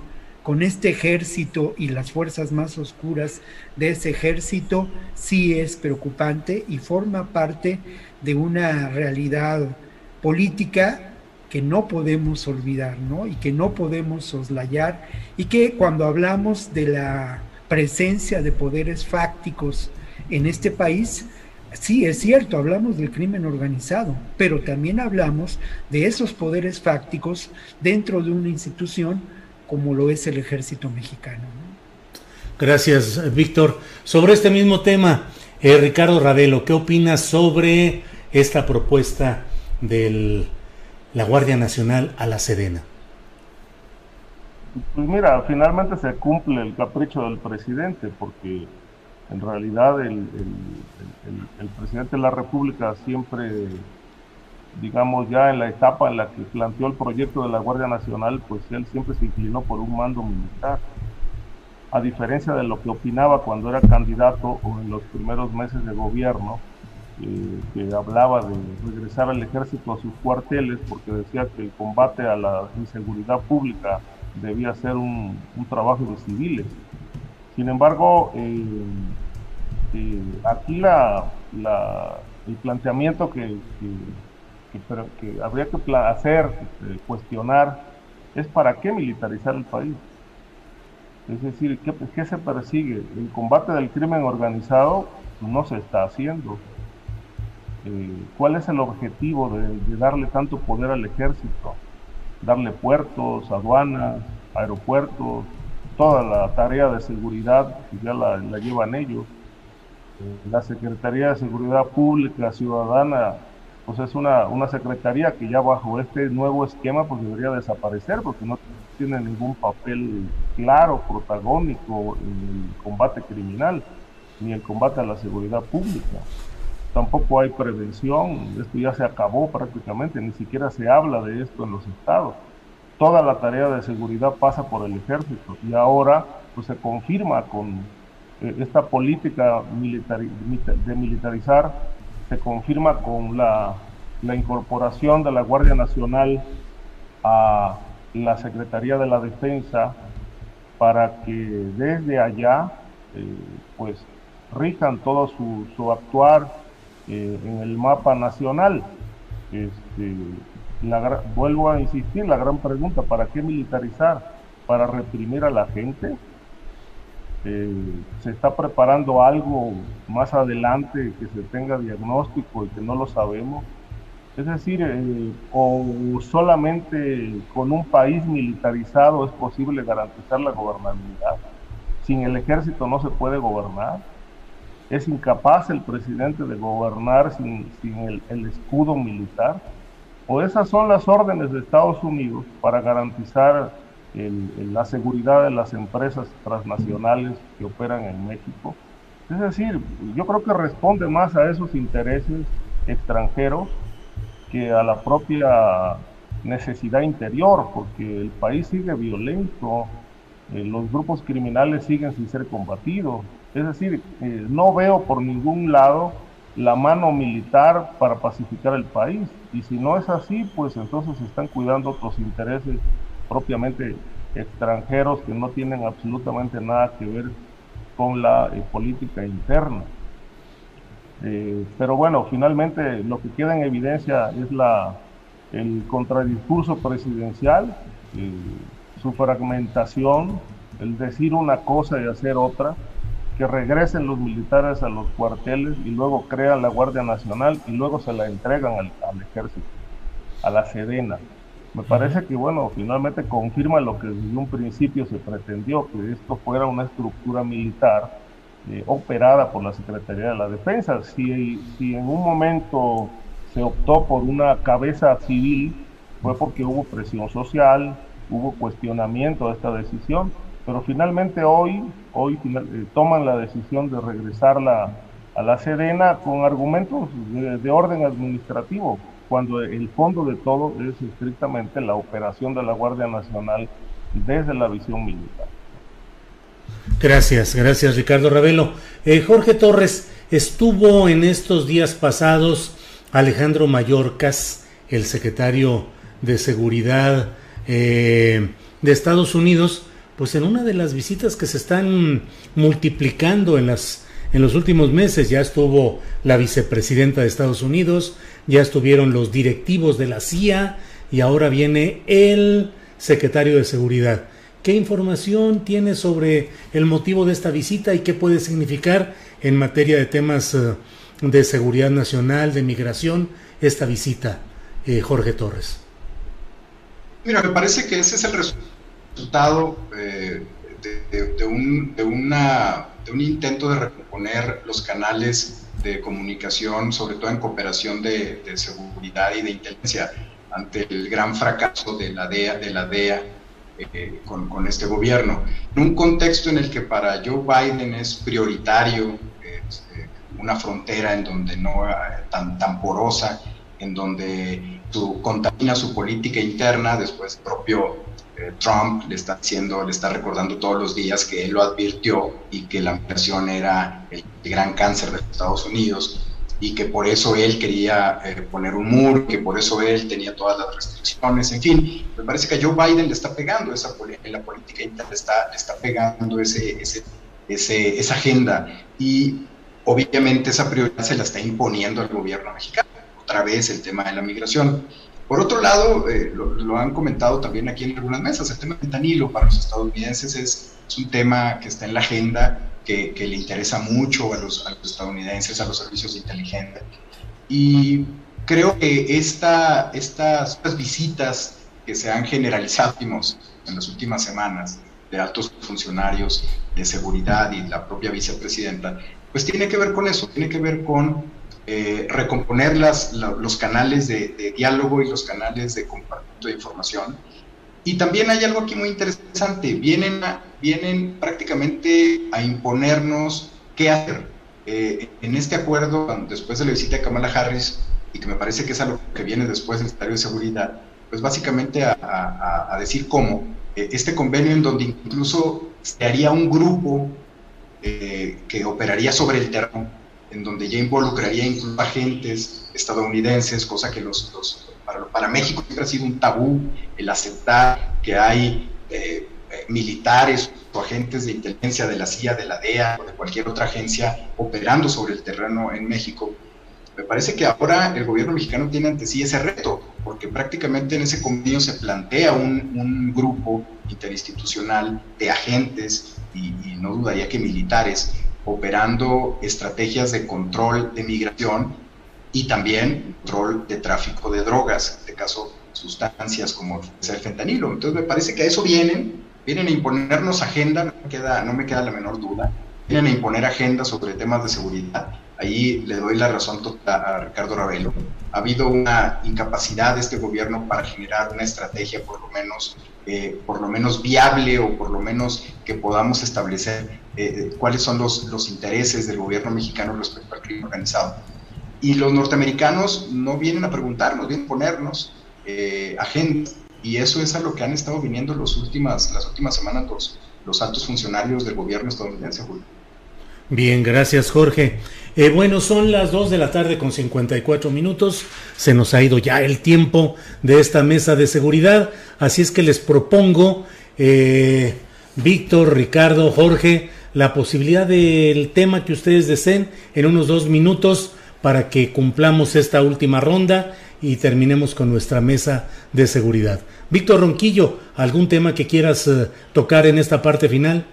con este ejército y las fuerzas más oscuras de ese ejército sí es preocupante y forma parte de una realidad política que no podemos olvidar, ¿no? Y que no podemos soslayar y que cuando hablamos de la presencia de poderes fácticos en este país, sí es cierto, hablamos del crimen organizado, pero también hablamos de esos poderes fácticos dentro de una institución como lo es el ejército mexicano. Gracias, Víctor. Sobre este mismo tema, eh, Ricardo Ravelo, ¿qué opinas sobre esta propuesta de la Guardia Nacional a la Sedena? Pues mira, finalmente se cumple el capricho del presidente, porque en realidad el, el presidente de la República siempre digamos, ya en la etapa en la que planteó el proyecto de la Guardia Nacional, pues él siempre se inclinó por un mando militar. A diferencia de lo que opinaba cuando era candidato o en los primeros meses de gobierno, eh, que hablaba de regresar al ejército a sus cuarteles porque decía que el combate a la inseguridad pública debía ser un, trabajo de civiles. Sin embargo, eh, eh, aquí la, el planteamiento que que, que habría que hacer, eh, cuestionar, es para qué militarizar el país. Es decir, ¿qué, se persigue? El combate del crimen organizado no se está haciendo. Eh, ¿Cuál es el objetivo de, darle tanto poder al ejército? Darle puertos, aduanas, aeropuertos, toda la tarea de seguridad ya la, la llevan ellos. Eh, la Secretaría de Seguridad Pública Ciudadana pues es una, una secretaría que ya bajo este nuevo esquema pues debería desaparecer porque no tiene ningún papel claro, protagónico en el combate criminal ni el combate a la seguridad pública. Tampoco hay prevención, esto ya se acabó prácticamente, ni siquiera se habla de esto en los estados. Toda la tarea de seguridad pasa por el ejército y ahora pues se confirma con eh, esta política militar, de militarizar se confirma con la, incorporación de la Guardia Nacional a la Secretaría de la Defensa para que desde allá eh, pues rijan todo su, actuar eh, en el mapa nacional. Este, vuelvo a insistir, la gran pregunta, ¿para qué militarizar? ¿Para reprimir a la gente? Se está preparando algo más adelante que se tenga diagnóstico y que no lo sabemos. Es decir, eh, o solamente con un país militarizado es posible garantizar la gobernabilidad. Sin el ejército no se puede gobernar. Es incapaz el presidente de gobernar sin, el, escudo militar. O esas son las órdenes de Estados Unidos para garantizar la seguridad de las empresas transnacionales que operan en México. Es decir, yo creo que responde más a esos intereses extranjeros que a la propia necesidad interior, porque el país sigue violento, eh, los grupos criminales siguen sin ser combatidos. Es decir, eh, no veo por ningún lado la mano militar para pacificar el país. Y si no es así, pues entonces están cuidando otros intereses propiamente extranjeros que no tienen absolutamente nada que ver con la eh, política interna. Eh, pero bueno, finalmente lo que queda en evidencia es el contradiscurso presidencial, eh, su fragmentación, el decir una cosa y hacer otra, que regresen los militares a los cuarteles y luego crean la Guardia Nacional y luego se la entregan al, al ejército, a la Sedena. Me parece que, bueno, finalmente confirma lo que desde un principio se pretendió, que esto fuera una estructura militar eh, operada por la Secretaría de la Defensa. Si, si en un momento se optó por una cabeza civil, fue porque hubo presión social, hubo cuestionamiento de esta decisión, pero finalmente hoy, hoy eh, toman la decisión de regresarla a la Sedena con argumentos de, orden administrativo, cuando el fondo de todo es estrictamente la operación de la Guardia Nacional desde la visión militar. Gracias, gracias Ricardo Ravelo. Eh, Jorge Torres, estuvo en estos días pasados Alejandro Mayorkas, el secretario de Seguridad eh, de Estados Unidos, pues en una de las visitas que se están multiplicando en las en los últimos meses ya estuvo la vicepresidenta de Estados Unidos, ya estuvieron los directivos de la CIA y ahora viene el secretario de Seguridad. ¿Qué información tiene sobre el motivo de esta visita y qué puede significar en materia de temas eh, de seguridad nacional, de migración, esta visita, eh, Jorge Torres? Mira, me parece que ese es el resultado eh, de, un, una, de un intento de recomponer los canales de comunicación, sobre todo en cooperación de, seguridad y de inteligencia, ante el gran fracaso de la DEA, de la DEA eh, con, este gobierno. En un contexto en el que para Joe Biden es prioritario eh, una frontera en donde no eh, tan, tan porosa, en donde su, contamina su política interna, después el propio Trump le está haciendo, le está recordando todos los días que él lo advirtió y que la migración era el gran cáncer de Estados Unidos y que por eso él quería eh, poner un muro, que por eso él tenía todas las restricciones, en fin, me parece que a Joe Biden le está pegando esa en la política interna, está, le está pegando ese, esa agenda y obviamente esa prioridad se la está imponiendo al gobierno mexicano, otra vez el tema de la migración. Por otro lado, eh, lo, han comentado también aquí en algunas mesas, el tema de Danilo para los estadounidenses es, es un tema que está en la agenda que, le interesa mucho a los, estadounidenses, a los servicios de inteligencia. Y creo que esta, estas, visitas que se han generalizado en las últimas semanas de altos funcionarios de seguridad y la propia vicepresidenta, pues tiene que ver con eso, tiene que ver con eh, recomponer los canales de, diálogo y los canales de compartimiento de información y también hay algo aquí muy interesante, vienen, vienen prácticamente a imponernos qué hacer. Eh, en este acuerdo, después de la visita de Kamala Harris, y que me parece que es algo que viene después del Secretario de Seguridad, pues básicamente a, decir cómo, eh, este convenio en donde incluso se haría un grupo que operaría sobre el terreno, en donde ya involucraría incluso agentes estadounidenses, cosa que los, para, México siempre ha sido un tabú el aceptar que hay eh, eh, militares o agentes de inteligencia de la CIA, de la DEA o de cualquier otra agencia operando sobre el terreno en México. Me parece que ahora el gobierno mexicano tiene ante sí ese reto, porque prácticamente en ese convenio se plantea un, grupo interinstitucional de agentes y no dudaría que militares operando estrategias de control de migración y también control de tráfico de drogas, en este caso sustancias como el fentanilo. Entonces me parece que a eso vienen, vienen a imponernos agenda, no me queda, no me queda la menor duda, vienen a imponer agenda sobre temas de seguridad. Ahí le doy la razón a Ricardo Ravelo. Ha habido una incapacidad de este gobierno para generar una estrategia por lo menos, eh, por lo menos viable o por lo menos que podamos establecer eh, cuáles son los, los intereses del gobierno mexicano respecto al crimen organizado. Y los norteamericanos no vienen a preguntarnos, vienen a ponernos eh, agenda. Y eso es a lo que han estado viniendo los últimas, las últimas semanas los, los altos funcionarios del gobierno estadounidense, Bien, gracias Jorge. Eh, bueno, son las 2 de la tarde con 54 minutos. Se nos ha ido ya el tiempo de esta mesa de seguridad. Así es que les propongo, eh, Víctor, Ricardo, Jorge, la posibilidad del tema que ustedes deseen en unos dos minutos para que cumplamos esta última ronda y terminemos con nuestra mesa de seguridad. Víctor Ronquillo, ¿algún tema que quieras eh, tocar en esta parte final?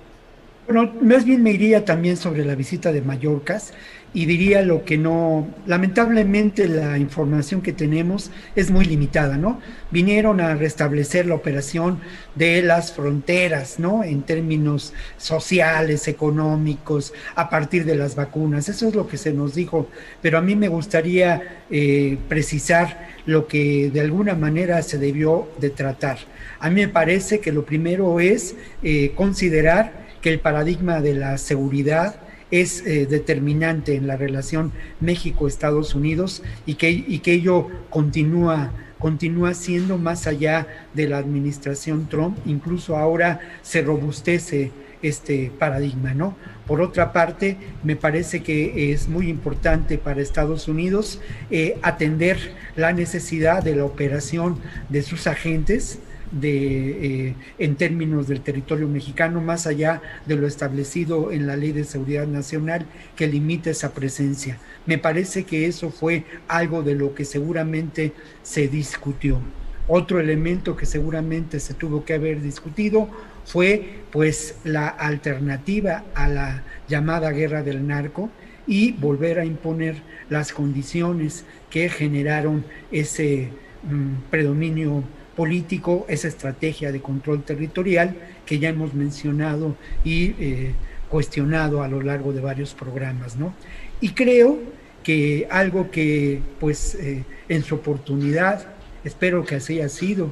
Bueno, más bien me iría también sobre la visita de Mallorcas y diría lo que no, lamentablemente la información que tenemos es muy limitada, ¿no? Vinieron a restablecer la operación de las fronteras, ¿no? En términos sociales, económicos, a partir de las vacunas, eso es lo que se nos dijo, pero a mí me gustaría eh, precisar lo que de alguna manera se debió de tratar. A mí me parece que lo primero es eh, considerar que el paradigma de la seguridad es eh, determinante en la relación México-Estados Unidos y que, y que ello continúa continúa siendo más allá de la administración Trump, incluso ahora se robustece este paradigma, ¿no? Por otra parte, me parece que es muy importante para Estados Unidos eh, atender la necesidad de la operación de sus agentes, de, eh, en términos del territorio mexicano, más allá de lo establecido en la Ley de Seguridad Nacional que limita esa presencia. Me parece que eso fue algo de lo que seguramente se discutió. Otro elemento que seguramente se tuvo que haber discutido fue pues la alternativa a la llamada guerra del narco y volver a imponer las condiciones que generaron ese mm, predominio político, esa estrategia de control territorial que ya hemos mencionado y eh, cuestionado a lo largo de varios programas, ¿no? Y creo que algo que, pues, eh, en su oportunidad, espero que así haya sido,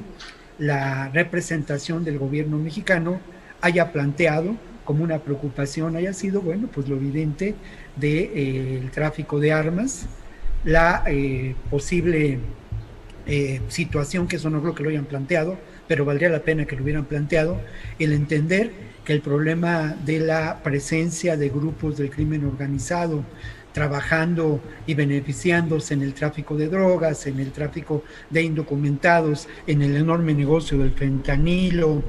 la representación del gobierno mexicano haya planteado como una preocupación, haya sido, bueno, pues lo evidente del de, eh, tráfico de armas, la posible eh, situación, que eso no creo que lo hayan planteado, pero valdría la pena que lo hubieran planteado, el entender que el problema de la presencia de grupos del crimen organizado trabajando y beneficiándose en el tráfico de drogas, en el tráfico de indocumentados, en el enorme negocio del fentanilo,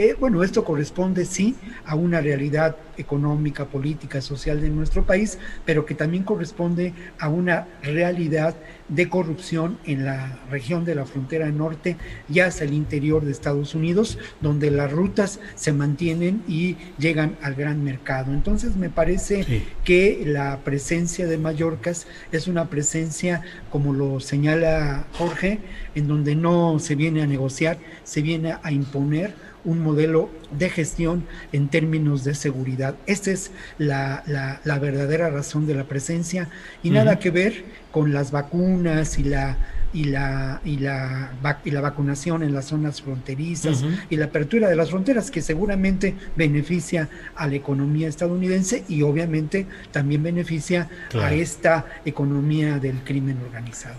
eh, bueno, esto corresponde sí a una realidad económica, política, social de nuestro país, pero que también corresponde a una realidad de corrupción en la región de la frontera norte y hacia el interior de Estados Unidos, donde las rutas se mantienen y llegan al gran mercado. Entonces me parece que la presencia de Mallorcas es una presencia, como lo señala Jorge, en donde no se viene a negociar, se viene a imponer un modelo de gestión en términos de seguridad. Esta es la, la, verdadera razón de la presencia y nada que ver con las vacunas y la y la, y la, y la vacunación en las zonas fronterizas y la apertura de las fronteras que seguramente beneficia a la economía estadounidense y obviamente también beneficia a esta economía del crimen organizado.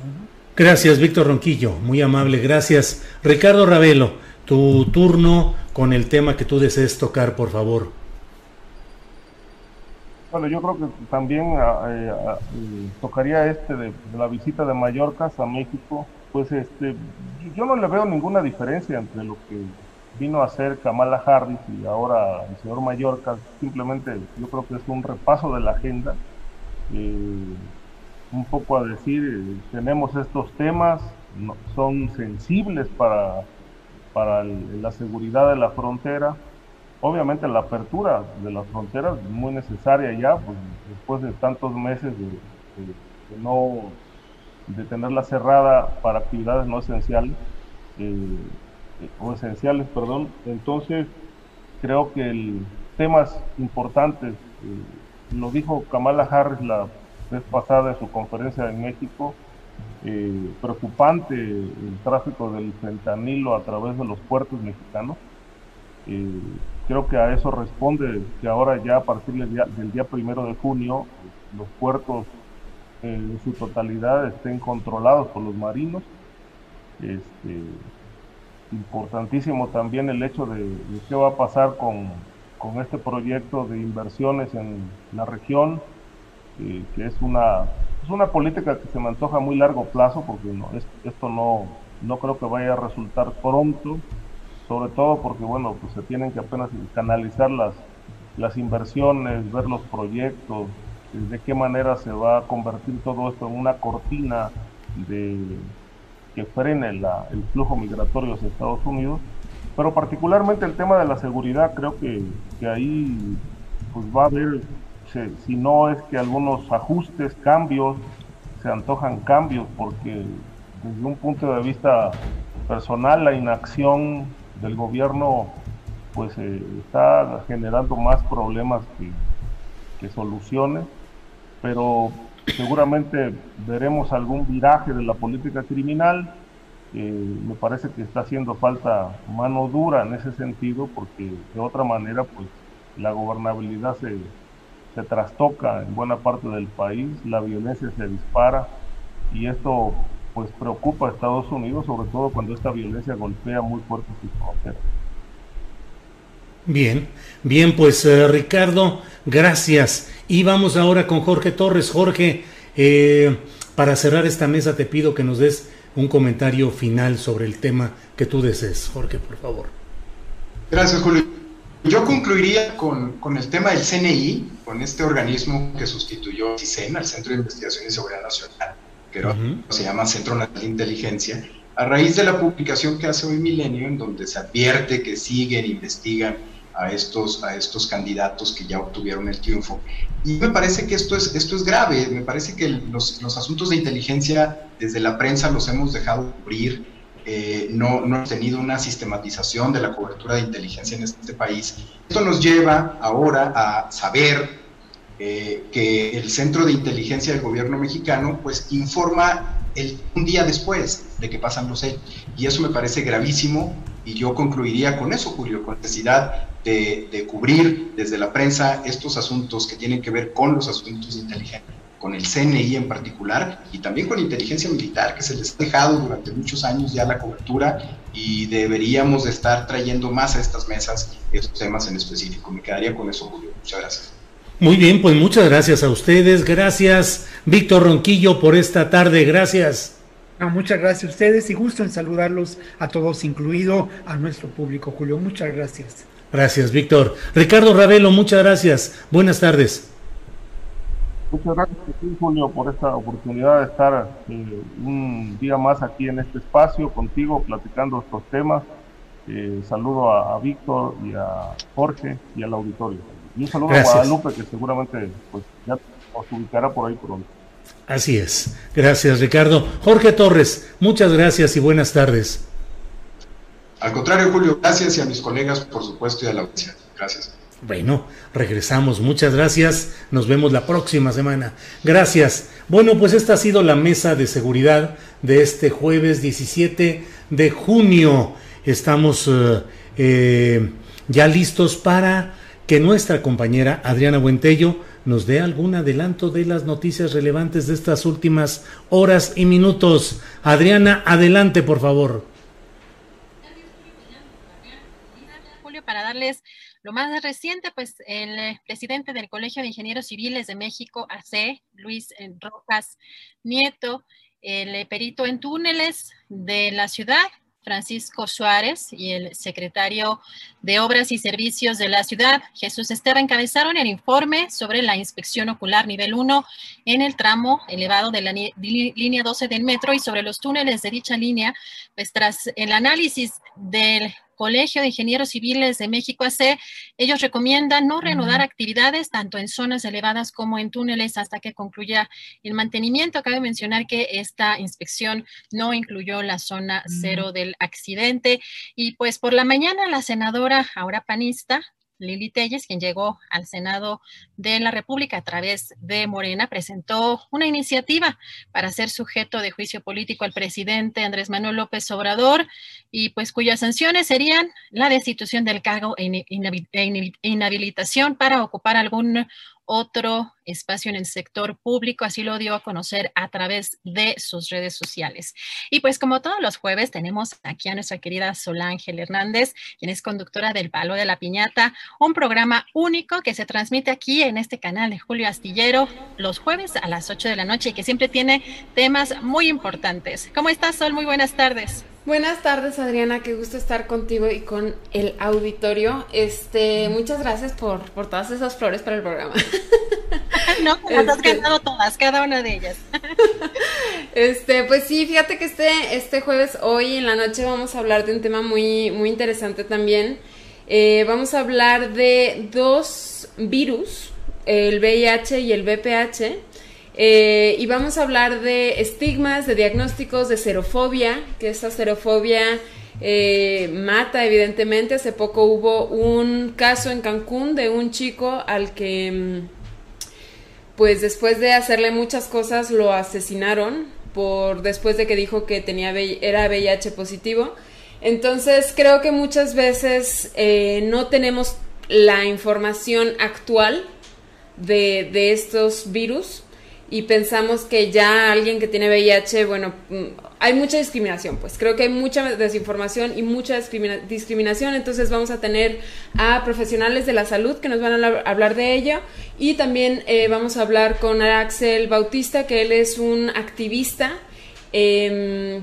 Gracias, Víctor Ronquillo, muy amable, gracias. Ricardo Ravelo, tu turno con el tema que tú desees tocar, por favor. Bueno, yo creo que también ah, eh, ah, eh, tocaría este de, la visita de Mallorca a México. Pues este, yo no le veo ninguna diferencia entre lo que vino a hacer Kamala Harris y ahora el señor Mallorca. Simplemente yo creo que es un repaso de la agenda. Eh, un poco a decir, tenemos estos temas, son sensibles para para la seguridad de la frontera. Obviamente la apertura de las fronteras es muy necesaria ya, pues, después de tantos meses de, no de tenerla cerrada para actividades no esenciales, o esenciales, perdón. Entonces, creo que el, temas importantes, lo dijo Kamala Harris la vez pasada en su conferencia en México, eh, preocupante el tráfico del fentanilo a través de los puertos mexicanos. Eh, creo que a eso responde que ahora ya a partir del día, primero de junio los puertos en su totalidad estén controlados por los marinos. Este, importantísimo también el hecho de, qué va a pasar con, con, este proyecto de inversiones en la región, eh, que es una, es una política que se me antoja a muy largo plazo, porque no, esto no, no creo que vaya a resultar pronto, sobre todo porque bueno, pues se tienen que apenas canalizar las, las inversiones, ver los proyectos, de qué manera se va a convertir todo esto en una cortina de que frene el flujo migratorio hacia Estados Unidos, pero particularmente el tema de la seguridad, creo que, que ahí pues va a haber, si, no es que algunos ajustes, cambios, se antojan cambios, porque desde un punto de vista personal la inacción del gobierno pues eh, está generando más problemas que, soluciones, pero seguramente veremos algún viraje de la política criminal. me parece que está haciendo falta mano dura en ese sentido, porque de otra manera, pues la gobernabilidad se, se trastoca en buena parte del país, la violencia se dispara y esto pues preocupa a Estados Unidos, sobre todo cuando esta violencia golpea muy fuerte sus fronteras. Bien, bien, pues eh, Ricardo, gracias. Y vamos ahora con Jorge Torres. Jorge, eh, para cerrar esta mesa te pido que nos des un comentario final sobre el tema que tú desees. Jorge, por favor. Gracias, Julio. Yo concluiría con, con el tema del CNI, con este organismo que sustituyó al CISEN, al Centro de Investigación y Seguridad Nacional, que se llama Centro Nacional de Inteligencia, a raíz de la publicación que hace hoy Milenio, en donde se advierte que siguen, investigan a estos, a estos candidatos que ya obtuvieron el triunfo. Y me parece que esto es, esto es grave, me parece que los, los asuntos de inteligencia desde la prensa los hemos dejado cubrir, eh, no, no hemos tenido una sistematización de la cobertura de inteligencia en este país. Esto nos lleva ahora a saber eh, que el Centro de Inteligencia del Gobierno mexicano pues informa el, un día después de que pasan los hechos. Y eso me parece gravísimo y yo concluiría con eso, Julio, con necesidad de, cubrir desde la prensa estos asuntos que tienen que ver con los asuntos de inteligencia, con el CNI en particular y también con inteligencia militar, que se les ha dejado durante muchos años ya la cobertura y deberíamos de estar trayendo más a estas mesas estos temas en específico. Me quedaría con eso, Julio. Muchas gracias. Muy bien, pues muchas gracias a ustedes. Gracias, Víctor Ronquillo, por esta tarde. Gracias. muchas gracias a ustedes y gusto en saludarlos a todos, incluido a nuestro público, Julio. Muchas gracias. Gracias, Víctor. Ricardo Ravelo, muchas gracias. Buenas tardes. Muchas gracias, Julio, por esta oportunidad de estar eh, un día más aquí en este espacio contigo, platicando estos temas. Eh, saludo a, Víctor y a Jorge y al auditorio. Y un saludo a Guadalupe, que seguramente pues, ya nos ubicará por ahí pronto. Así es. Gracias, Ricardo. Jorge Torres, muchas gracias y buenas tardes. Al contrario, Julio, gracias y a mis colegas, por supuesto, y a la audiencia. Gracias. Bueno, regresamos. Muchas gracias. Nos vemos la próxima semana. Gracias. Bueno, pues esta ha sido la mesa de seguridad de este jueves 17 de junio. Estamos eh, eh, ya listos para que nuestra compañera Adriana Buentello nos dé algún adelanto de las noticias relevantes de estas últimas horas y minutos. Adriana, adelante, por favor. para darles lo más reciente, pues el presidente del Colegio de Ingenieros Civiles de México, AC, Luis eh, Rojas Nieto, el eh, perito en túneles de la ciudad, Francisco Suárez, y el secretario de Obras y Servicios de la ciudad, Jesús Esteban, encabezaron el informe sobre la inspección ocular nivel 1 en el tramo elevado de la línea 12 del metro y sobre los túneles de dicha línea, pues tras el análisis del Colegio de Ingenieros Civiles de México AC, ellos recomiendan no reanudar actividades tanto en zonas elevadas como en túneles hasta que concluya el mantenimiento. Cabe mencionar que esta inspección no incluyó la zona cero del accidente. Y pues por la mañana la senadora, ahora panista, Lili Telles, quien llegó al Senado de la República a través de Morena, presentó una iniciativa para ser sujeto de juicio político al presidente Andrés Manuel López Obrador y pues cuyas sanciones serían la destitución del cargo e, e inhabilitación para ocupar algún otro espacio en el sector público, así lo dio a conocer a través de sus redes sociales. Y pues como todos los jueves tenemos aquí a nuestra querida Solángel Hernández, quien es conductora del Palo de la Piñata, un programa único que se transmite aquí en este canal de Julio Astillero los jueves a las 8 de la noche y que siempre tiene temas muy importantes. ¿Cómo estás, Sol? Muy buenas tardes. Buenas tardes, Adriana. Qué gusto estar contigo y con el auditorio. Este, muchas gracias por, por todas esas flores para el programa. no, las has este ganado todas, cada una de ellas. este, pues sí, fíjate que este, este jueves, hoy en la noche, vamos a hablar de un tema muy, muy interesante también. Eh, vamos a hablar de dos virus, el VIH y el VPH eh, y vamos a hablar de estigmas, de diagnósticos, de serofobia, que esta serofobia eh, mata evidentemente. Hace poco hubo un caso en Cancún de un chico al que, mm, pues después de hacerle muchas cosas, lo asesinaron por después de que dijo que tenía era VIH positivo. Entonces creo que muchas veces eh, no tenemos la información actual de, de estos virus y pensamos que ya alguien que tiene VIH, bueno, mm, hay mucha discriminación, pues. Creo que hay mucha desinformación y mucha discriminación, entonces vamos a tener a profesionales de la salud que nos van a hablar de ello. Y también eh, vamos a hablar con Axel Bautista, que él es un activista em,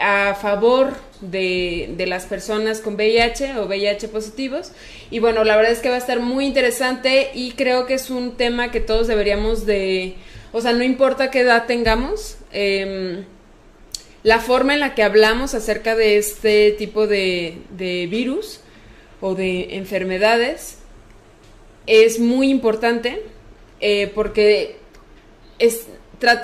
a favor de, de, las personas con VIH o VIH positivos. Y bueno, la verdad es que va a estar muy interesante y creo que es un tema que todos deberíamos de, o sea, no importa qué edad tengamos, em, la forma en la que hablamos acerca de este tipo de, de virus o de enfermedades es muy importante eh, porque es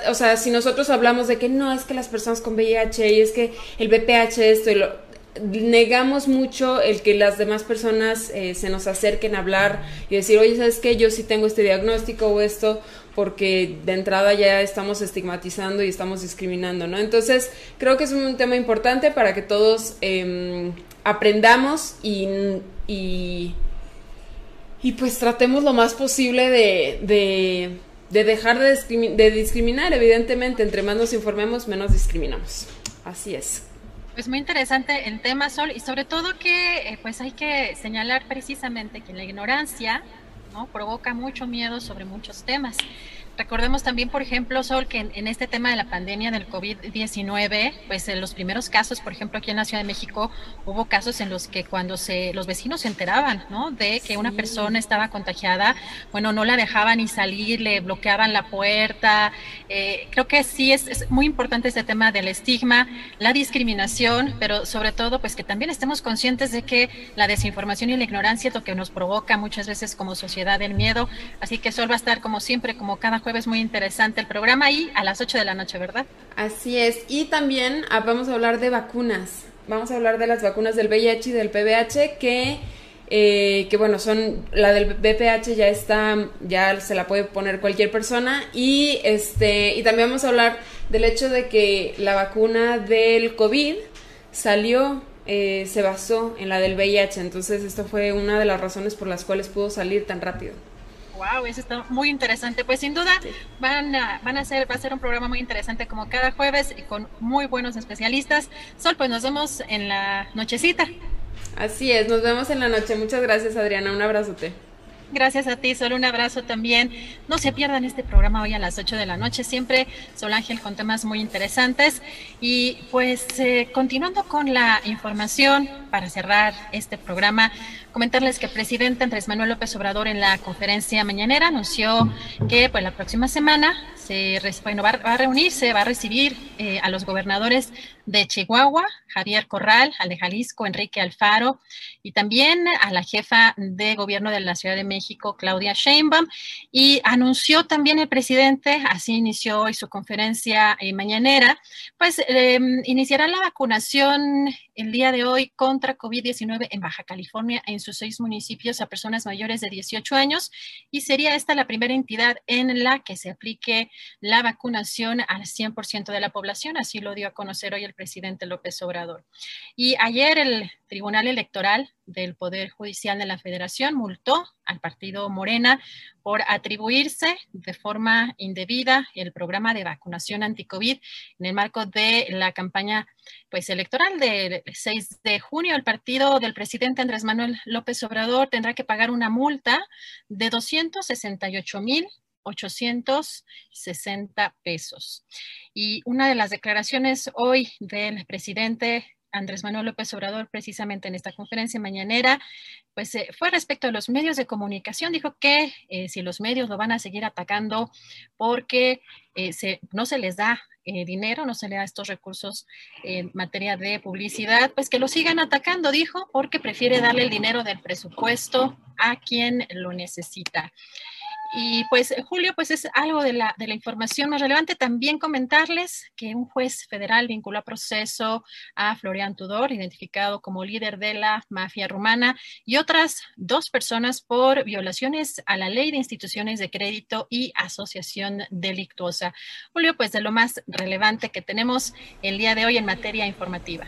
o sea, si nosotros hablamos de que no, es que las personas con VIH y es que el VPH esto y lo, negamos mucho el que las demás personas eh, se nos acerquen a hablar y decir, oye, ¿sabes qué? Yo sí tengo este diagnóstico o esto, porque de entrada ya estamos estigmatizando y estamos discriminando, ¿no? Entonces, creo que es un tema importante para que todos em, aprendamos y, y, pues tratemos lo más posible de dejar de, de, discriminar, evidentemente, entre más nos informemos, menos discriminamos. Así es. Pues muy interesante el tema, Sol, y sobre todo que eh, pues hay que señalar precisamente que la ignorancia ¿no? provoca mucho miedo sobre muchos temas. Recordemos también, por ejemplo, Sol, que en, este tema de la pandemia del COVID-19, pues en los primeros casos, por ejemplo, aquí en la Ciudad de México, hubo casos en los que cuando se, los vecinos se enteraban, ¿no? De que una persona estaba contagiada, bueno, no la dejaban ni salir, le bloqueaban la puerta. Eh, creo que sí es, es, muy importante este tema del estigma, la discriminación, pero sobre todo, pues que también estemos conscientes de que la desinformación y la ignorancia es lo que nos provoca muchas veces como sociedad el miedo. Así que Sol va a estar como siempre, como cada jueves muy interesante el programa y a las 8 de la noche, ¿verdad? Así es. Y también ah, vamos a hablar de vacunas. Vamos a hablar de las vacunas del VIH y del PVH que... Eh, que bueno, son la del VPH ya está, ya se la puede poner cualquier persona y este y también vamos a hablar del hecho de que la vacuna del COVID salió, eh, se basó en la del VIH, entonces esto fue una de las razones por las cuales pudo salir tan rápido. Wow, eso está muy interesante. Pues sin duda van a, van a ser, va a ser un programa muy interesante como cada jueves y con muy buenos especialistas. Sol, pues nos vemos en la nochecita. Así es, nos vemos en la noche. Muchas gracias Adriana, un abrazote. Gracias a ti, solo un abrazo también. No se pierdan este programa hoy a las 8 de la noche, siempre Sol Ángel con temas muy interesantes. Y pues eh, continuando con la información para cerrar este programa, comentarles que el presidente Andrés Manuel López Obrador en la conferencia mañanera anunció que pues la próxima semana se bueno, va, a reunirse, va a recibir eh, a los gobernadores de Chihuahua, Javier Corral, al de Jalisco, Enrique Alfaro, y también a la jefa de gobierno de la Ciudad de México, Claudia Sheinbaum, y anunció también el presidente, así inició hoy su conferencia eh, mañanera, pues em, iniciará la vacunación el día de hoy contra COVID-19 en Baja California, en sus seis municipios a personas mayores de 18 años, y sería esta la primera entidad en la que se aplique la vacunación al 100% de la población, así lo dio a conocer hoy el presidente López Obrador. Y ayer el Tribunal Electoral del Poder Judicial de la Federación multó al partido Morena por atribuirse de forma indebida el programa de vacunación anti-COVID en el marco de la campaña pues, electoral del 6 de junio. El partido del presidente Andrés Manuel López Obrador tendrá que pagar una multa de 268 mil 860 pesos. Y una de las declaraciones hoy del presidente Andrés Manuel López Obrador, precisamente en esta conferencia mañanera, pues eh, fue respecto a los medios de comunicación. Dijo que eh, si los medios lo van a seguir atacando porque eh, no se les da dinero, no se le da estos recursos en materia de publicidad, pues que lo sigan atacando, dijo, porque prefiere darle el dinero del presupuesto a quien lo necesita. Y pues, Julio, pues es algo de la, de la información más relevante. También comentarles que un juez federal vinculó a proceso a Florian Tudor, identificado como líder de la mafia rumana, y otras dos personas por violaciones a la ley de instituciones de crédito y asociación delictuosa. Julio, pues de lo más relevante que tenemos el día de hoy en materia informativa.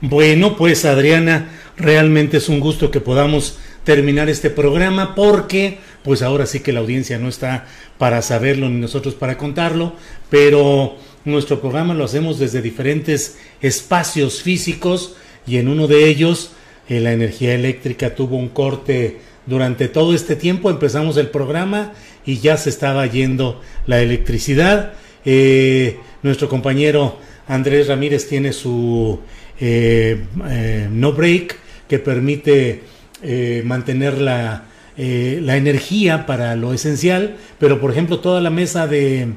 Bueno, pues Adriana, realmente es un gusto que podamos terminar este programa porque pues ahora sí que la audiencia no está para saberlo ni nosotros para contarlo, pero nuestro programa lo hacemos desde diferentes espacios físicos y en uno de ellos eh, la energía eléctrica tuvo un corte durante todo este tiempo, empezamos el programa y ya se estaba yendo la electricidad. Eh, nuestro compañero Andrés Ramírez tiene su eh, no break que permite mantener la, eh, la, energía para lo esencial, pero por ejemplo toda la mesa de,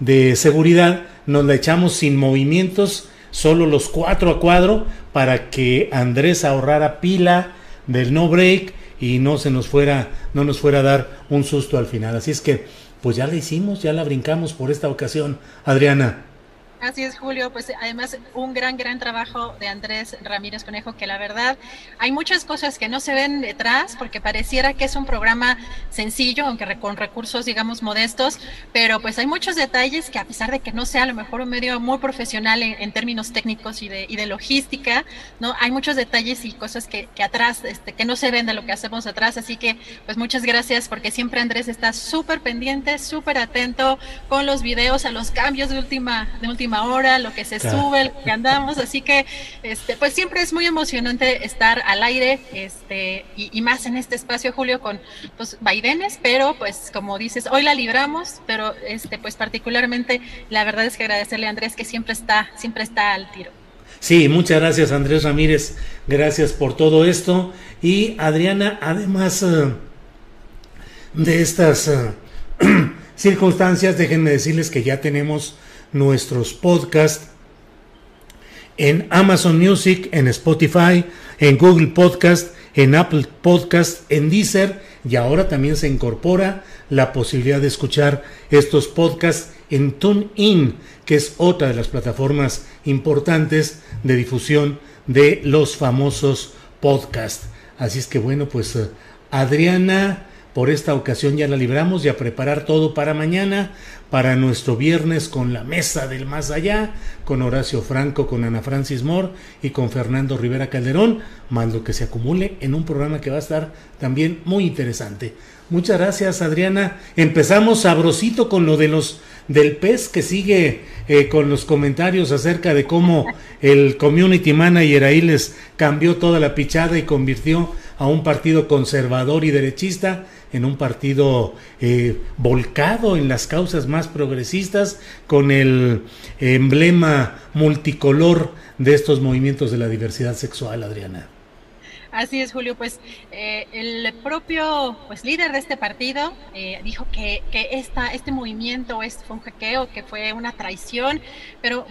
de seguridad nos la echamos sin movimientos, solo los cuatro a cuadro, para que Andrés ahorrara pila del no break y no se nos fuera, no nos fuera a dar un susto al final. Así es que, pues ya la hicimos, ya la brincamos por esta ocasión, Adriana. Así es, Julio. Pues además un gran, gran trabajo de Andrés Ramírez Conejo, que la verdad hay muchas cosas que no se ven detrás, porque pareciera que es un programa sencillo, aunque con recursos, digamos, modestos, pero pues hay muchos detalles que a pesar de que no sea a lo mejor un medio muy profesional en, términos técnicos y de, logística, ¿no? Hay muchos detalles y cosas que, que atrás, este, que no se ven de lo que hacemos atrás. Así que, pues muchas gracias, porque siempre Andrés está súper pendiente, súper atento con los videos, a los cambios de última, de última hora, lo que se sube, lo que andamos, así que este, pues siempre es muy emocionante estar al aire, este, y, más en este espacio, Julio, con pues vaivenes, pero pues como dices, hoy la libramos, pero este, pues particularmente la verdad es que agradecerle a Andrés que siempre está, siempre está al tiro. Sí, muchas gracias Andrés Ramírez, gracias por todo esto. Y Adriana, además eh, de estas eh, circunstancias, déjenme decirles que ya tenemos nuestros podcasts en Amazon Music, en Spotify, en Google Podcast, en Apple Podcast, en Deezer y ahora también se incorpora la posibilidad de escuchar estos podcasts en TuneIn, que es otra de las plataformas importantes de difusión de los famosos podcasts. Así es que bueno, pues eh, Adriana, por esta ocasión ya la libramos y a preparar todo para mañana para nuestro viernes con la mesa del más allá, con Horacio Franco, con Ana Francis Moore y con Fernando Rivera Calderón, más lo que se acumule en un programa que va a estar también muy interesante. Muchas gracias Adriana. Empezamos sabrosito con lo de los del pez que sigue eh, con los comentarios acerca de cómo el community manager ahí les cambió toda la pichada y convirtió a un partido conservador y derechista en un partido eh, volcado en las causas más progresistas con el emblema multicolor de estos movimientos de la diversidad sexual, Adriana. Así es, Julio. Pues eh, el propio pues, líder de este partido eh, dijo que, que esta, este movimiento es, fue un hackeo, que fue una traición, pero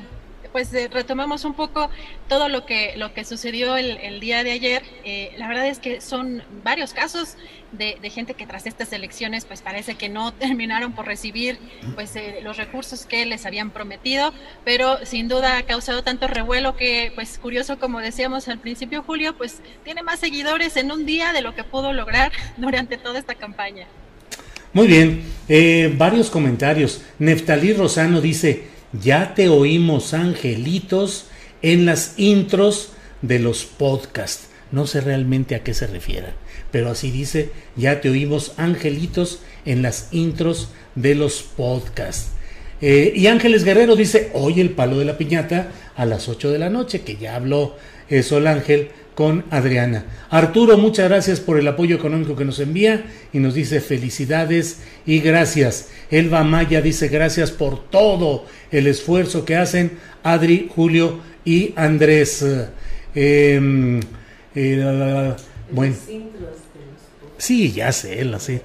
pues eh, retomamos un poco todo lo que, lo que sucedió el, día de ayer. Eh, la verdad es que son varios casos de, gente que tras estas elecciones pues parece que no terminaron por recibir pues eh, los recursos que les habían prometido, pero sin duda ha causado tanto revuelo que pues curioso como decíamos al principio Julio, pues tiene más seguidores en un día de lo que pudo lograr durante toda esta campaña. Muy bien, varios comentarios. Neftalí Rosano dice, ya te oímos angelitos en las intros de los podcasts. No sé realmente a qué se refiere, pero así dice, ya te oímos angelitos en las intros de los podcasts. Eh, y Ángeles Guerrero dice, hoy el palo de la piñata a las 8 de la noche, que ya habló eh, Sol Ángel con Adriana. Arturo, muchas gracias por el apoyo económico que nos envía y nos dice felicidades y gracias. Elba Maya dice gracias por todo el esfuerzo que hacen Adri, Julio y Andrés. Em, eh, bueno. Sí, ya sé, la sé.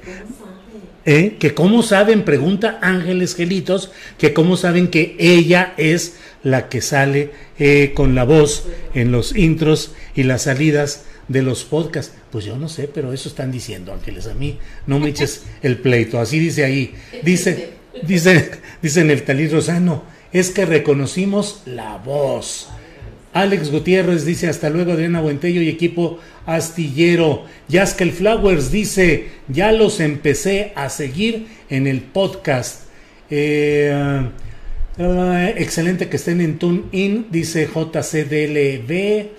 ¿Eh? Que cómo saben, pregunta Ángeles Gelitos, que cómo saben que ella es la que sale eh, con la voz en los intros y las salidas de los podcasts. Pues yo no sé, pero eso están diciendo, Ángeles. A mí no me eches el pleito. Así dice ahí. Dice, dice, dice Neftalí Rosano, es que reconocimos la voz. Alex Gutiérrez dice hasta luego Adriana Buentello y equipo astillero. Yaskel Flowers dice ya los empecé a seguir en el podcast. Eh, eh, excelente que estén en TuneIn, dice JCDLB.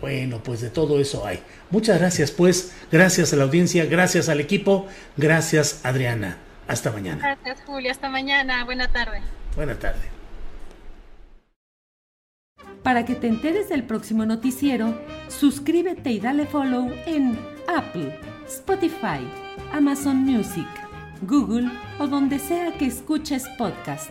Bueno, pues de todo eso hay. Muchas gracias, pues. Gracias a la audiencia, gracias al equipo, gracias Adriana. Hasta mañana. Gracias, Julia. Hasta mañana. Buena tarde. Buena tarde. Para que te enteres del próximo noticiero, suscríbete y dale follow en Apple, Spotify, Amazon Music, Google o donde sea que escuches podcast.